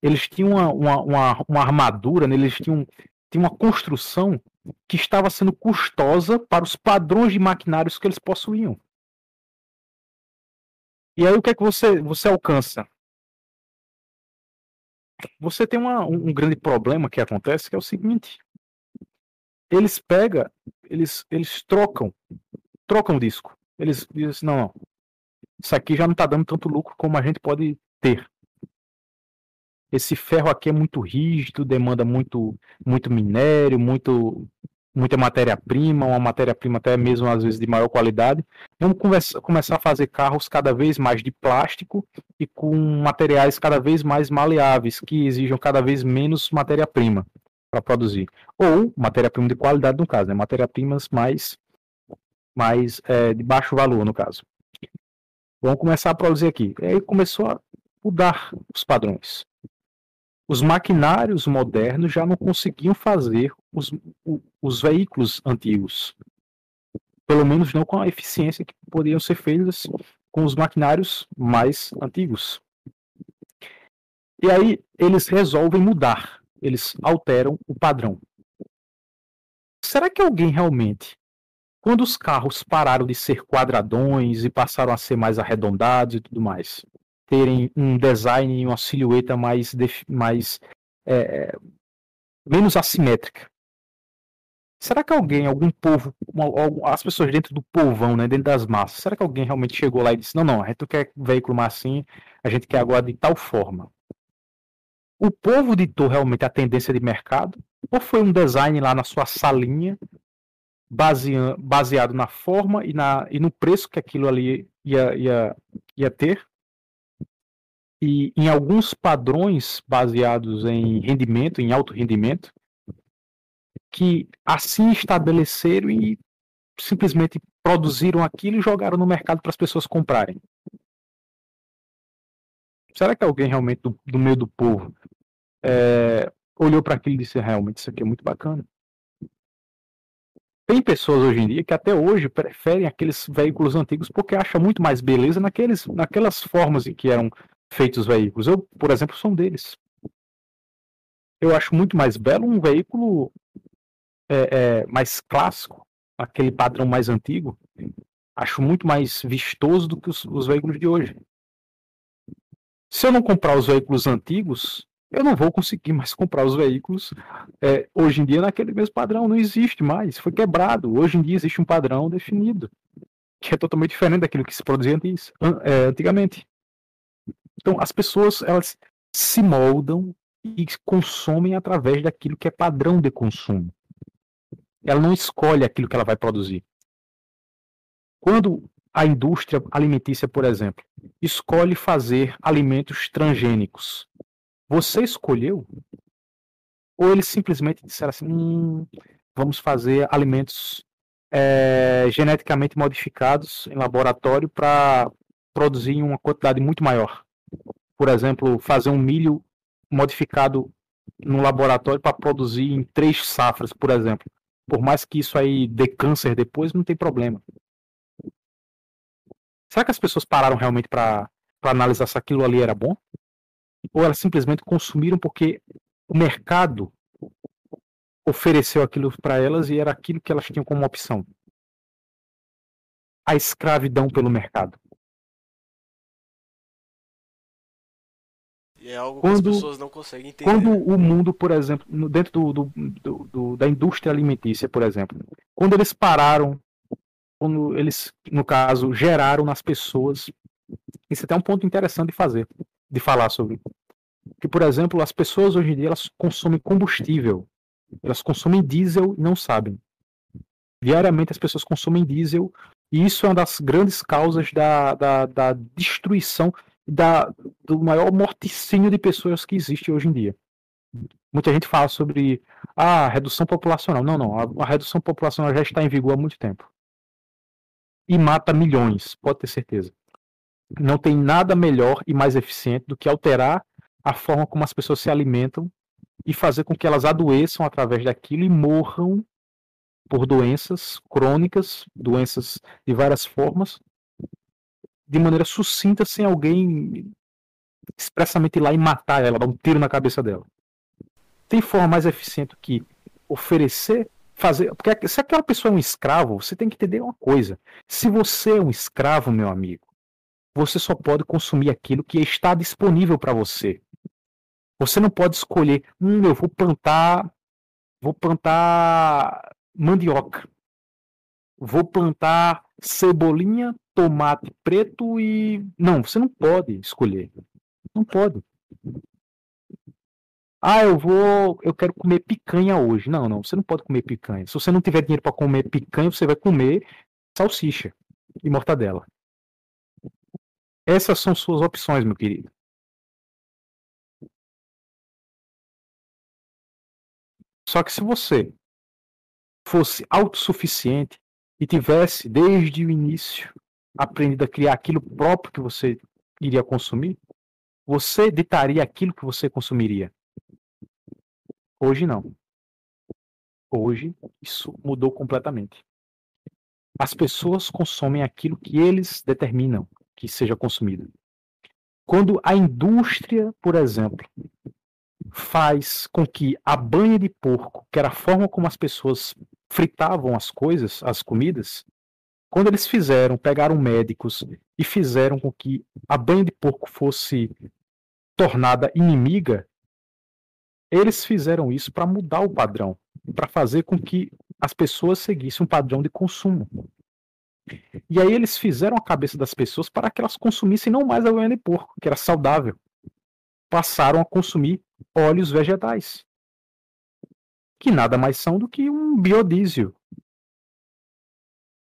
eles tinham uma, uma, uma, uma armadura, né? eles tinham, tinham uma construção que estava sendo custosa para os padrões de maquinários que eles possuíam. E aí o que é que você, você alcança? Você tem uma, um grande problema que acontece, que é o seguinte. Eles pegam, eles, eles trocam, trocam o disco. Eles dizem assim, não, não, isso aqui já não está dando tanto lucro como a gente pode ter. Esse ferro aqui é muito rígido, demanda muito, muito minério, muito, muita matéria-prima, uma matéria-prima até mesmo às vezes de maior qualidade. Vamos conversa, começar a fazer carros cada vez mais de plástico e com materiais cada vez mais maleáveis, que exijam cada vez menos matéria-prima para produzir. Ou matéria-prima de qualidade, no caso, né? matéria-primas mais, mais é, de baixo valor, no caso. Vamos começar a produzir aqui. E aí começou a mudar os padrões os maquinários modernos já não conseguiam fazer os, os veículos antigos. Pelo menos não com a eficiência que poderiam ser feitas com os maquinários mais antigos. E aí eles resolvem mudar, eles alteram o padrão. Será que alguém realmente, quando os carros pararam de ser quadradões e passaram a ser mais arredondados e tudo mais, terem um design e uma silhueta mais, mais é, menos assimétrica. Será que alguém, algum povo, as pessoas dentro do povão, né, dentro das massas, será que alguém realmente chegou lá e disse: não, não, a gente quer veículo massinho, a gente quer agora de tal forma? O povo ditou realmente a tendência de mercado? Ou foi um design lá na sua salinha, baseado na forma e, na, e no preço que aquilo ali ia, ia, ia ter? E em alguns padrões baseados em rendimento, em alto rendimento, que assim estabeleceram e simplesmente produziram aquilo e jogaram no mercado para as pessoas comprarem. Será que alguém realmente do, do meio do povo é, olhou para aquilo e disse realmente isso aqui é muito bacana? Tem pessoas hoje em dia que até hoje preferem aqueles veículos antigos porque acham muito mais beleza naqueles, naquelas formas em que eram feitos os veículos. Eu, por exemplo, sou um deles. Eu acho muito mais belo um veículo é, é, mais clássico, aquele padrão mais antigo, acho muito mais vistoso do que os, os veículos de hoje. Se eu não comprar os veículos antigos, eu não vou conseguir mais *laughs* comprar os veículos é, hoje em dia naquele mesmo padrão. Não existe mais, foi quebrado. Hoje em dia existe um padrão definido, que é totalmente diferente daquilo que se produzia antes, é, antigamente. Então, as pessoas elas se moldam e consomem através daquilo que é padrão de consumo. Ela não escolhe aquilo que ela vai produzir. Quando a indústria alimentícia, por exemplo, escolhe fazer alimentos transgênicos, você escolheu? Ou eles simplesmente disseram assim: hum, vamos fazer alimentos é, geneticamente modificados em laboratório para produzir uma quantidade muito maior? Por exemplo, fazer um milho modificado no laboratório para produzir em três safras, por exemplo. Por mais que isso aí dê câncer depois, não tem problema. Será que as pessoas pararam realmente para analisar se aquilo ali era bom? Ou elas simplesmente consumiram porque o mercado ofereceu aquilo para elas e era aquilo que elas tinham como opção? A escravidão pelo mercado. E é algo quando, que as pessoas não conseguem entender. Quando o mundo, por exemplo, dentro do, do, do, do, da indústria alimentícia, por exemplo, quando eles pararam, quando eles, no caso, geraram nas pessoas, isso é até um ponto interessante de fazer, de falar sobre. Que, por exemplo, as pessoas hoje em dia elas consomem combustível, elas consomem diesel e não sabem. Diariamente as pessoas consomem diesel e isso é uma das grandes causas da, da, da destruição da, do maior morticínio de pessoas que existe hoje em dia. Muita gente fala sobre a ah, redução populacional. Não, não. A, a redução populacional já está em vigor há muito tempo. E mata milhões, pode ter certeza. Não tem nada melhor e mais eficiente do que alterar a forma como as pessoas se alimentam e fazer com que elas adoeçam através daquilo e morram por doenças crônicas, doenças de várias formas, de maneira sucinta sem alguém expressamente ir lá e matar ela, dar um tiro na cabeça dela. Tem forma mais eficiente que oferecer, fazer. Porque se aquela pessoa é um escravo, você tem que entender uma coisa. Se você é um escravo, meu amigo, você só pode consumir aquilo que está disponível para você. Você não pode escolher, hum, eu vou plantar, vou plantar mandioca. Vou plantar cebolinha, tomate preto e. Não, você não pode escolher. Não pode. Ah, eu vou. Eu quero comer picanha hoje. Não, não, você não pode comer picanha. Se você não tiver dinheiro para comer picanha, você vai comer salsicha e mortadela. Essas são suas opções, meu querido. Só que se você fosse autossuficiente e tivesse desde o início aprendido a criar aquilo próprio que você iria consumir, você ditaria aquilo que você consumiria. Hoje não. Hoje isso mudou completamente. As pessoas consomem aquilo que eles determinam que seja consumido. Quando a indústria, por exemplo, faz com que a banha de porco, que era a forma como as pessoas fritavam as coisas, as comidas, quando eles fizeram, pegaram médicos e fizeram com que a banha de porco fosse tornada inimiga, eles fizeram isso para mudar o padrão, para fazer com que as pessoas seguissem um padrão de consumo. E aí eles fizeram a cabeça das pessoas para que elas consumissem não mais a banha de porco, que era saudável. Passaram a consumir óleos vegetais, que nada mais são do que um biodiesel.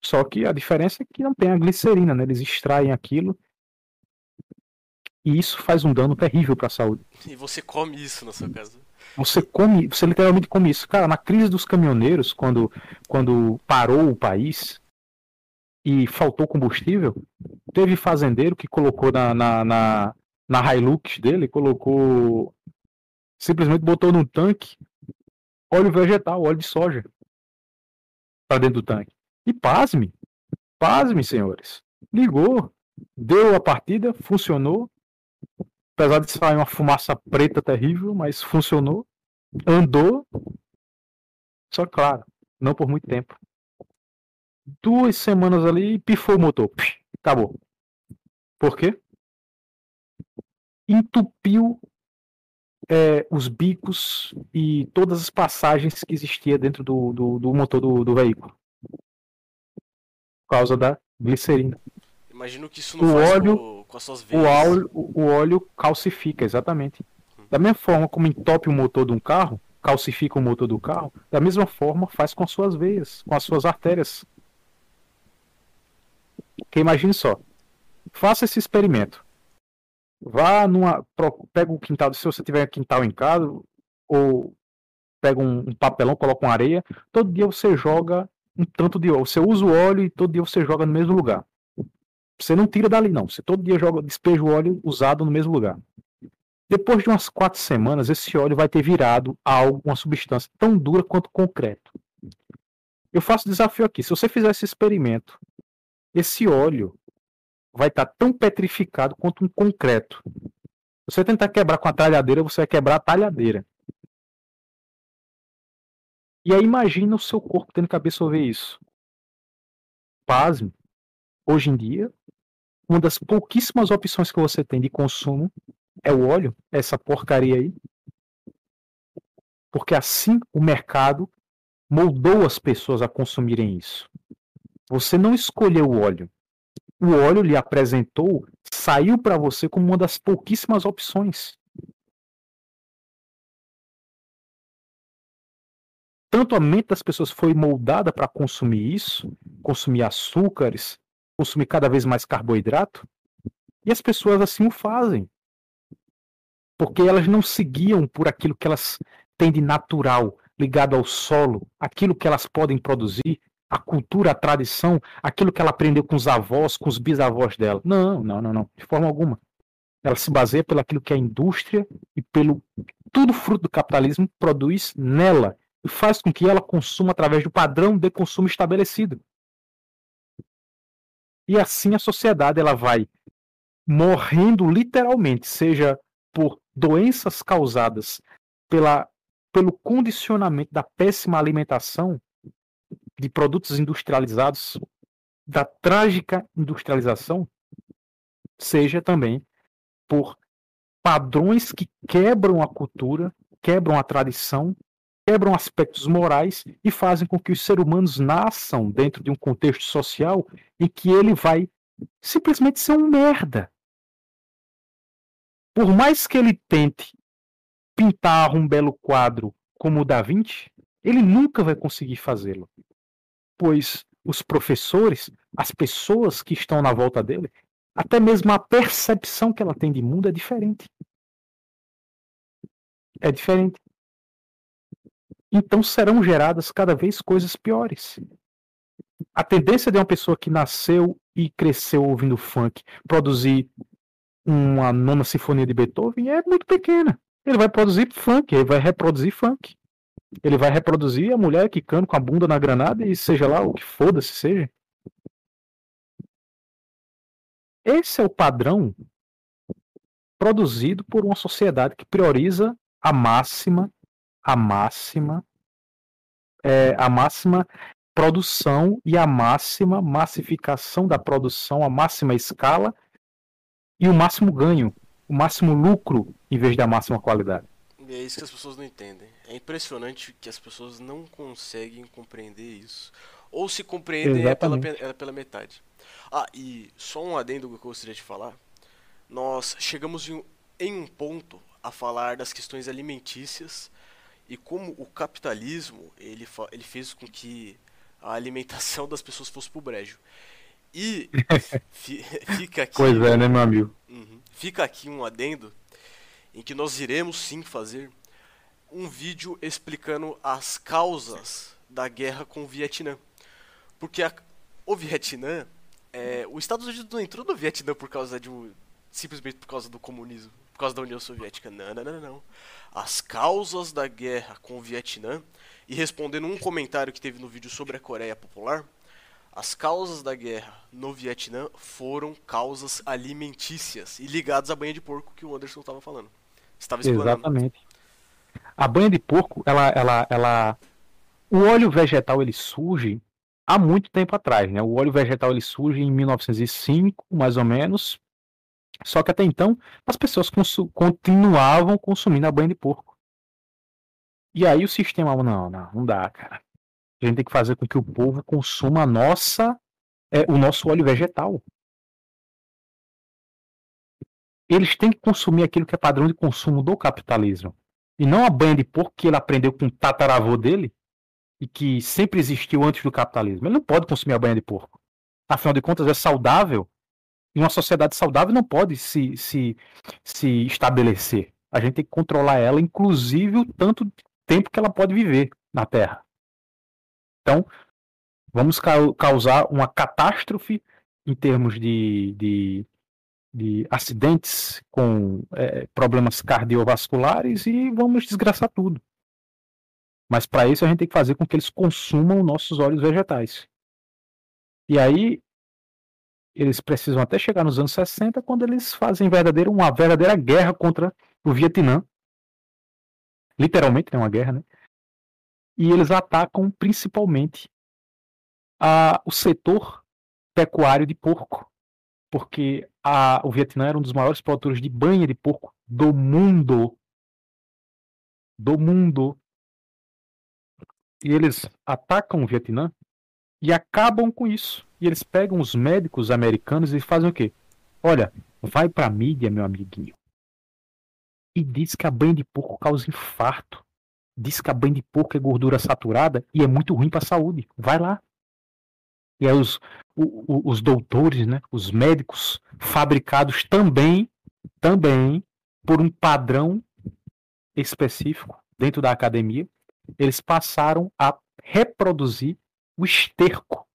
Só que a diferença é que não tem a glicerina, né? Eles extraem aquilo e isso faz um dano terrível para a saúde. E você come isso na sua casa? Você come, você literalmente come isso. Cara, na crise dos caminhoneiros, quando, quando parou o país e faltou combustível, teve fazendeiro que colocou na, na, na, na Hilux dele, colocou. Simplesmente botou no tanque óleo vegetal, óleo de soja. Para dentro do tanque. E pasme, pasme, senhores. Ligou, deu a partida, funcionou, Apesar de sair uma fumaça preta terrível, mas funcionou. Andou. Só claro, não por muito tempo. Duas semanas ali, pifou o motor. acabou. Por quê? Entupiu é, os bicos e todas as passagens que existia dentro do, do, do motor do, do veículo. Por causa da glicerina. Imagino que isso não o faz óleo, com, com as suas veias. O óleo, o óleo calcifica, exatamente. Da mesma forma como entope o motor de um carro, calcifica o motor do carro, da mesma forma faz com as suas veias, com as suas artérias. Que imagine só. Faça esse experimento. Vá numa. Pega o quintal. Se você tiver quintal em casa, ou pega um, um papelão, coloca uma areia. Todo dia você joga um tanto de óleo. Você usa o óleo e todo dia você joga no mesmo lugar. Você não tira dali, não. Você todo dia joga, despeja o óleo usado no mesmo lugar. Depois de umas quatro semanas, esse óleo vai ter virado algo, uma substância tão dura quanto concreto. Eu faço desafio aqui. Se você fizer esse experimento, esse óleo vai estar tão petrificado quanto um concreto. Se você tentar quebrar com a talhadeira, você vai quebrar a talhadeira. E aí imagina o seu corpo tendo que absorver isso. Pasme. Hoje em dia, uma das pouquíssimas opções que você tem de consumo é o óleo, essa porcaria aí. Porque assim o mercado moldou as pessoas a consumirem isso. Você não escolheu o óleo. O óleo lhe apresentou, saiu para você como uma das pouquíssimas opções. Tanto a mente das pessoas foi moldada para consumir isso, consumir açúcares, consumir cada vez mais carboidrato, e as pessoas assim o fazem. Porque elas não seguiam por aquilo que elas têm de natural, ligado ao solo, aquilo que elas podem produzir, a cultura, a tradição, aquilo que ela aprendeu com os avós, com os bisavós dela. Não, não, não, não, de forma alguma. Ela se baseia pelo aquilo que a indústria e pelo tudo fruto do capitalismo produz nela e faz com que ela consuma através do padrão de consumo estabelecido. E assim a sociedade ela vai morrendo literalmente, seja por doenças causadas pela, pelo condicionamento da péssima alimentação de produtos industrializados, da trágica industrialização, seja também por padrões que quebram a cultura, quebram a tradição quebram aspectos morais e fazem com que os seres humanos nasçam dentro de um contexto social em que ele vai simplesmente ser um merda. Por mais que ele tente pintar um belo quadro como o da Vinci, ele nunca vai conseguir fazê-lo. Pois os professores, as pessoas que estão na volta dele, até mesmo a percepção que ela tem de mundo é diferente. É diferente então serão geradas cada vez coisas piores. A tendência de uma pessoa que nasceu e cresceu ouvindo funk produzir uma nona sinfonia de Beethoven é muito pequena. Ele vai produzir funk, ele vai reproduzir funk. Ele vai reproduzir a mulher que canta com a bunda na granada e seja lá o que foda-se seja. Esse é o padrão produzido por uma sociedade que prioriza a máxima a máxima é, a máxima produção e a máxima massificação da produção, a máxima escala e o máximo ganho, o máximo lucro em vez da máxima qualidade. E é isso que as pessoas não entendem. É impressionante que as pessoas não conseguem compreender isso. Ou se compreendem é pela, é pela metade. Ah, e só um adendo que eu gostaria de falar. Nós chegamos em, em um ponto a falar das questões alimentícias e como o capitalismo ele, ele fez com que a alimentação *laughs* das pessoas fosse pro brejo. E *laughs* fica aqui. Pois é, né, meu amigo? Uhum, fica aqui um adendo em que nós iremos sim fazer um vídeo explicando as causas da guerra com o Vietnã. Porque a, o Vietnã, é, os Estados Unidos não entrou no Vietnã por causa de um, simplesmente por causa do comunismo, por causa da União Soviética. Não, não, não, não. As causas da guerra com o Vietnã, e respondendo um comentário que teve no vídeo sobre a Coreia Popular, as causas da guerra no Vietnã foram causas alimentícias e ligadas à banha de porco que o Anderson estava falando. Estava explanando. Exatamente. A banha de porco, ela, ela, ela, o óleo vegetal ele surge há muito tempo atrás, né? O óleo vegetal ele surge em 1905, mais ou menos. Só que até então as pessoas continuavam consumindo a banha de porco. E aí o sistema, não, não, não dá, cara. A gente tem que fazer com que o povo consuma nossa, é, o nosso óleo vegetal. Eles têm que consumir aquilo que é padrão de consumo do capitalismo. E não a banha de porco que ele aprendeu com o tataravô dele e que sempre existiu antes do capitalismo. Ele não pode consumir a banha de porco. Afinal de contas, é saudável. E uma sociedade saudável não pode se, se, se estabelecer. A gente tem que controlar ela, inclusive o tanto tempo que ela pode viver na Terra. Então, vamos causar uma catástrofe em termos de, de, de acidentes com é, problemas cardiovasculares e vamos desgraçar tudo. Mas para isso a gente tem que fazer com que eles consumam nossos óleos vegetais. E aí eles precisam até chegar nos anos 60 quando eles fazem verdadeiro, uma verdadeira guerra contra o Vietnã. Literalmente, é uma guerra, né? e eles atacam principalmente a, o setor pecuário de porco, porque a, o Vietnã era um dos maiores produtores de banha de porco do mundo. Do mundo. E eles atacam o Vietnã e acabam com isso. E eles pegam os médicos americanos e fazem o quê? Olha, vai pra mídia, meu amiguinho. E diz que a banha de porco causa infarto diz que a banha de porco é gordura saturada e é muito ruim para a saúde. Vai lá. E aí os, o, os doutores, né, os médicos fabricados também, também por um padrão específico dentro da academia, eles passaram a reproduzir o esterco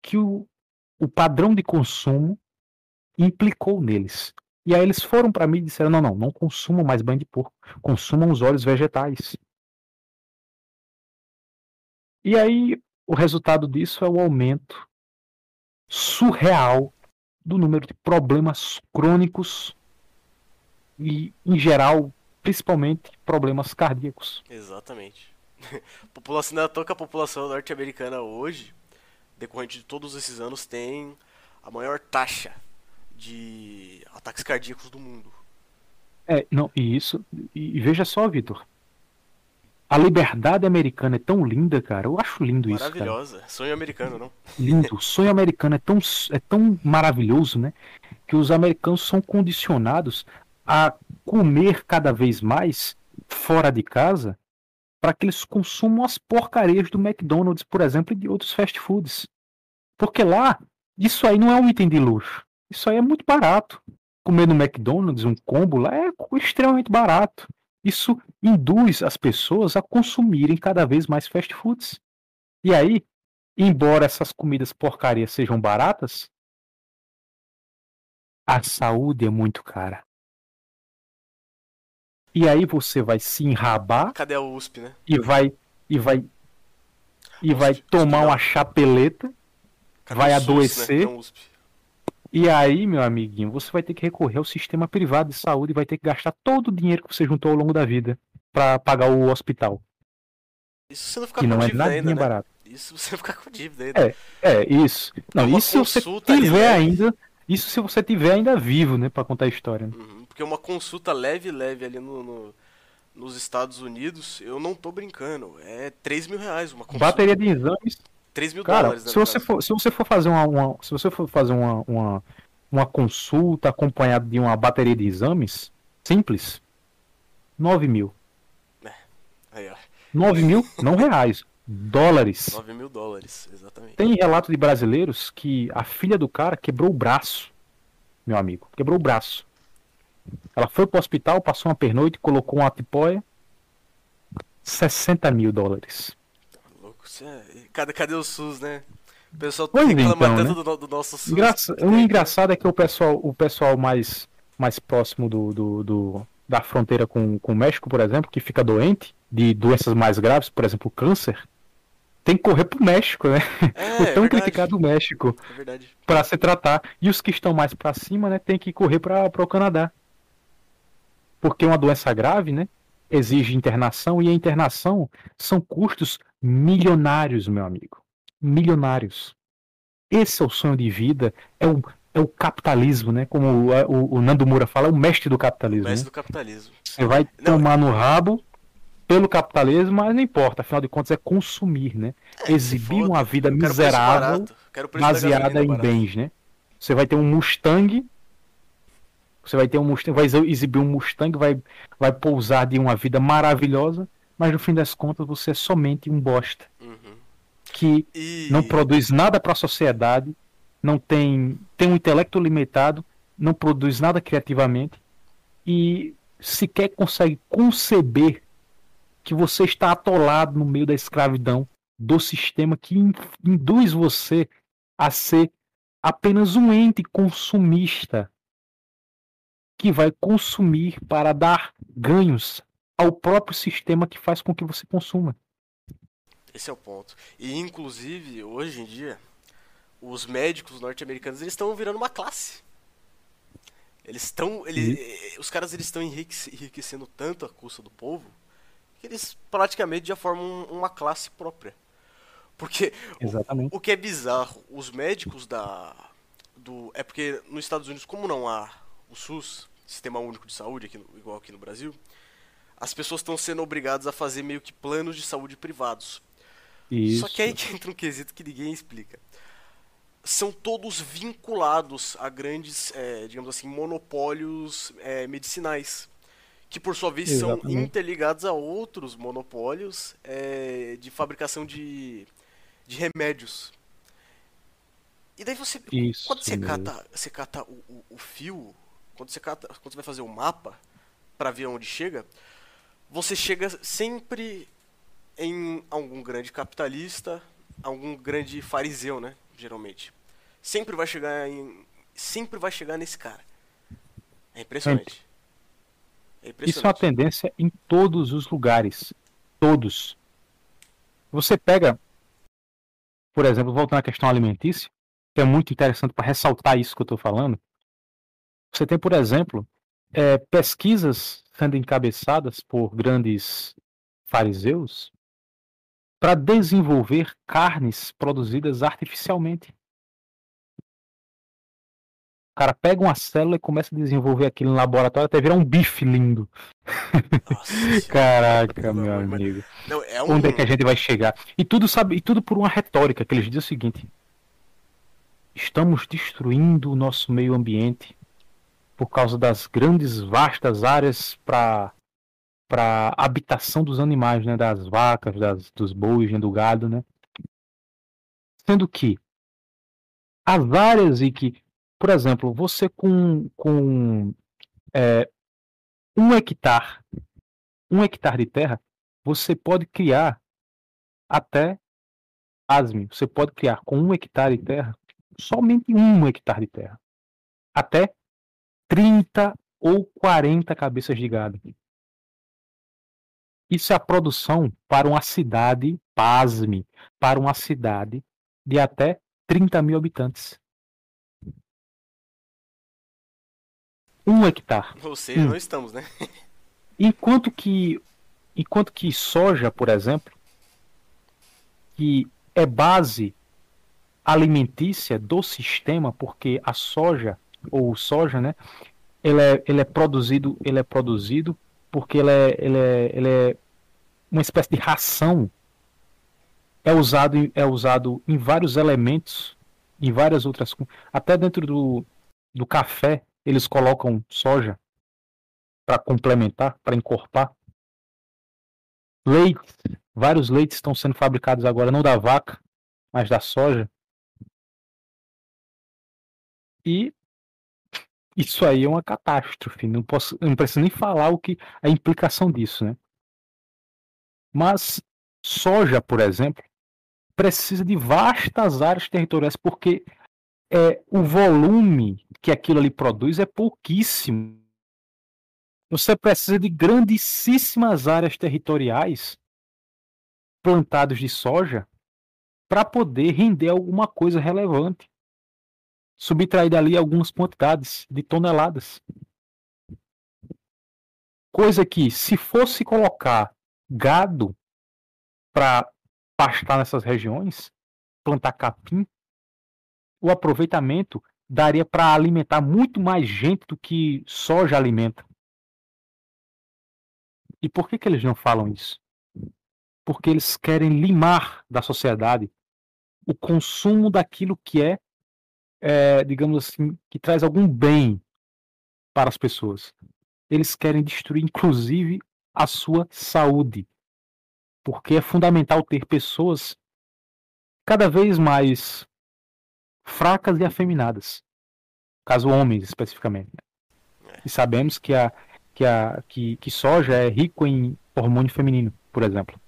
que o, o padrão de consumo implicou neles. E aí eles foram para mim e disseram: não, não, não consumam mais banho de porco, consumam os óleos vegetais. E aí o resultado disso é o aumento surreal do número de problemas crônicos e, em geral, principalmente problemas cardíacos. Exatamente. *laughs* população da toca a população norte-americana hoje, decorrente de todos esses anos, tem a maior taxa de ataques cardíacos do mundo. É, não, e isso. E, e veja só, Vitor. A liberdade americana é tão linda, cara. Eu acho lindo isso. Maravilhosa. Sonho americano, não? Lindo. O sonho americano é tão, é tão maravilhoso, né? Que os americanos são condicionados a comer cada vez mais fora de casa para que eles consumam as porcarias do McDonald's, por exemplo, e de outros fast foods. Porque lá, isso aí não é um item de luxo. Isso aí é muito barato. Comer no McDonald's, um combo lá, é extremamente barato. Isso induz as pessoas a consumirem cada vez mais fast foods. E aí, embora essas comidas porcarias sejam baratas, a saúde é muito cara. E aí você vai se enrabar. Cadê a USP, né? E vai e vai e vai tomar uma chapeleta, Cadê vai adoecer. SUS, né? E aí, meu amiguinho, você vai ter que recorrer ao sistema privado de saúde e vai ter que gastar todo o dinheiro que você juntou ao longo da vida para pagar o hospital. Isso você não ficar com não é dívida é ainda, né? barato. Isso você ficar com dívida ainda. É, é isso. Não, uma isso se você tiver ainda, isso se você tiver ainda vivo, né, para contar a história. Né? Uhum, porque uma consulta leve, leve ali no, no, nos Estados Unidos, eu não tô brincando, é 3 mil reais uma consulta. Bateria de exames. 3 mil Cara, dólares, se você, for, se você for fazer uma, uma, se você for fazer uma, uma, uma consulta acompanhada de uma bateria de exames simples, 9 mil. É. Aí, ó. 9 mil, não reais, dólares. 9 mil dólares, exatamente. Tem relato de brasileiros que a filha do cara quebrou o braço, meu amigo, quebrou o braço. Ela foi pro hospital, passou uma pernoite, colocou uma tipóia. 60 mil dólares. Tá é... cadê, cadê o SUS, né? O pessoal pois reclama então, tanto né? do, do, nosso SUS. Engraça... O engraçado é que o pessoal, o pessoal mais, mais próximo do, do, do, da fronteira com, com o México, por exemplo, que fica doente de doenças mais graves, por exemplo, câncer, tem que correr pro México, né? É, *laughs* o tão é criticado México é para se tratar. E os que estão mais para cima, né, tem que correr para o Canadá porque uma doença grave, né, exige internação e a internação são custos milionários, meu amigo. Milionários. Esse é o sonho de vida, é o, é o capitalismo, né? Como o, o, o Nando Moura fala, é o mestre do capitalismo. O mestre né? do capitalismo. Você vai não, tomar no rabo pelo capitalismo, mas não importa, afinal de contas é consumir, né? É, Exibir uma vida miserável baseada em bens, né? Você vai ter um Mustang você vai ter um Mustang, vai exibir um Mustang, vai, vai pousar de uma vida maravilhosa, mas no fim das contas você é somente um bosta. Uhum. Que e... não produz nada para a sociedade, não tem, tem um intelecto limitado, não produz nada criativamente e sequer consegue conceber que você está atolado no meio da escravidão do sistema que induz você a ser apenas um ente consumista que vai consumir para dar ganhos ao próprio sistema que faz com que você consuma. Esse é o ponto. E inclusive, hoje em dia, os médicos norte-americanos eles estão virando uma classe. Eles estão, eles, uhum. os caras eles estão enriquecendo tanto a custa do povo que eles praticamente já formam uma classe própria. Porque Exatamente. O, o que é bizarro, os médicos da do é porque nos Estados Unidos como não há o SUS, Sistema Único de Saúde, aqui no, igual aqui no Brasil, as pessoas estão sendo obrigadas a fazer meio que planos de saúde privados. Isso. Só que aí que entra um quesito que ninguém explica. São todos vinculados a grandes, é, digamos assim, monopólios é, medicinais. Que por sua vez Exatamente. são interligados a outros monopólios é, de fabricação de, de remédios. E daí você. Isso quando você cata, você cata o, o, o fio quando você, cata, quando você vai fazer o um mapa para ver onde chega, você chega sempre em algum grande capitalista, algum grande fariseu, né? Geralmente. Sempre vai chegar em. Sempre vai chegar nesse cara. É impressionante. É impressionante. Isso é uma tendência em todos os lugares. Todos. Você pega, por exemplo, voltando à questão alimentícia, que é muito interessante para ressaltar isso que eu estou falando. Você tem, por exemplo, é, pesquisas sendo encabeçadas por grandes fariseus para desenvolver carnes produzidas artificialmente. O cara pega uma célula e começa a desenvolver aquilo no laboratório até virar um bife lindo. Nossa, *laughs* Caraca, meu amigo. Não, é um... Onde é que a gente vai chegar? E tudo sabe, e tudo por uma retórica que eles dizem o seguinte: estamos destruindo o nosso meio ambiente por causa das grandes, vastas áreas para para habitação dos animais, né, das vacas, das, dos bois, né, do gado, né? Sendo que as áreas em que, por exemplo, você com, com é, um hectare, um hectare de terra, você pode criar até, asme, você pode criar com um hectare de terra, somente um hectare de terra, até 30 ou 40 cabeças de gado. Isso é a produção para uma cidade, pasme, para uma cidade de até 30 mil habitantes. Um hectare. Ou seja, não estamos, né? *laughs* Enquanto que, enquanto que soja, por exemplo, que é base alimentícia do sistema, porque a soja ou soja, né? Ele é, ele é produzido, ele é produzido porque ele é, ele é, ele é uma espécie de ração. É usado, é usado em vários elementos, em várias outras Até dentro do, do café, eles colocam soja para complementar, para encorpar. Leite, vários leites estão sendo fabricados agora, não da vaca, mas da soja. E isso aí é uma catástrofe. Não posso, não preciso nem falar o que a implicação disso, né? Mas soja, por exemplo, precisa de vastas áreas territoriais porque é, o volume que aquilo ali produz é pouquíssimo. Você precisa de grandíssimas áreas territoriais plantadas de soja para poder render alguma coisa relevante. Subtrair dali algumas quantidades de toneladas. Coisa que, se fosse colocar gado para pastar nessas regiões, plantar capim, o aproveitamento daria para alimentar muito mais gente do que soja alimenta. E por que, que eles não falam isso? Porque eles querem limar da sociedade o consumo daquilo que é, é, digamos assim, que traz algum bem para as pessoas. Eles querem destruir, inclusive, a sua saúde. Porque é fundamental ter pessoas cada vez mais fracas e afeminadas. Caso homens, especificamente. E sabemos que a, que a que, que soja é rico em hormônio feminino, por exemplo.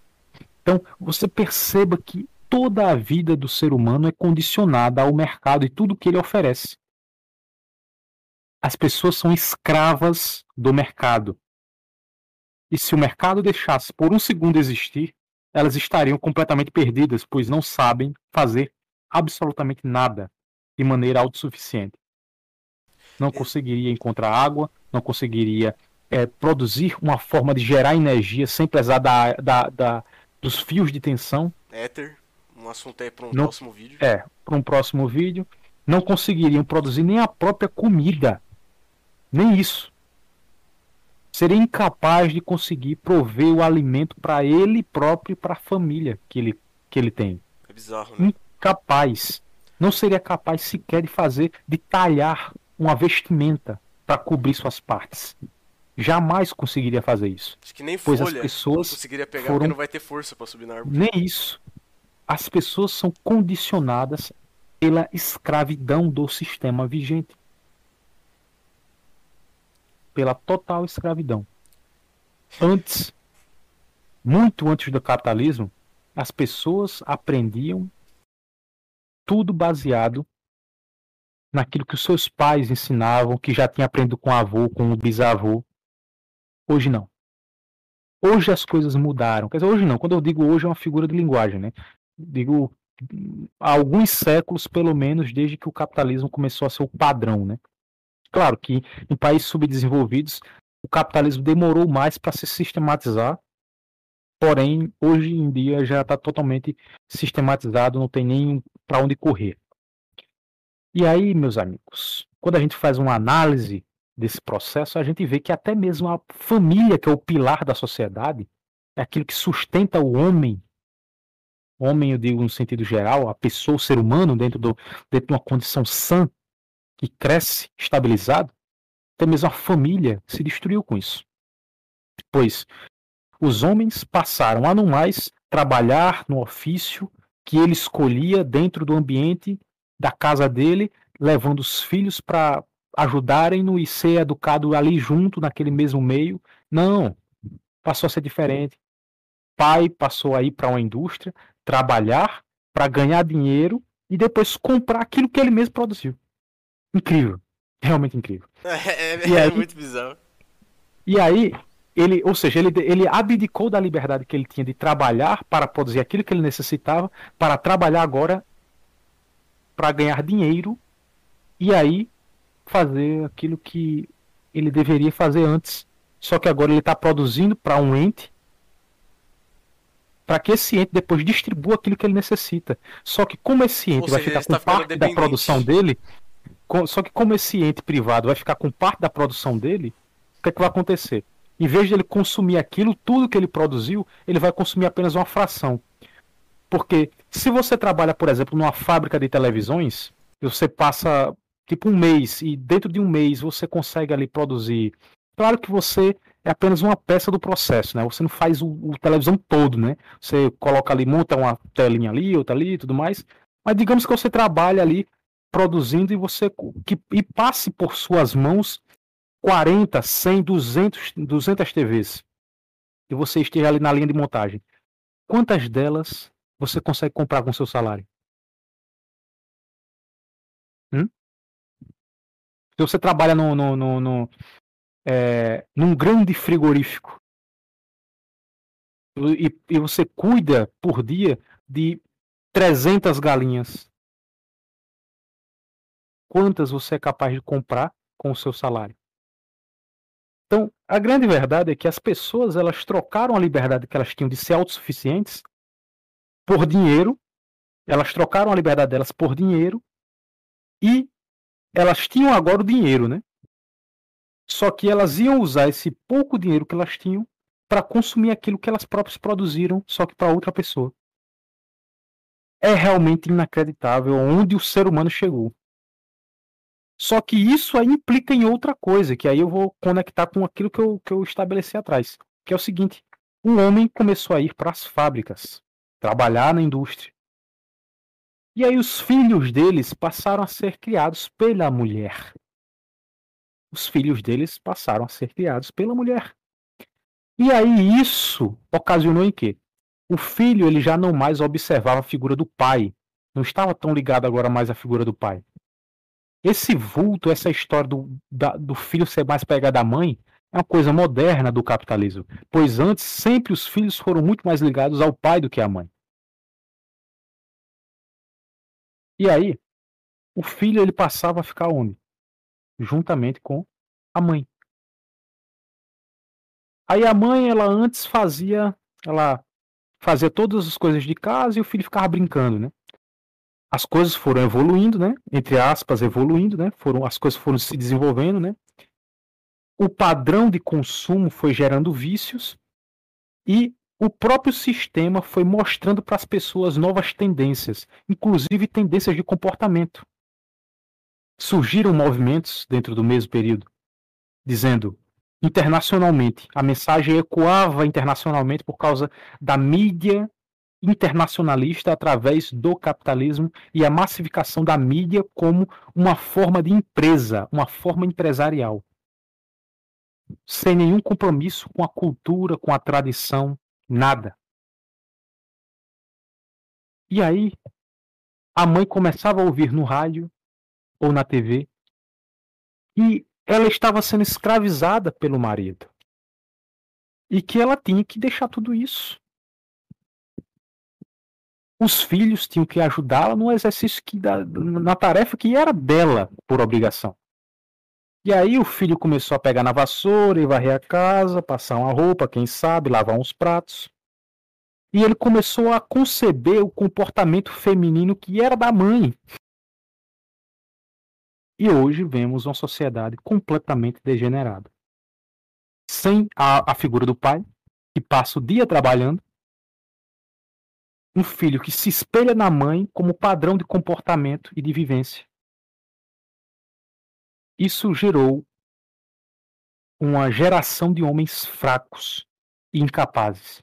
Então, você perceba que toda a vida do ser humano é condicionada ao mercado e tudo que ele oferece. As pessoas são escravas do mercado. E se o mercado deixasse por um segundo existir, elas estariam completamente perdidas, pois não sabem fazer absolutamente nada de maneira autossuficiente. Não conseguiria encontrar água, não conseguiria é, produzir uma forma de gerar energia sem precisar da, da, da dos fios de tensão. Éter, um assunto aí para um não, próximo vídeo. É, para um próximo vídeo. Não conseguiriam produzir nem a própria comida. Nem isso. Seria incapaz de conseguir prover o alimento para ele próprio e para a família que ele, que ele tem. É bizarro, né? Incapaz não seria capaz sequer de fazer, de talhar uma vestimenta para cobrir suas partes. Jamais conseguiria fazer isso. Acho que nem pois folha as pessoas conseguiria pegar foram... porque não vai ter força para subir na árvore. Nem isso. As pessoas são condicionadas pela escravidão do sistema vigente. Pela total escravidão. Antes, muito antes do capitalismo, as pessoas aprendiam tudo baseado naquilo que os seus pais ensinavam, que já tinha aprendido com o avô, com o bisavô. Hoje não. Hoje as coisas mudaram. Quer dizer, hoje não. Quando eu digo hoje é uma figura de linguagem, né? Digo há alguns séculos, pelo menos, desde que o capitalismo começou a ser o padrão, né? Claro que em países subdesenvolvidos o capitalismo demorou mais para se sistematizar Porém, hoje em dia já está totalmente sistematizado, não tem nem para onde correr. E aí, meus amigos, quando a gente faz uma análise desse processo, a gente vê que até mesmo a família, que é o pilar da sociedade, é aquilo que sustenta o homem. Homem, eu digo no sentido geral, a pessoa, o ser humano, dentro, do, dentro de uma condição sã, que cresce, estabilizado, até mesmo a família se destruiu com isso. Pois os homens passaram a não mais trabalhar no ofício que ele escolhia dentro do ambiente da casa dele, levando os filhos para ajudarem-no e ser educado ali junto, naquele mesmo meio. Não, passou a ser diferente. Pai passou a ir para uma indústria, trabalhar para ganhar dinheiro e depois comprar aquilo que ele mesmo produziu. Incrível. Realmente incrível. *laughs* É, é, é aí, muito bizarro. E aí, ele, ou seja, ele, ele abdicou da liberdade que ele tinha de trabalhar para produzir aquilo que ele necessitava, para trabalhar agora para ganhar dinheiro e aí fazer aquilo que ele deveria fazer antes. Só que agora ele está produzindo para um ente para que esse ente depois distribua aquilo que ele necessita. Só que como esse ente vai ficar com parte da produção dele, com, só que como esse ente privado vai ficar com parte da produção dele, o que, é que vai acontecer? Em vez de ele consumir aquilo, tudo que ele produziu, ele vai consumir apenas uma fração. Porque se você trabalha, por exemplo, numa fábrica de televisões, você passa tipo um mês e dentro de um mês você consegue ali produzir. Claro que você é apenas uma peça do processo, né? Você não faz o, o televisão todo, né? Você coloca ali, monta uma telinha ali, outra ali, e tudo mais. Mas digamos que você trabalha ali produzindo e você que, e passe por suas mãos 40, 100, 200, 200 TVs e você esteja ali na linha de montagem. Quantas delas você consegue comprar com seu salário? Hum? Se você trabalha no, no, no, no é, num grande frigorífico e, e você cuida por dia de 300 galinhas, quantas você é capaz de comprar com o seu salário? Então, a grande verdade é que as pessoas elas trocaram a liberdade que elas tinham de ser autossuficientes por dinheiro, elas trocaram a liberdade delas por dinheiro e elas tinham agora o dinheiro, né? Só que elas iam usar esse pouco dinheiro que elas tinham para consumir aquilo que elas próprias produziram, só que para outra pessoa. É realmente inacreditável onde o ser humano chegou. Só que isso aí implica em outra coisa, que aí eu vou conectar com aquilo que eu, que eu estabeleci atrás, que é o seguinte: um homem começou a ir para as fábricas, trabalhar na indústria. E aí os filhos deles passaram a ser criados pela mulher. Os filhos deles passaram a ser criados pela mulher. E aí isso ocasionou em quê? O filho ele já não mais observava a figura do pai, não estava tão ligado agora mais à figura do pai. Esse vulto, essa história do, da, do filho ser mais pegado da mãe, é uma coisa moderna do capitalismo. Pois antes, sempre os filhos foram muito mais ligados ao pai do que à mãe. E aí, o filho ele passava a ficar onde? Juntamente com a mãe. Aí a mãe, ela antes fazia, ela fazia todas as coisas de casa e o filho ficava brincando, né? as coisas foram evoluindo, né? Entre aspas, evoluindo, né? Foram, as coisas foram se desenvolvendo, né? O padrão de consumo foi gerando vícios e o próprio sistema foi mostrando para as pessoas novas tendências, inclusive tendências de comportamento. Surgiram movimentos dentro do mesmo período, dizendo internacionalmente, a mensagem ecoava internacionalmente por causa da mídia internacionalista através do capitalismo e a massificação da mídia como uma forma de empresa, uma forma empresarial. Sem nenhum compromisso com a cultura, com a tradição, nada. E aí, a mãe começava a ouvir no rádio ou na TV e ela estava sendo escravizada pelo marido. E que ela tinha que deixar tudo isso os filhos tinham que ajudá-la no exercício que na tarefa que era dela por obrigação. E aí o filho começou a pegar na vassoura e varrer a casa, passar uma roupa, quem sabe, lavar uns pratos. E ele começou a conceber o comportamento feminino que era da mãe. E hoje vemos uma sociedade completamente degenerada. Sem a, a figura do pai, que passa o dia trabalhando, um filho que se espelha na mãe como padrão de comportamento e de vivência. Isso gerou uma geração de homens fracos e incapazes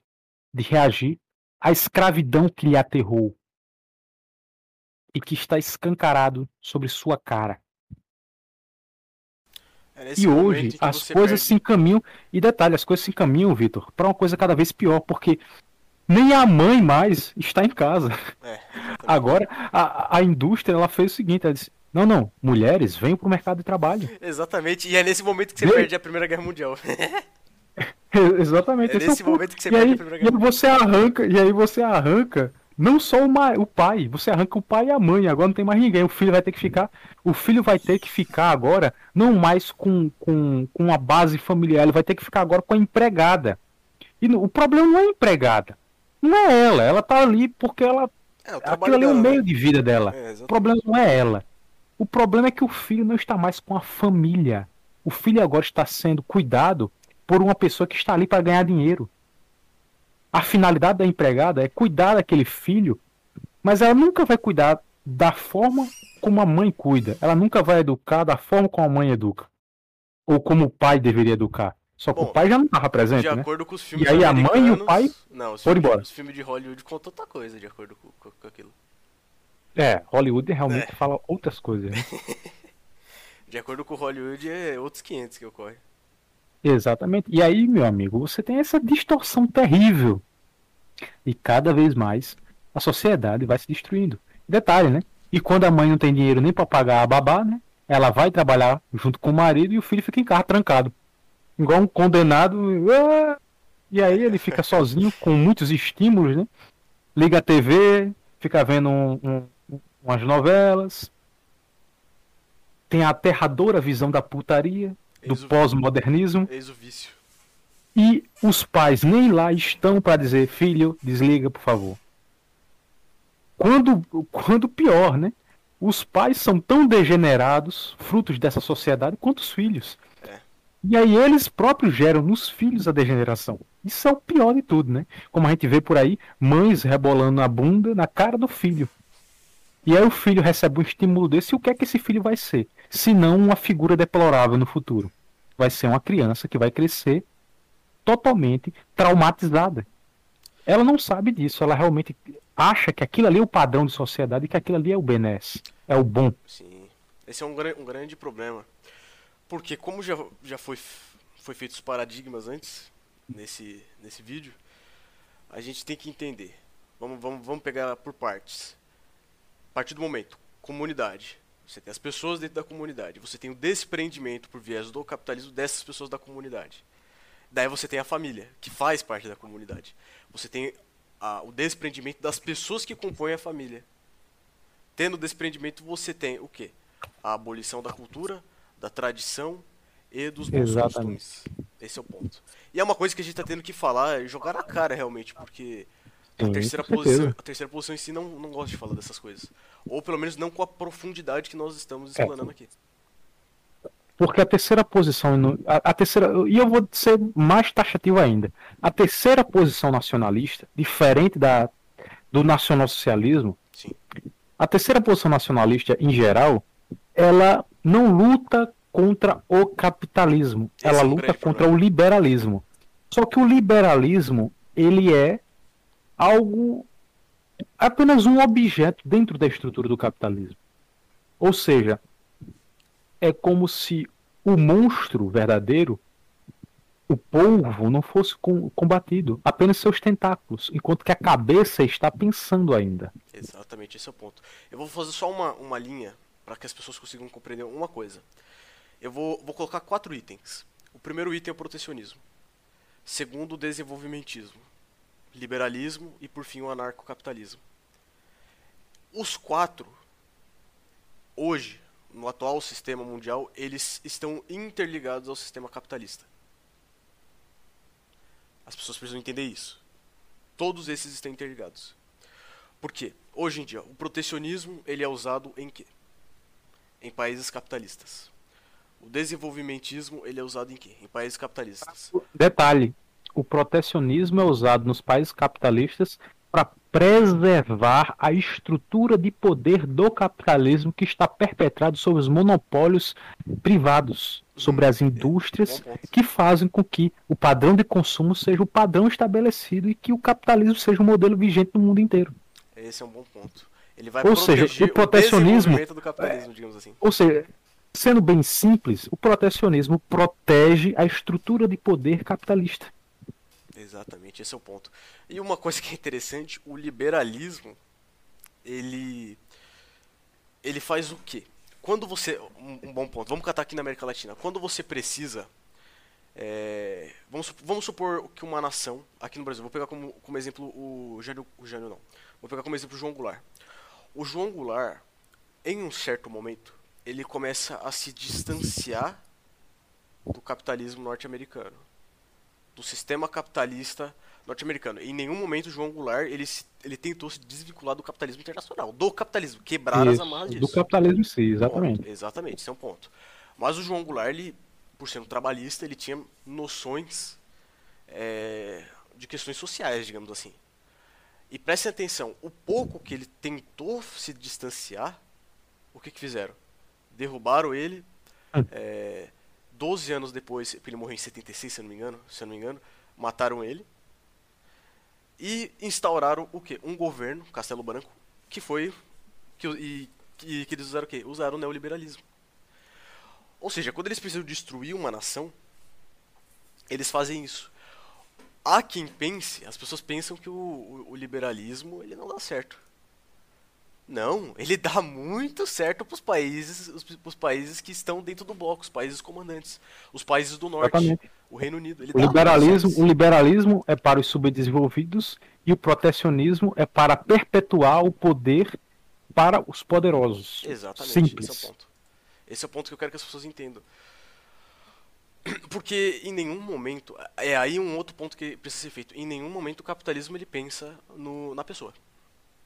de reagir à escravidão que lhe aterrou e que está escancarado sobre sua cara. É e hoje as coisas perde... se encaminham, e detalhe, as coisas se encaminham, Vitor, para uma coisa cada vez pior, porque nem a mãe mais está em casa. É, *laughs* Agora, a, a indústria ela fez o seguinte: ela disse, não, não, mulheres, venham para o mercado de trabalho. Exatamente, e é nesse momento que você perde a Primeira Guerra Mundial. *laughs* Exatamente. É nesse é momento que você e perde aí, a Primeira Guerra Mundial. Você arranca, e aí você arranca não só o, o pai, você arranca o pai e a mãe, agora não tem mais ninguém. O filho vai ter que ficar. O filho vai ter que ficar agora, não mais com, com, com a base familiar, ele vai ter que ficar agora com a empregada. E o problema não é a empregada. Não é ela, ela tá ali porque ela. É, aquilo ali é o meio né? de vida dela. É, o problema não é ela. O problema é que o filho não está mais com a família. O filho agora está sendo cuidado por uma pessoa que está ali para ganhar dinheiro. A finalidade da empregada é cuidar daquele filho, mas ela nunca vai cuidar da forma como a mãe cuida. Ela nunca vai educar da forma como a mãe educa. Ou como o pai deveria educar. Só que Bom, o pai já não estava presente, de né? acordo com os filmes E aí a mãe e o pai não, os foram embora. Os filmes de Hollywood contam outra coisa, de acordo com, com, com aquilo. É, Hollywood realmente é. fala outras coisas. Né? *laughs* de acordo com Hollywood, é outros 500 que ocorre. Exatamente. E aí, meu amigo, você tem essa distorção terrível. E cada vez mais a sociedade vai se destruindo. Detalhe, né? E quando a mãe não tem dinheiro nem para pagar a babá, né? Ela vai trabalhar junto com o marido e o filho fica em casa trancado. Igual um condenado. E aí ele fica *laughs* sozinho com muitos estímulos, né? Liga a TV, fica vendo um, um, umas novelas. Tem a aterradora visão da putaria, do pós-modernismo. Eis o vício. E os pais nem lá estão para dizer, filho, desliga, por favor. Quando, quando pior, né? Os pais são tão degenerados, frutos dessa sociedade, quanto os filhos. É. E aí eles próprios geram nos filhos a degeneração. Isso é o pior de tudo, né? Como a gente vê por aí, mães rebolando a bunda na cara do filho. E aí o filho recebe um estímulo desse, e o que é que esse filho vai ser? Se não uma figura deplorável no futuro. Vai ser uma criança que vai crescer totalmente traumatizada. Ela não sabe disso, ela realmente acha que aquilo ali é o padrão de sociedade e que aquilo ali é o benesse, é o bom. Sim, esse é um, um grande problema. Porque como já, já foi, foi feito os paradigmas antes, nesse, nesse vídeo, a gente tem que entender. Vamos, vamos, vamos pegar por partes. A partir do momento, comunidade. Você tem as pessoas dentro da comunidade. Você tem o desprendimento por viés do capitalismo dessas pessoas da comunidade. Daí você tem a família, que faz parte da comunidade. Você tem a, o desprendimento das pessoas que compõem a família. Tendo desprendimento, você tem o quê? A abolição da cultura, da tradição e dos bons Exatamente. costumes. Esse é o ponto. E é uma coisa que a gente está tendo que falar, jogar na cara realmente, porque a Sim, terceira, posição, a terceira posição em si não, não gosta de falar dessas coisas. Ou pelo menos não com a profundidade que nós estamos é. explanando é. aqui. Porque a terceira posição, a, a, terceira, e eu vou ser mais taxativo ainda, a terceira posição nacionalista, diferente da do nacionalsocialismo, Sim. a terceira posição nacionalista em geral, ela não luta contra o capitalismo, Esse ela é um luta contra problema. o liberalismo. Só que o liberalismo, ele é algo apenas um objeto dentro da estrutura do capitalismo. Ou seja, é como se o monstro verdadeiro, o polvo, não fosse combatido, apenas seus tentáculos, enquanto que a cabeça está pensando ainda. Exatamente, esse é o ponto. Eu vou fazer só uma, uma linha para que as pessoas consigam compreender uma coisa. Eu vou, vou colocar quatro itens. O primeiro item é o protecionismo. Segundo, o desenvolvimentismo. Liberalismo e, por fim, o anarcocapitalismo. Os quatro, hoje, no atual sistema mundial, eles estão interligados ao sistema capitalista. As pessoas precisam entender isso. Todos esses estão interligados. Por quê? Hoje em dia, o protecionismo ele é usado em quê? Em países capitalistas. O desenvolvimentismo ele é usado em quê? Em países capitalistas. Detalhe: o protecionismo é usado nos países capitalistas para preservar a estrutura de poder do capitalismo que está perpetrado sobre os monopólios privados, sobre as indústrias que fazem com que o padrão de consumo seja o padrão estabelecido e que o capitalismo seja o modelo vigente no mundo inteiro. Esse é um bom ponto. Ele vai ou seja, o protecionismo, o do capitalismo, digamos assim. Ou seja, sendo bem simples, o protecionismo protege a estrutura de poder capitalista. Exatamente, esse é o ponto. E uma coisa que é interessante, o liberalismo, ele ele faz o quê? Quando você, um, um bom ponto, vamos catar aqui na América Latina, quando você precisa, é, vamos, vamos supor que uma nação, aqui no Brasil, vou pegar como, como exemplo o Jânio, o Jânio não, vou pegar como exemplo o João Goulart. O João Goulart, em um certo momento, ele começa a se distanciar do capitalismo norte-americano do sistema capitalista norte-americano. Em nenhum momento João Goulart ele, ele tentou se desvincular do capitalismo internacional, do capitalismo, quebrar Isso, as amarras disso. Do capitalismo em si, exatamente. Ponto. Exatamente, esse é um ponto. Mas o João Goulart ele por ser um trabalhista, ele tinha noções é, de questões sociais, digamos assim. E prestem atenção, o pouco que ele tentou se distanciar, o que, que fizeram? Derrubaram ele. É, 12 anos depois, ele morreu em 76, se eu não me engano, se eu não me engano, mataram ele. E instauraram o quê? Um governo, Castelo Branco, que foi. Que, e, que, eles usaram o quê? Usaram o neoliberalismo. Ou seja, quando eles precisam destruir uma nação, eles fazem isso. Há quem pense, as pessoas pensam que o, o, o liberalismo ele não dá certo. Não, ele dá muito certo para os países, os países que estão dentro do bloco, os países comandantes, os países do norte, Exatamente. o Reino Unido. o liberalismo, o liberalismo é para os subdesenvolvidos e o protecionismo é para perpetuar o poder para os poderosos. Exatamente. Simples. Esse é o ponto. Esse é o ponto que eu quero que as pessoas entendam. *clears throat* Porque em nenhum momento, é aí um outro ponto que precisa ser feito. Em nenhum momento o capitalismo ele pensa no, na pessoa,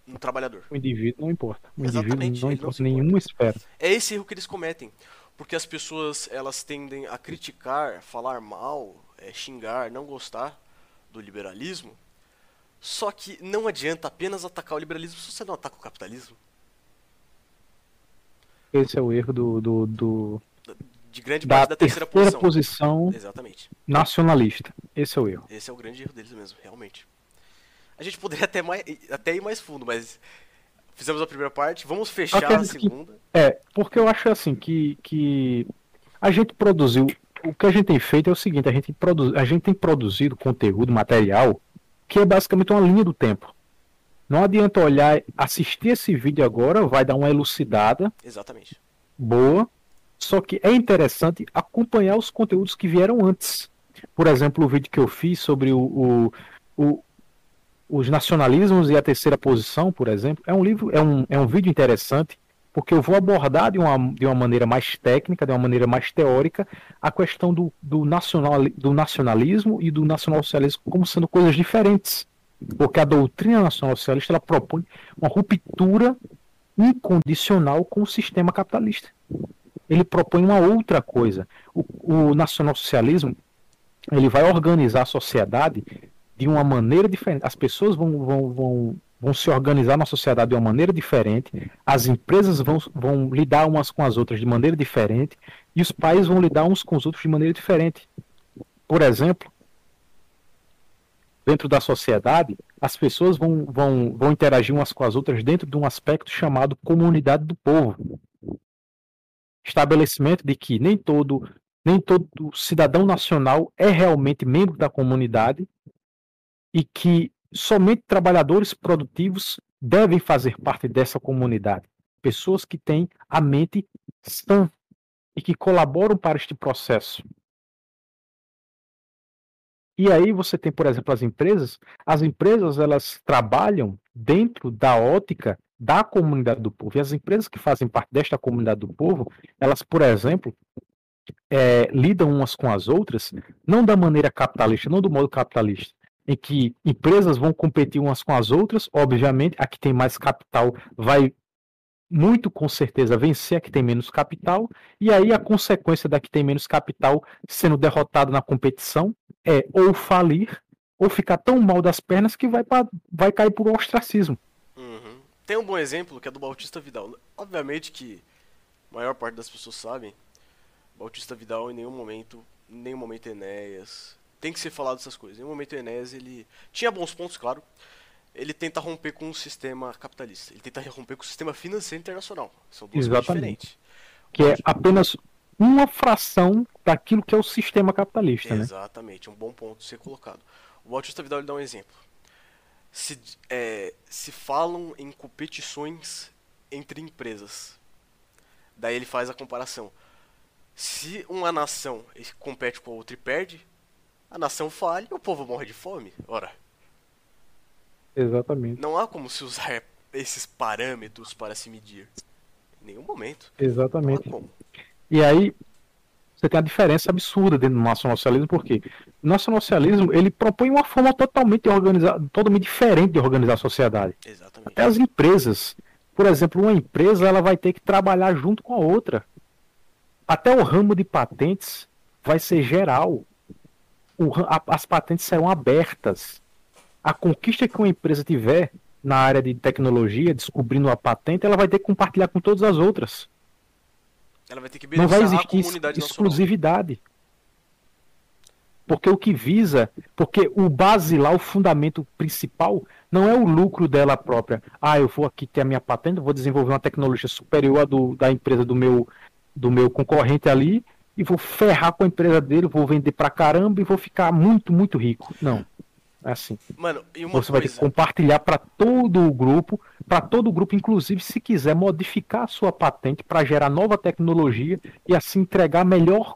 no trabalhador. O indivíduo não importa. O Exatamente, indivíduo não importa nenhuma esfera. É esse erro que eles cometem, porque as pessoas elas tendem a criticar, falar mal, é, xingar, não gostar do liberalismo. Só que não adianta apenas atacar o liberalismo se você não ataca o capitalismo. Esse é o erro do, do, do de grande parte da, da terceira, terceira posição. posição Exatamente. nacionalista. Esse é o erro. Esse é o grande erro deles mesmo, realmente. A gente poderia até, mais, até ir mais fundo, mas fizemos a primeira parte, vamos fechar a segunda. Que, é, porque eu acho assim que, que a gente produziu. O que a gente tem feito é o seguinte: a gente, produz, a gente tem produzido conteúdo, material, que é basicamente uma linha do tempo. Não adianta olhar, assistir esse vídeo agora, vai dar uma elucidada. Exatamente. Boa. Só que é interessante acompanhar os conteúdos que vieram antes. Por exemplo, o vídeo que eu fiz sobre o, o, o os nacionalismos e a terceira posição, por exemplo, é um livro, é um, é um vídeo interessante, porque eu vou abordar de uma, de uma maneira mais técnica, de uma maneira mais teórica, a questão do, do, nacional, do nacionalismo e do nacionalsocialismo como sendo coisas diferentes. Porque a doutrina nacional-socialista ela propõe uma ruptura incondicional com o sistema capitalista. Ele propõe uma outra coisa. O, o nacional-socialismo ele vai organizar a sociedade de uma maneira diferente. As pessoas vão, vão, vão, vão se organizar na sociedade de uma maneira diferente, as empresas vão, vão lidar umas com as outras de maneira diferente, e os países vão lidar uns com os outros de maneira diferente. Por exemplo, dentro da sociedade, as pessoas vão, vão, vão interagir umas com as outras dentro de um aspecto chamado comunidade do povo. Estabelecimento de que nem todo, nem todo cidadão nacional é realmente membro da comunidade e que somente trabalhadores produtivos devem fazer parte dessa comunidade. Pessoas que têm a mente sã e que colaboram para este processo. E aí você tem, por exemplo, as empresas. As empresas elas trabalham dentro da ótica da comunidade do povo. E as empresas que fazem parte desta comunidade do povo, elas, por exemplo, é, lidam umas com as outras, não da maneira capitalista, não do modo capitalista, em que empresas vão competir umas com as outras. Obviamente, a que tem mais capital vai muito com certeza vencer a que tem menos capital, e aí a consequência da que tem menos capital sendo derrotado na competição é ou falir ou ficar tão mal das pernas que vai, pra, vai cair por ostracismo. Uhum. Tem um bom exemplo que é do Bautista Vidal. Obviamente que a maior parte das pessoas sabem, Bautista Vidal em nenhum momento, em nenhum momento Enéas, tem que ser falado essas coisas. Em nenhum momento Enéas ele tinha bons pontos, claro, ele tenta romper com o sistema capitalista. Ele tenta romper com o sistema financeiro internacional. São duas Exatamente. coisas diferentes. Que é apenas uma fração daquilo que é o sistema capitalista. Né? Exatamente, né? um bom ponto ser colocado. O Bautista Vidal dá um exemplo. Se, é, se falam em competições entre empresas. Daí ele faz a comparação. Se uma nação compete com a outra e perde, a nação falha e o povo morre de fome. Ora, Exatamente. Não há como se usar esses parâmetros para se medir. Em nenhum momento. Exatamente. E aí, você tem a diferença absurda dentro do nacionalsocialismo, porque o nacionalsocialismo ele propõe uma forma totalmente organizar, totalmente diferente de organizar a sociedade. Exatamente. Até as empresas. Por exemplo, uma empresa ela vai ter que trabalhar junto com a outra. Até o ramo de patentes vai ser geral. O, a, as patentes serão abertas. A conquista que uma empresa tiver na área de tecnologia, descobrindo a patente, ela vai ter que compartilhar com todas as outras. Ela vai ter que Não vai existir nacional. exclusividade. Porque o que visa, porque o base lá, o fundamento principal, não é o lucro dela própria. Ah, eu vou aqui ter a minha patente, vou desenvolver uma tecnologia superior à do, da empresa do meu, do meu concorrente ali, e vou ferrar com a empresa dele, vou vender pra caramba e vou ficar muito, muito rico. Não. É assim. Mano, e uma Você vai ter que coisa. compartilhar para todo o grupo, para todo o grupo, inclusive se quiser modificar a sua patente para gerar nova tecnologia e assim entregar melhor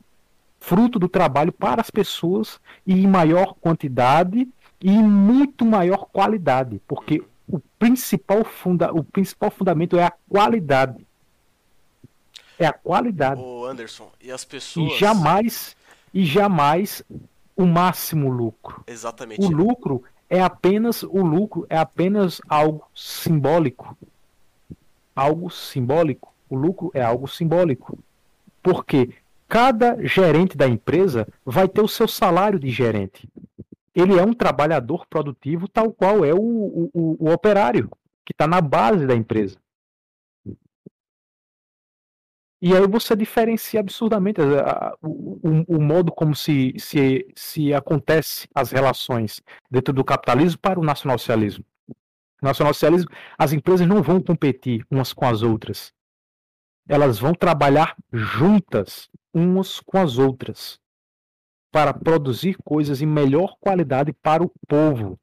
fruto do trabalho para as pessoas e em maior quantidade e em muito maior qualidade, porque o principal, funda o principal fundamento é a qualidade. É a qualidade. Ô Anderson, e as E pessoas. jamais, e jamais o máximo lucro. Exatamente. O lucro é apenas o lucro é apenas algo simbólico. Algo simbólico. O lucro é algo simbólico. Porque cada gerente da empresa vai ter o seu salário de gerente. Ele é um trabalhador produtivo, tal qual é o, o, o- o operário, que está na base da empresa. E aí você diferencia absurdamente a- a- o, o- o modo como se, se, se acontece as relações dentro do capitalismo para o nacionalsocialismo. No nacionalsocialismo, as empresas não vão competir umas com as outras. Elas vão trabalhar juntas umas com as outras para produzir coisas em melhor qualidade para o povo.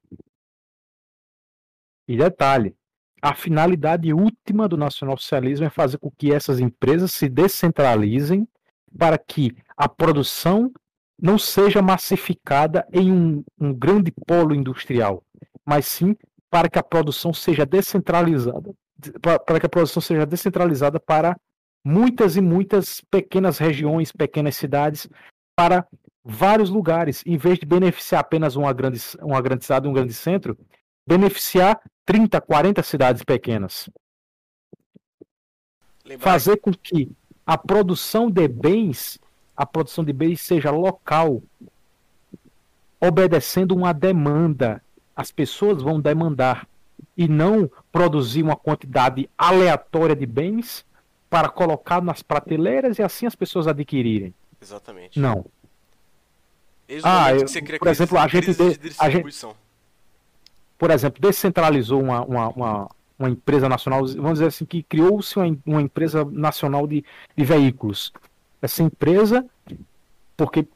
E detalhe, a finalidade última do nacionalsocialismo é fazer com que essas empresas se descentralizem para que a produção não seja massificada em um, um grande polo industrial, mas sim para que a produção seja descentralizada, para para que a produção seja descentralizada para muitas e muitas pequenas regiões, pequenas cidades, para vários lugares, em vez de beneficiar apenas uma grande, uma grande cidade, um grande centro, beneficiar 30, 40 cidades pequenas. Lembrar Fazer com que a produção de bens, a produção de bens seja local, obedecendo uma demanda. As pessoas vão demandar e não produzir uma quantidade aleatória de bens para colocar nas prateleiras e assim as pessoas adquirirem. Exatamente. Não. Desde Ah, eu- que você cria por exemplo, a gente de a gente-. Por exemplo, descentralizou uma, uma, uma, uma empresa nacional, vamos dizer assim, que criou-se uma, uma empresa nacional de, de veículos. Essa empresa, porque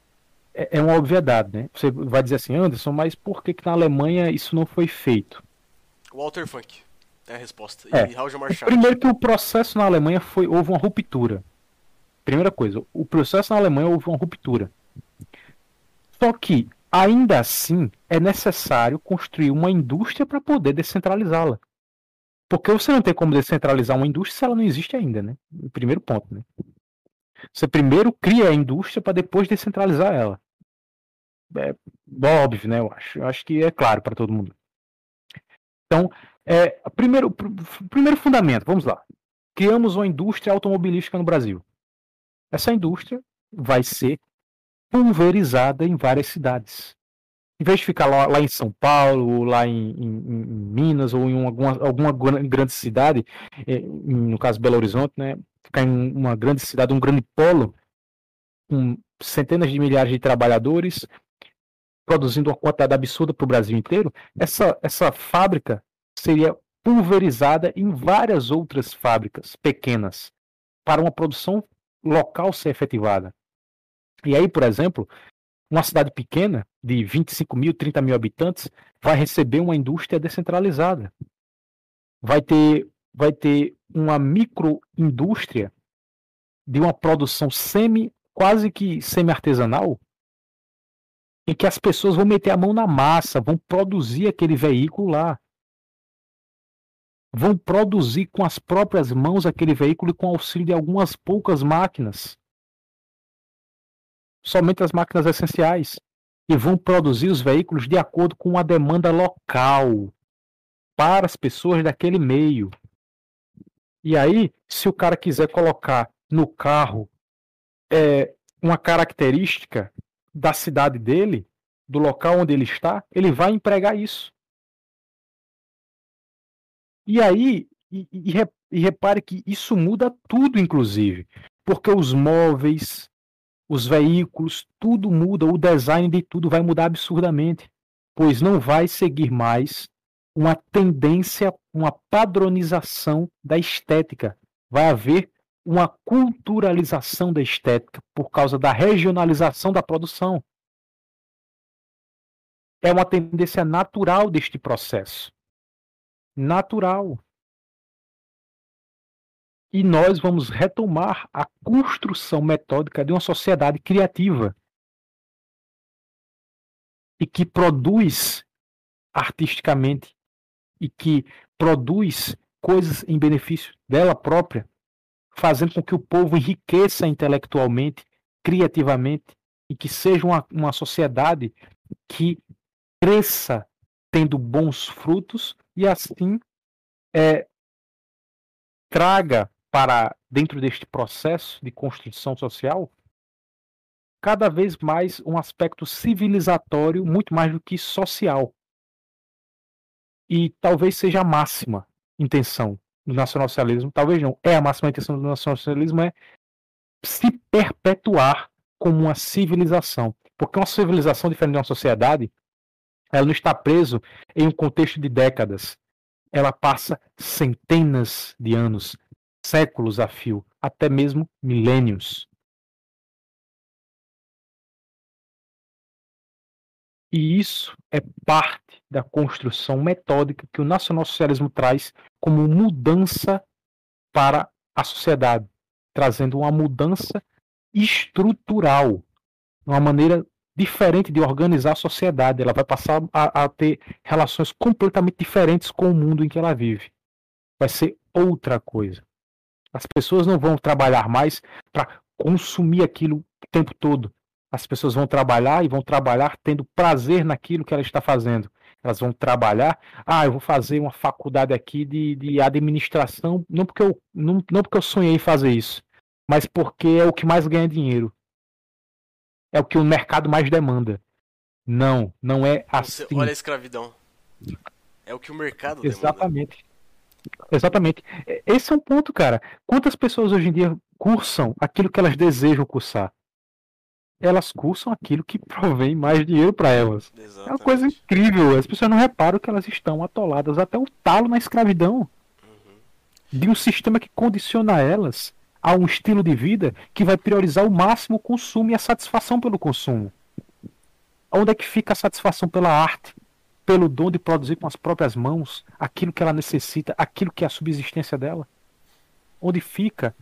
é, é uma obviedade, né? Você vai dizer assim, Anderson, mas por que, que na Alemanha isso não foi feito? Walter Funk é a resposta. É. E Raul Marchand. Primeiro que o processo na Alemanha foi houve uma ruptura. Primeira coisa, o processo na Alemanha houve uma ruptura. Só que ainda assim é necessário construir uma indústria para poder descentralizá-la. Porque você não tem como descentralizar uma indústria se ela não existe ainda, né? O primeiro ponto, né? Você primeiro cria a indústria para depois descentralizar ela. É óbvio, né? Eu acho. Eu acho que é claro para todo mundo. Então, é, primeiro, pr- primeiro fundamento, vamos lá. Criamos uma indústria automobilística no Brasil. Essa indústria vai ser pulverizada em várias cidades. Em vez de ficar lá, lá em São Paulo, lá em, em- em Minas ou em alguma, alguma gran- grande cidade, eh, no caso Belo Horizonte, né, ficar em uma grande cidade, um grande polo, com centenas de milhares de trabalhadores, produzindo uma quantidade absurda para o Brasil inteiro, essa, essa fábrica seria pulverizada em várias outras fábricas pequenas para uma produção local ser efetivada. E aí, por exemplo, uma cidade pequena, de 25 mil, 30 mil habitantes, vai receber uma indústria descentralizada. Vai ter, vai ter uma microindústria de uma produção semi, quase que semi-artesanal, em que as pessoas vão meter a mão na massa, vão produzir aquele veículo lá. Vão produzir com as próprias mãos aquele veículo com auxílio de algumas poucas máquinas somente as máquinas essenciais e vão produzir os veículos de acordo com a demanda local para as pessoas daquele meio. E aí, se o cara quiser colocar no carro é, uma característica da cidade dele, do local onde ele está, ele vai empregar isso. E aí, e, e, repare que isso muda tudo, inclusive, porque os móveis, os veículos, tudo muda, o design de tudo vai mudar absurdamente, pois não vai seguir mais uma tendência, uma padronização da estética. Vai haver uma culturalização da estética por causa da regionalização da produção. É uma tendência natural deste processo natural. E nós vamos retomar a construção metódica de uma sociedade criativa e que produz artisticamente e que produz coisas em benefício dela própria, fazendo com que o povo enriqueça intelectualmente, criativamente e que seja uma, uma sociedade que cresça tendo bons frutos e assim é, traga para dentro deste processo de construção social cada vez mais um aspecto civilizatório muito mais do que social. E talvez seja a máxima intenção do nacionalsocialismo, talvez não, é a máxima intenção do nacionalsocialismo é se perpetuar como uma civilização. Porque uma civilização diferente de uma sociedade, ela não está preso em um contexto de décadas. Ela passa centenas de anos, séculos a fio, até mesmo milênios. E isso é parte da construção metódica que o nacionalsocialismo traz como mudança para a sociedade, trazendo uma mudança estrutural, uma maneira diferente de organizar a sociedade. Ela vai passar a, a, ter relações completamente diferentes com o mundo em que ela vive. Vai ser outra coisa. As pessoas não vão trabalhar mais para consumir aquilo o tempo todo. As pessoas vão trabalhar e vão trabalhar tendo prazer naquilo que ela está fazendo. Elas vão trabalhar. Ah, eu vou fazer uma faculdade aqui de, de administração, não porque, eu, não, não porque eu sonhei em fazer isso, mas porque é o que mais ganha dinheiro é o que o mercado mais demanda. Não, não é assim. Você olha a escravidão. É o que o mercado Exatamente. Demanda. Exatamente. Esse é um ponto, cara. Quantas pessoas hoje em dia cursam aquilo que elas desejam cursar? Elas cursam aquilo que provém mais dinheiro para elas. Exatamente. É uma coisa incrível. As pessoas não reparam que elas estão atoladas até o talo na escravidão uhum. de um sistema que condiciona elas a um estilo de vida que vai priorizar o máximo o consumo e a satisfação pelo consumo. Onde é que fica a satisfação pela arte, pelo dom de produzir com as próprias mãos aquilo que ela necessita, aquilo que é a subsistência dela? Onde fica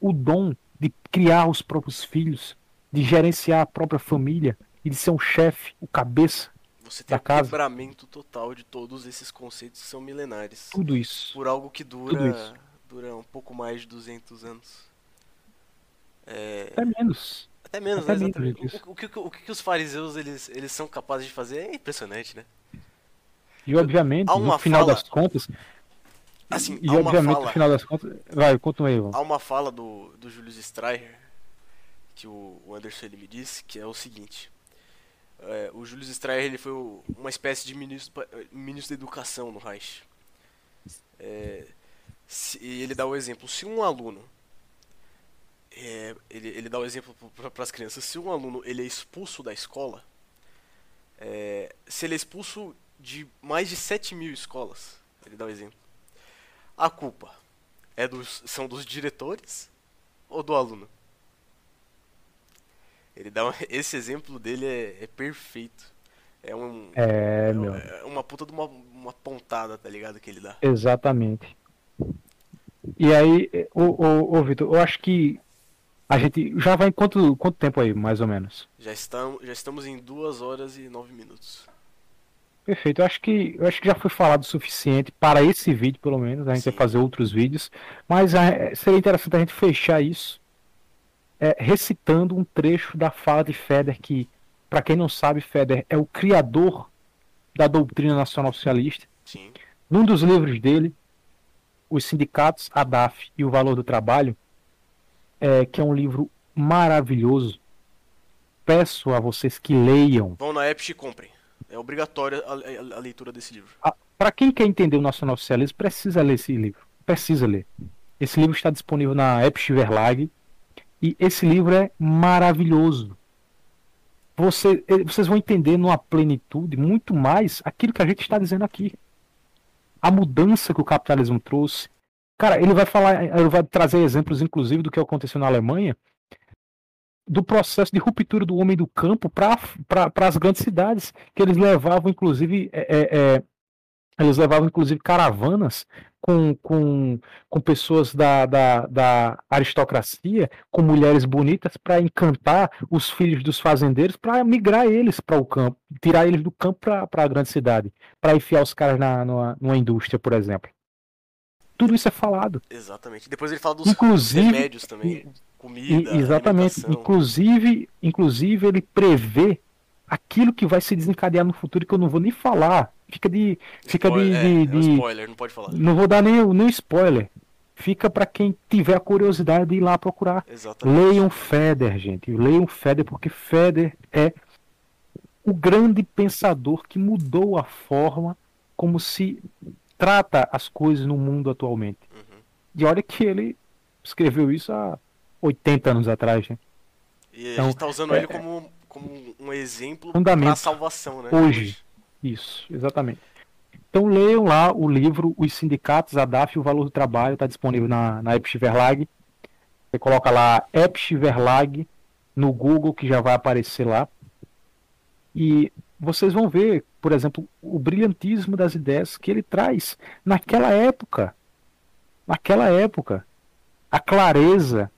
o dom de criar os próprios filhos, de gerenciar a própria família e de ser um chefe, o cabeça você tem um casa. quebramento total de todos esses conceitos que são milenares. Tudo isso. Por algo que dura dura um pouco mais de 200 anos. É... Até menos. Até menos, Até né? Menos o, o, que, o que os fariseus eles, eles são capazes de fazer é impressionante, né? E obviamente, no final fala... das contas. Assim, e obviamente, fala... no final das contas. Vai, conta aí, Há uma fala do, do Julius Streicher que o, Anderson ele me disse, que é o seguinte. É, o Julius Streicher ele foi o, uma espécie de ministro, ministro da educação no Reich. É, se, ele dá o exemplo, se um aluno é, ele, ele dá o exemplo para as crianças, se um aluno ele é expulso da escola, é, se ele é expulso de mais de 7 mil escolas, ele dá o exemplo, a culpa é dos, são dos diretores ou do aluno? Ele dá um, *laughs* esse exemplo dele é, é perfeito. É um é, é, meu. é uma puta de uma, uma pontada, tá ligado que ele dá. Exatamente. E aí, ô, ô, ô Vitor, eu acho que a gente já vai em quanto, quanto tempo aí, mais ou menos? Já estamos, já estamos em 2 horas e 9 minutos. Perfeito, eu acho que eu acho que já foi falado o suficiente para esse vídeo, pelo menos. A gente Sim. vai fazer outros vídeos, mas é, seria interessante a gente fechar isso é, recitando um trecho da fala de Feder, que, para quem não sabe, Feder é o criador da doutrina nacional socialista. Sim. Num dos livros dele, os sindicatos, a DAF e o valor do trabalho, é, que é um livro maravilhoso. peço a vocês que leiam. Vão na Epic e comprem. É obrigatória a, a, a leitura desse livro. Para quem quer entender o nacionalsocialismo, precisa ler esse livro. Precisa ler. Esse livro está disponível na Epic Verlag. E esse livro é maravilhoso. Você, eh, vocês vão entender numa plenitude muito mais aquilo que a gente está dizendo aqui. A mudança que o capitalismo trouxe. Cara, ele vai falar, ele vai trazer exemplos, inclusive, do que aconteceu na Alemanha, do processo de ruptura do homem do campo para as grandes cidades, que eles levavam, inclusive, é, é, é, eles levavam, inclusive, caravanas com, com, com pessoas da, da, da aristocracia, com mulheres bonitas, para encantar os filhos dos fazendeiros, para migrar eles para o campo, tirar eles do campo para a grande cidade, para enfiar os caras na, numa, numa indústria, por exemplo. Tudo isso é falado. Exatamente. Depois ele fala dos inclusive, remédios também comida, exatamente. Inclusive, inclusive ele prevê aquilo que vai se desencadear no futuro que eu não vou nem falar. Fica de, fica spoiler, de, é, de, é um spoiler, não pode falar. Não vou dar nem nem spoiler. Fica para quem tiver a curiosidade de ir lá procurar. Exatamente. Leiam Feder, gente. Leiam Feder porque Feder é o grande pensador que mudou a forma como se trata as coisas no mundo atualmente. Uhum. E olha que ele escreveu isso há 80 anos atrás, né? E Então, a gente tá usando é- ele como, como um exemplo para salvação, né? Hoje. Isso, exatamente. Então leiam lá o livro Os Sindicatos, a DAF e o Valor do Trabalho, está disponível na, na Epsch Verlag. Você coloca lá Epsch Verlag no Google, que já vai aparecer lá. E vocês vão ver, por exemplo, o brilhantismo das ideias que ele traz naquela época. Naquela época. A clareza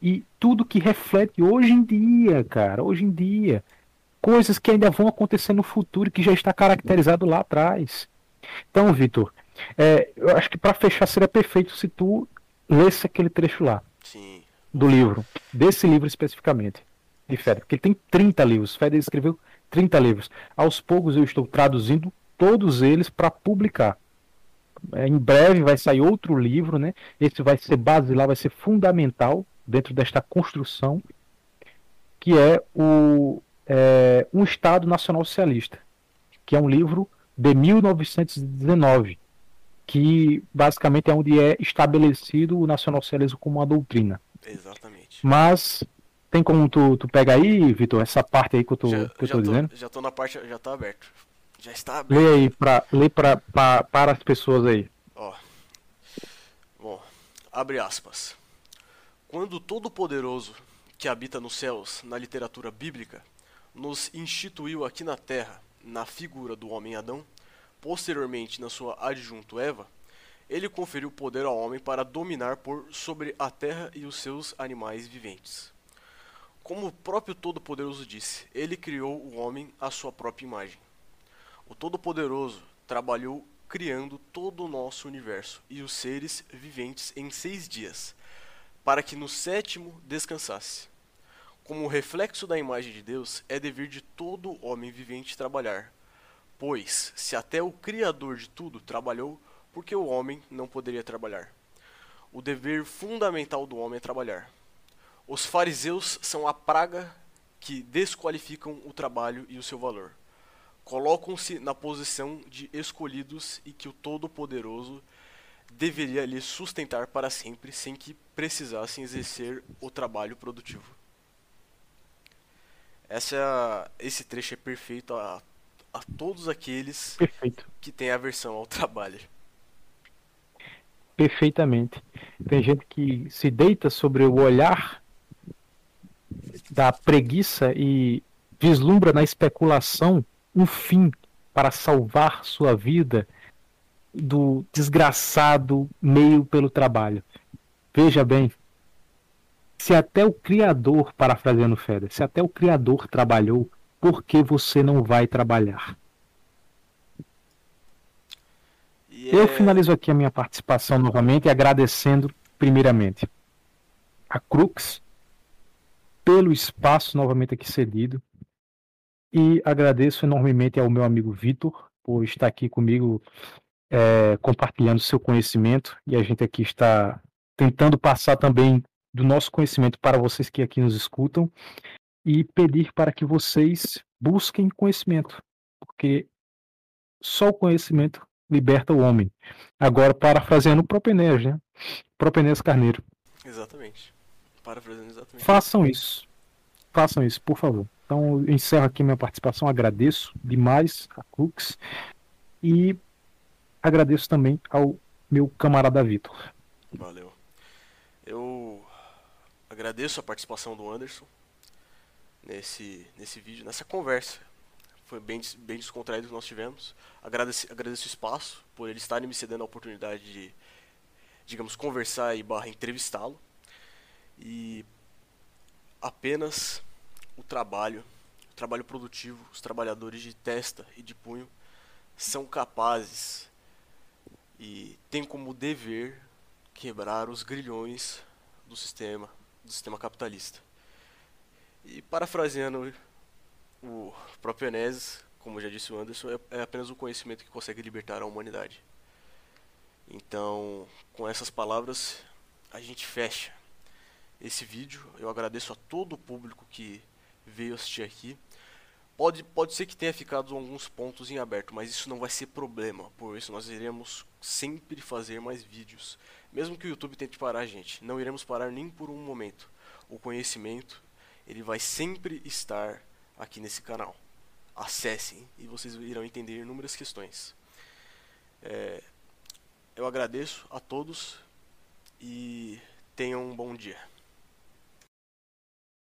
e tudo que reflete hoje em dia, cara, hoje em dia. Coisas que ainda vão acontecer no futuro que já está caracterizado lá atrás. Então, Vitor, é, eu acho que para fechar seria perfeito se tu lesse aquele trecho lá Sim. do livro, desse livro especificamente, de Feder, porque ele tem 30 livros. Feder escreveu 30 livros. Aos poucos eu estou traduzindo todos eles para publicar. É, em breve vai sair outro livro, né? Esse vai ser basilar, vai ser fundamental dentro desta construção, que é o é, Um Estado Nacional Socialista, que é um livro de 1919, que basicamente é onde é estabelecido o nacionalsocialismo como uma doutrina. Exatamente. Mas tem como tu, tu pega aí, Vitor, essa parte aí que eu tô, já, que eu já tô dizendo? já tô na parte, já tá aberto. Já está aberto. Lê aí pra, lê pra, pra, para as pessoas aí. Ó. Bom, abre aspas. Quando Todo-Poderoso, que habita nos céus, na literatura bíblica, nos instituiu aqui na terra, na figura do homem Adão, posteriormente na sua adjunto Eva, ele conferiu poder ao homem para dominar por sobre a terra e os seus animais viventes. Como o próprio Todo-Poderoso disse, ele criou o homem à sua própria imagem. O Todo-Poderoso trabalhou criando todo o nosso universo e os seres viventes em seis dias, para que no sétimo descansasse. Como reflexo da imagem de Deus, é dever de todo homem vivente trabalhar. Pois, se até o Criador de tudo trabalhou, por que o homem não poderia trabalhar? O dever fundamental do homem é trabalhar. Os fariseus são a praga que desqualificam o trabalho e o seu valor. Colocam-se na posição de escolhidos e que o Todo-Poderoso deveria lhes sustentar para sempre sem que precisassem exercer o trabalho produtivo. Essa, é esse trecho é perfeito a, a todos aqueles Perfeito. que têm aversão ao trabalho. Perfeitamente. Tem gente que se deita sobre o olhar da preguiça e vislumbra na especulação um fim para salvar sua vida do desgraçado meio pelo trabalho. Veja bem, se até o Criador, parafraseando Feder, se até o Criador trabalhou, por que você não vai trabalhar? Eu é- finalizo aqui a minha participação novamente, agradecendo, primeiramente, a Crux pelo espaço novamente aqui cedido. E agradeço enormemente ao meu amigo Vitor por estar aqui comigo, eh, compartilhando seu conhecimento. E a gente aqui está tentando passar também do nosso conhecimento para vocês que aqui nos escutam. e pedir para que vocês busquem conhecimento, porque só o conhecimento liberta o homem. Agora, parafraseando o Propenés, né? Propenés Carneiro. Exatamente. Parafraseando exatamente. Façam isso. Façam isso, por favor. Então, eu encerro aqui minha participação. Agradeço demais a Cux e agradeço também ao meu camarada Vitor. Valeu. Eu agradeço a participação do Anderson nesse, nesse vídeo, nessa conversa. Foi bem, bem descontraído que nós tivemos. Agradeço, agradeço o espaço por ele estar me cedendo a oportunidade de, digamos, conversar e barra entrevistá-lo. E apenas o trabalho, o trabalho produtivo, os trabalhadores de testa e de punho são capazes e têm como dever quebrar os grilhões do sistema, do sistema capitalista. E parafraseando o próprio Enéas, como já disse o Anderson, é, é apenas o conhecimento que consegue libertar a humanidade. Então, com essas palavras, a gente fecha esse vídeo. Eu agradeço a todo o público que veio assistir aqui. Pode, pode ser que tenha ficado alguns pontos em aberto, mas isso não vai ser problema. Por isso nós iremos sempre fazer mais vídeos. Mesmo que o YouTube tente parar a gente, não iremos parar nem por um momento. O conhecimento, ele vai sempre estar aqui nesse canal. Acessem e vocês irão entender inúmeras questões. É, eu agradeço a todos e tenham um bom dia.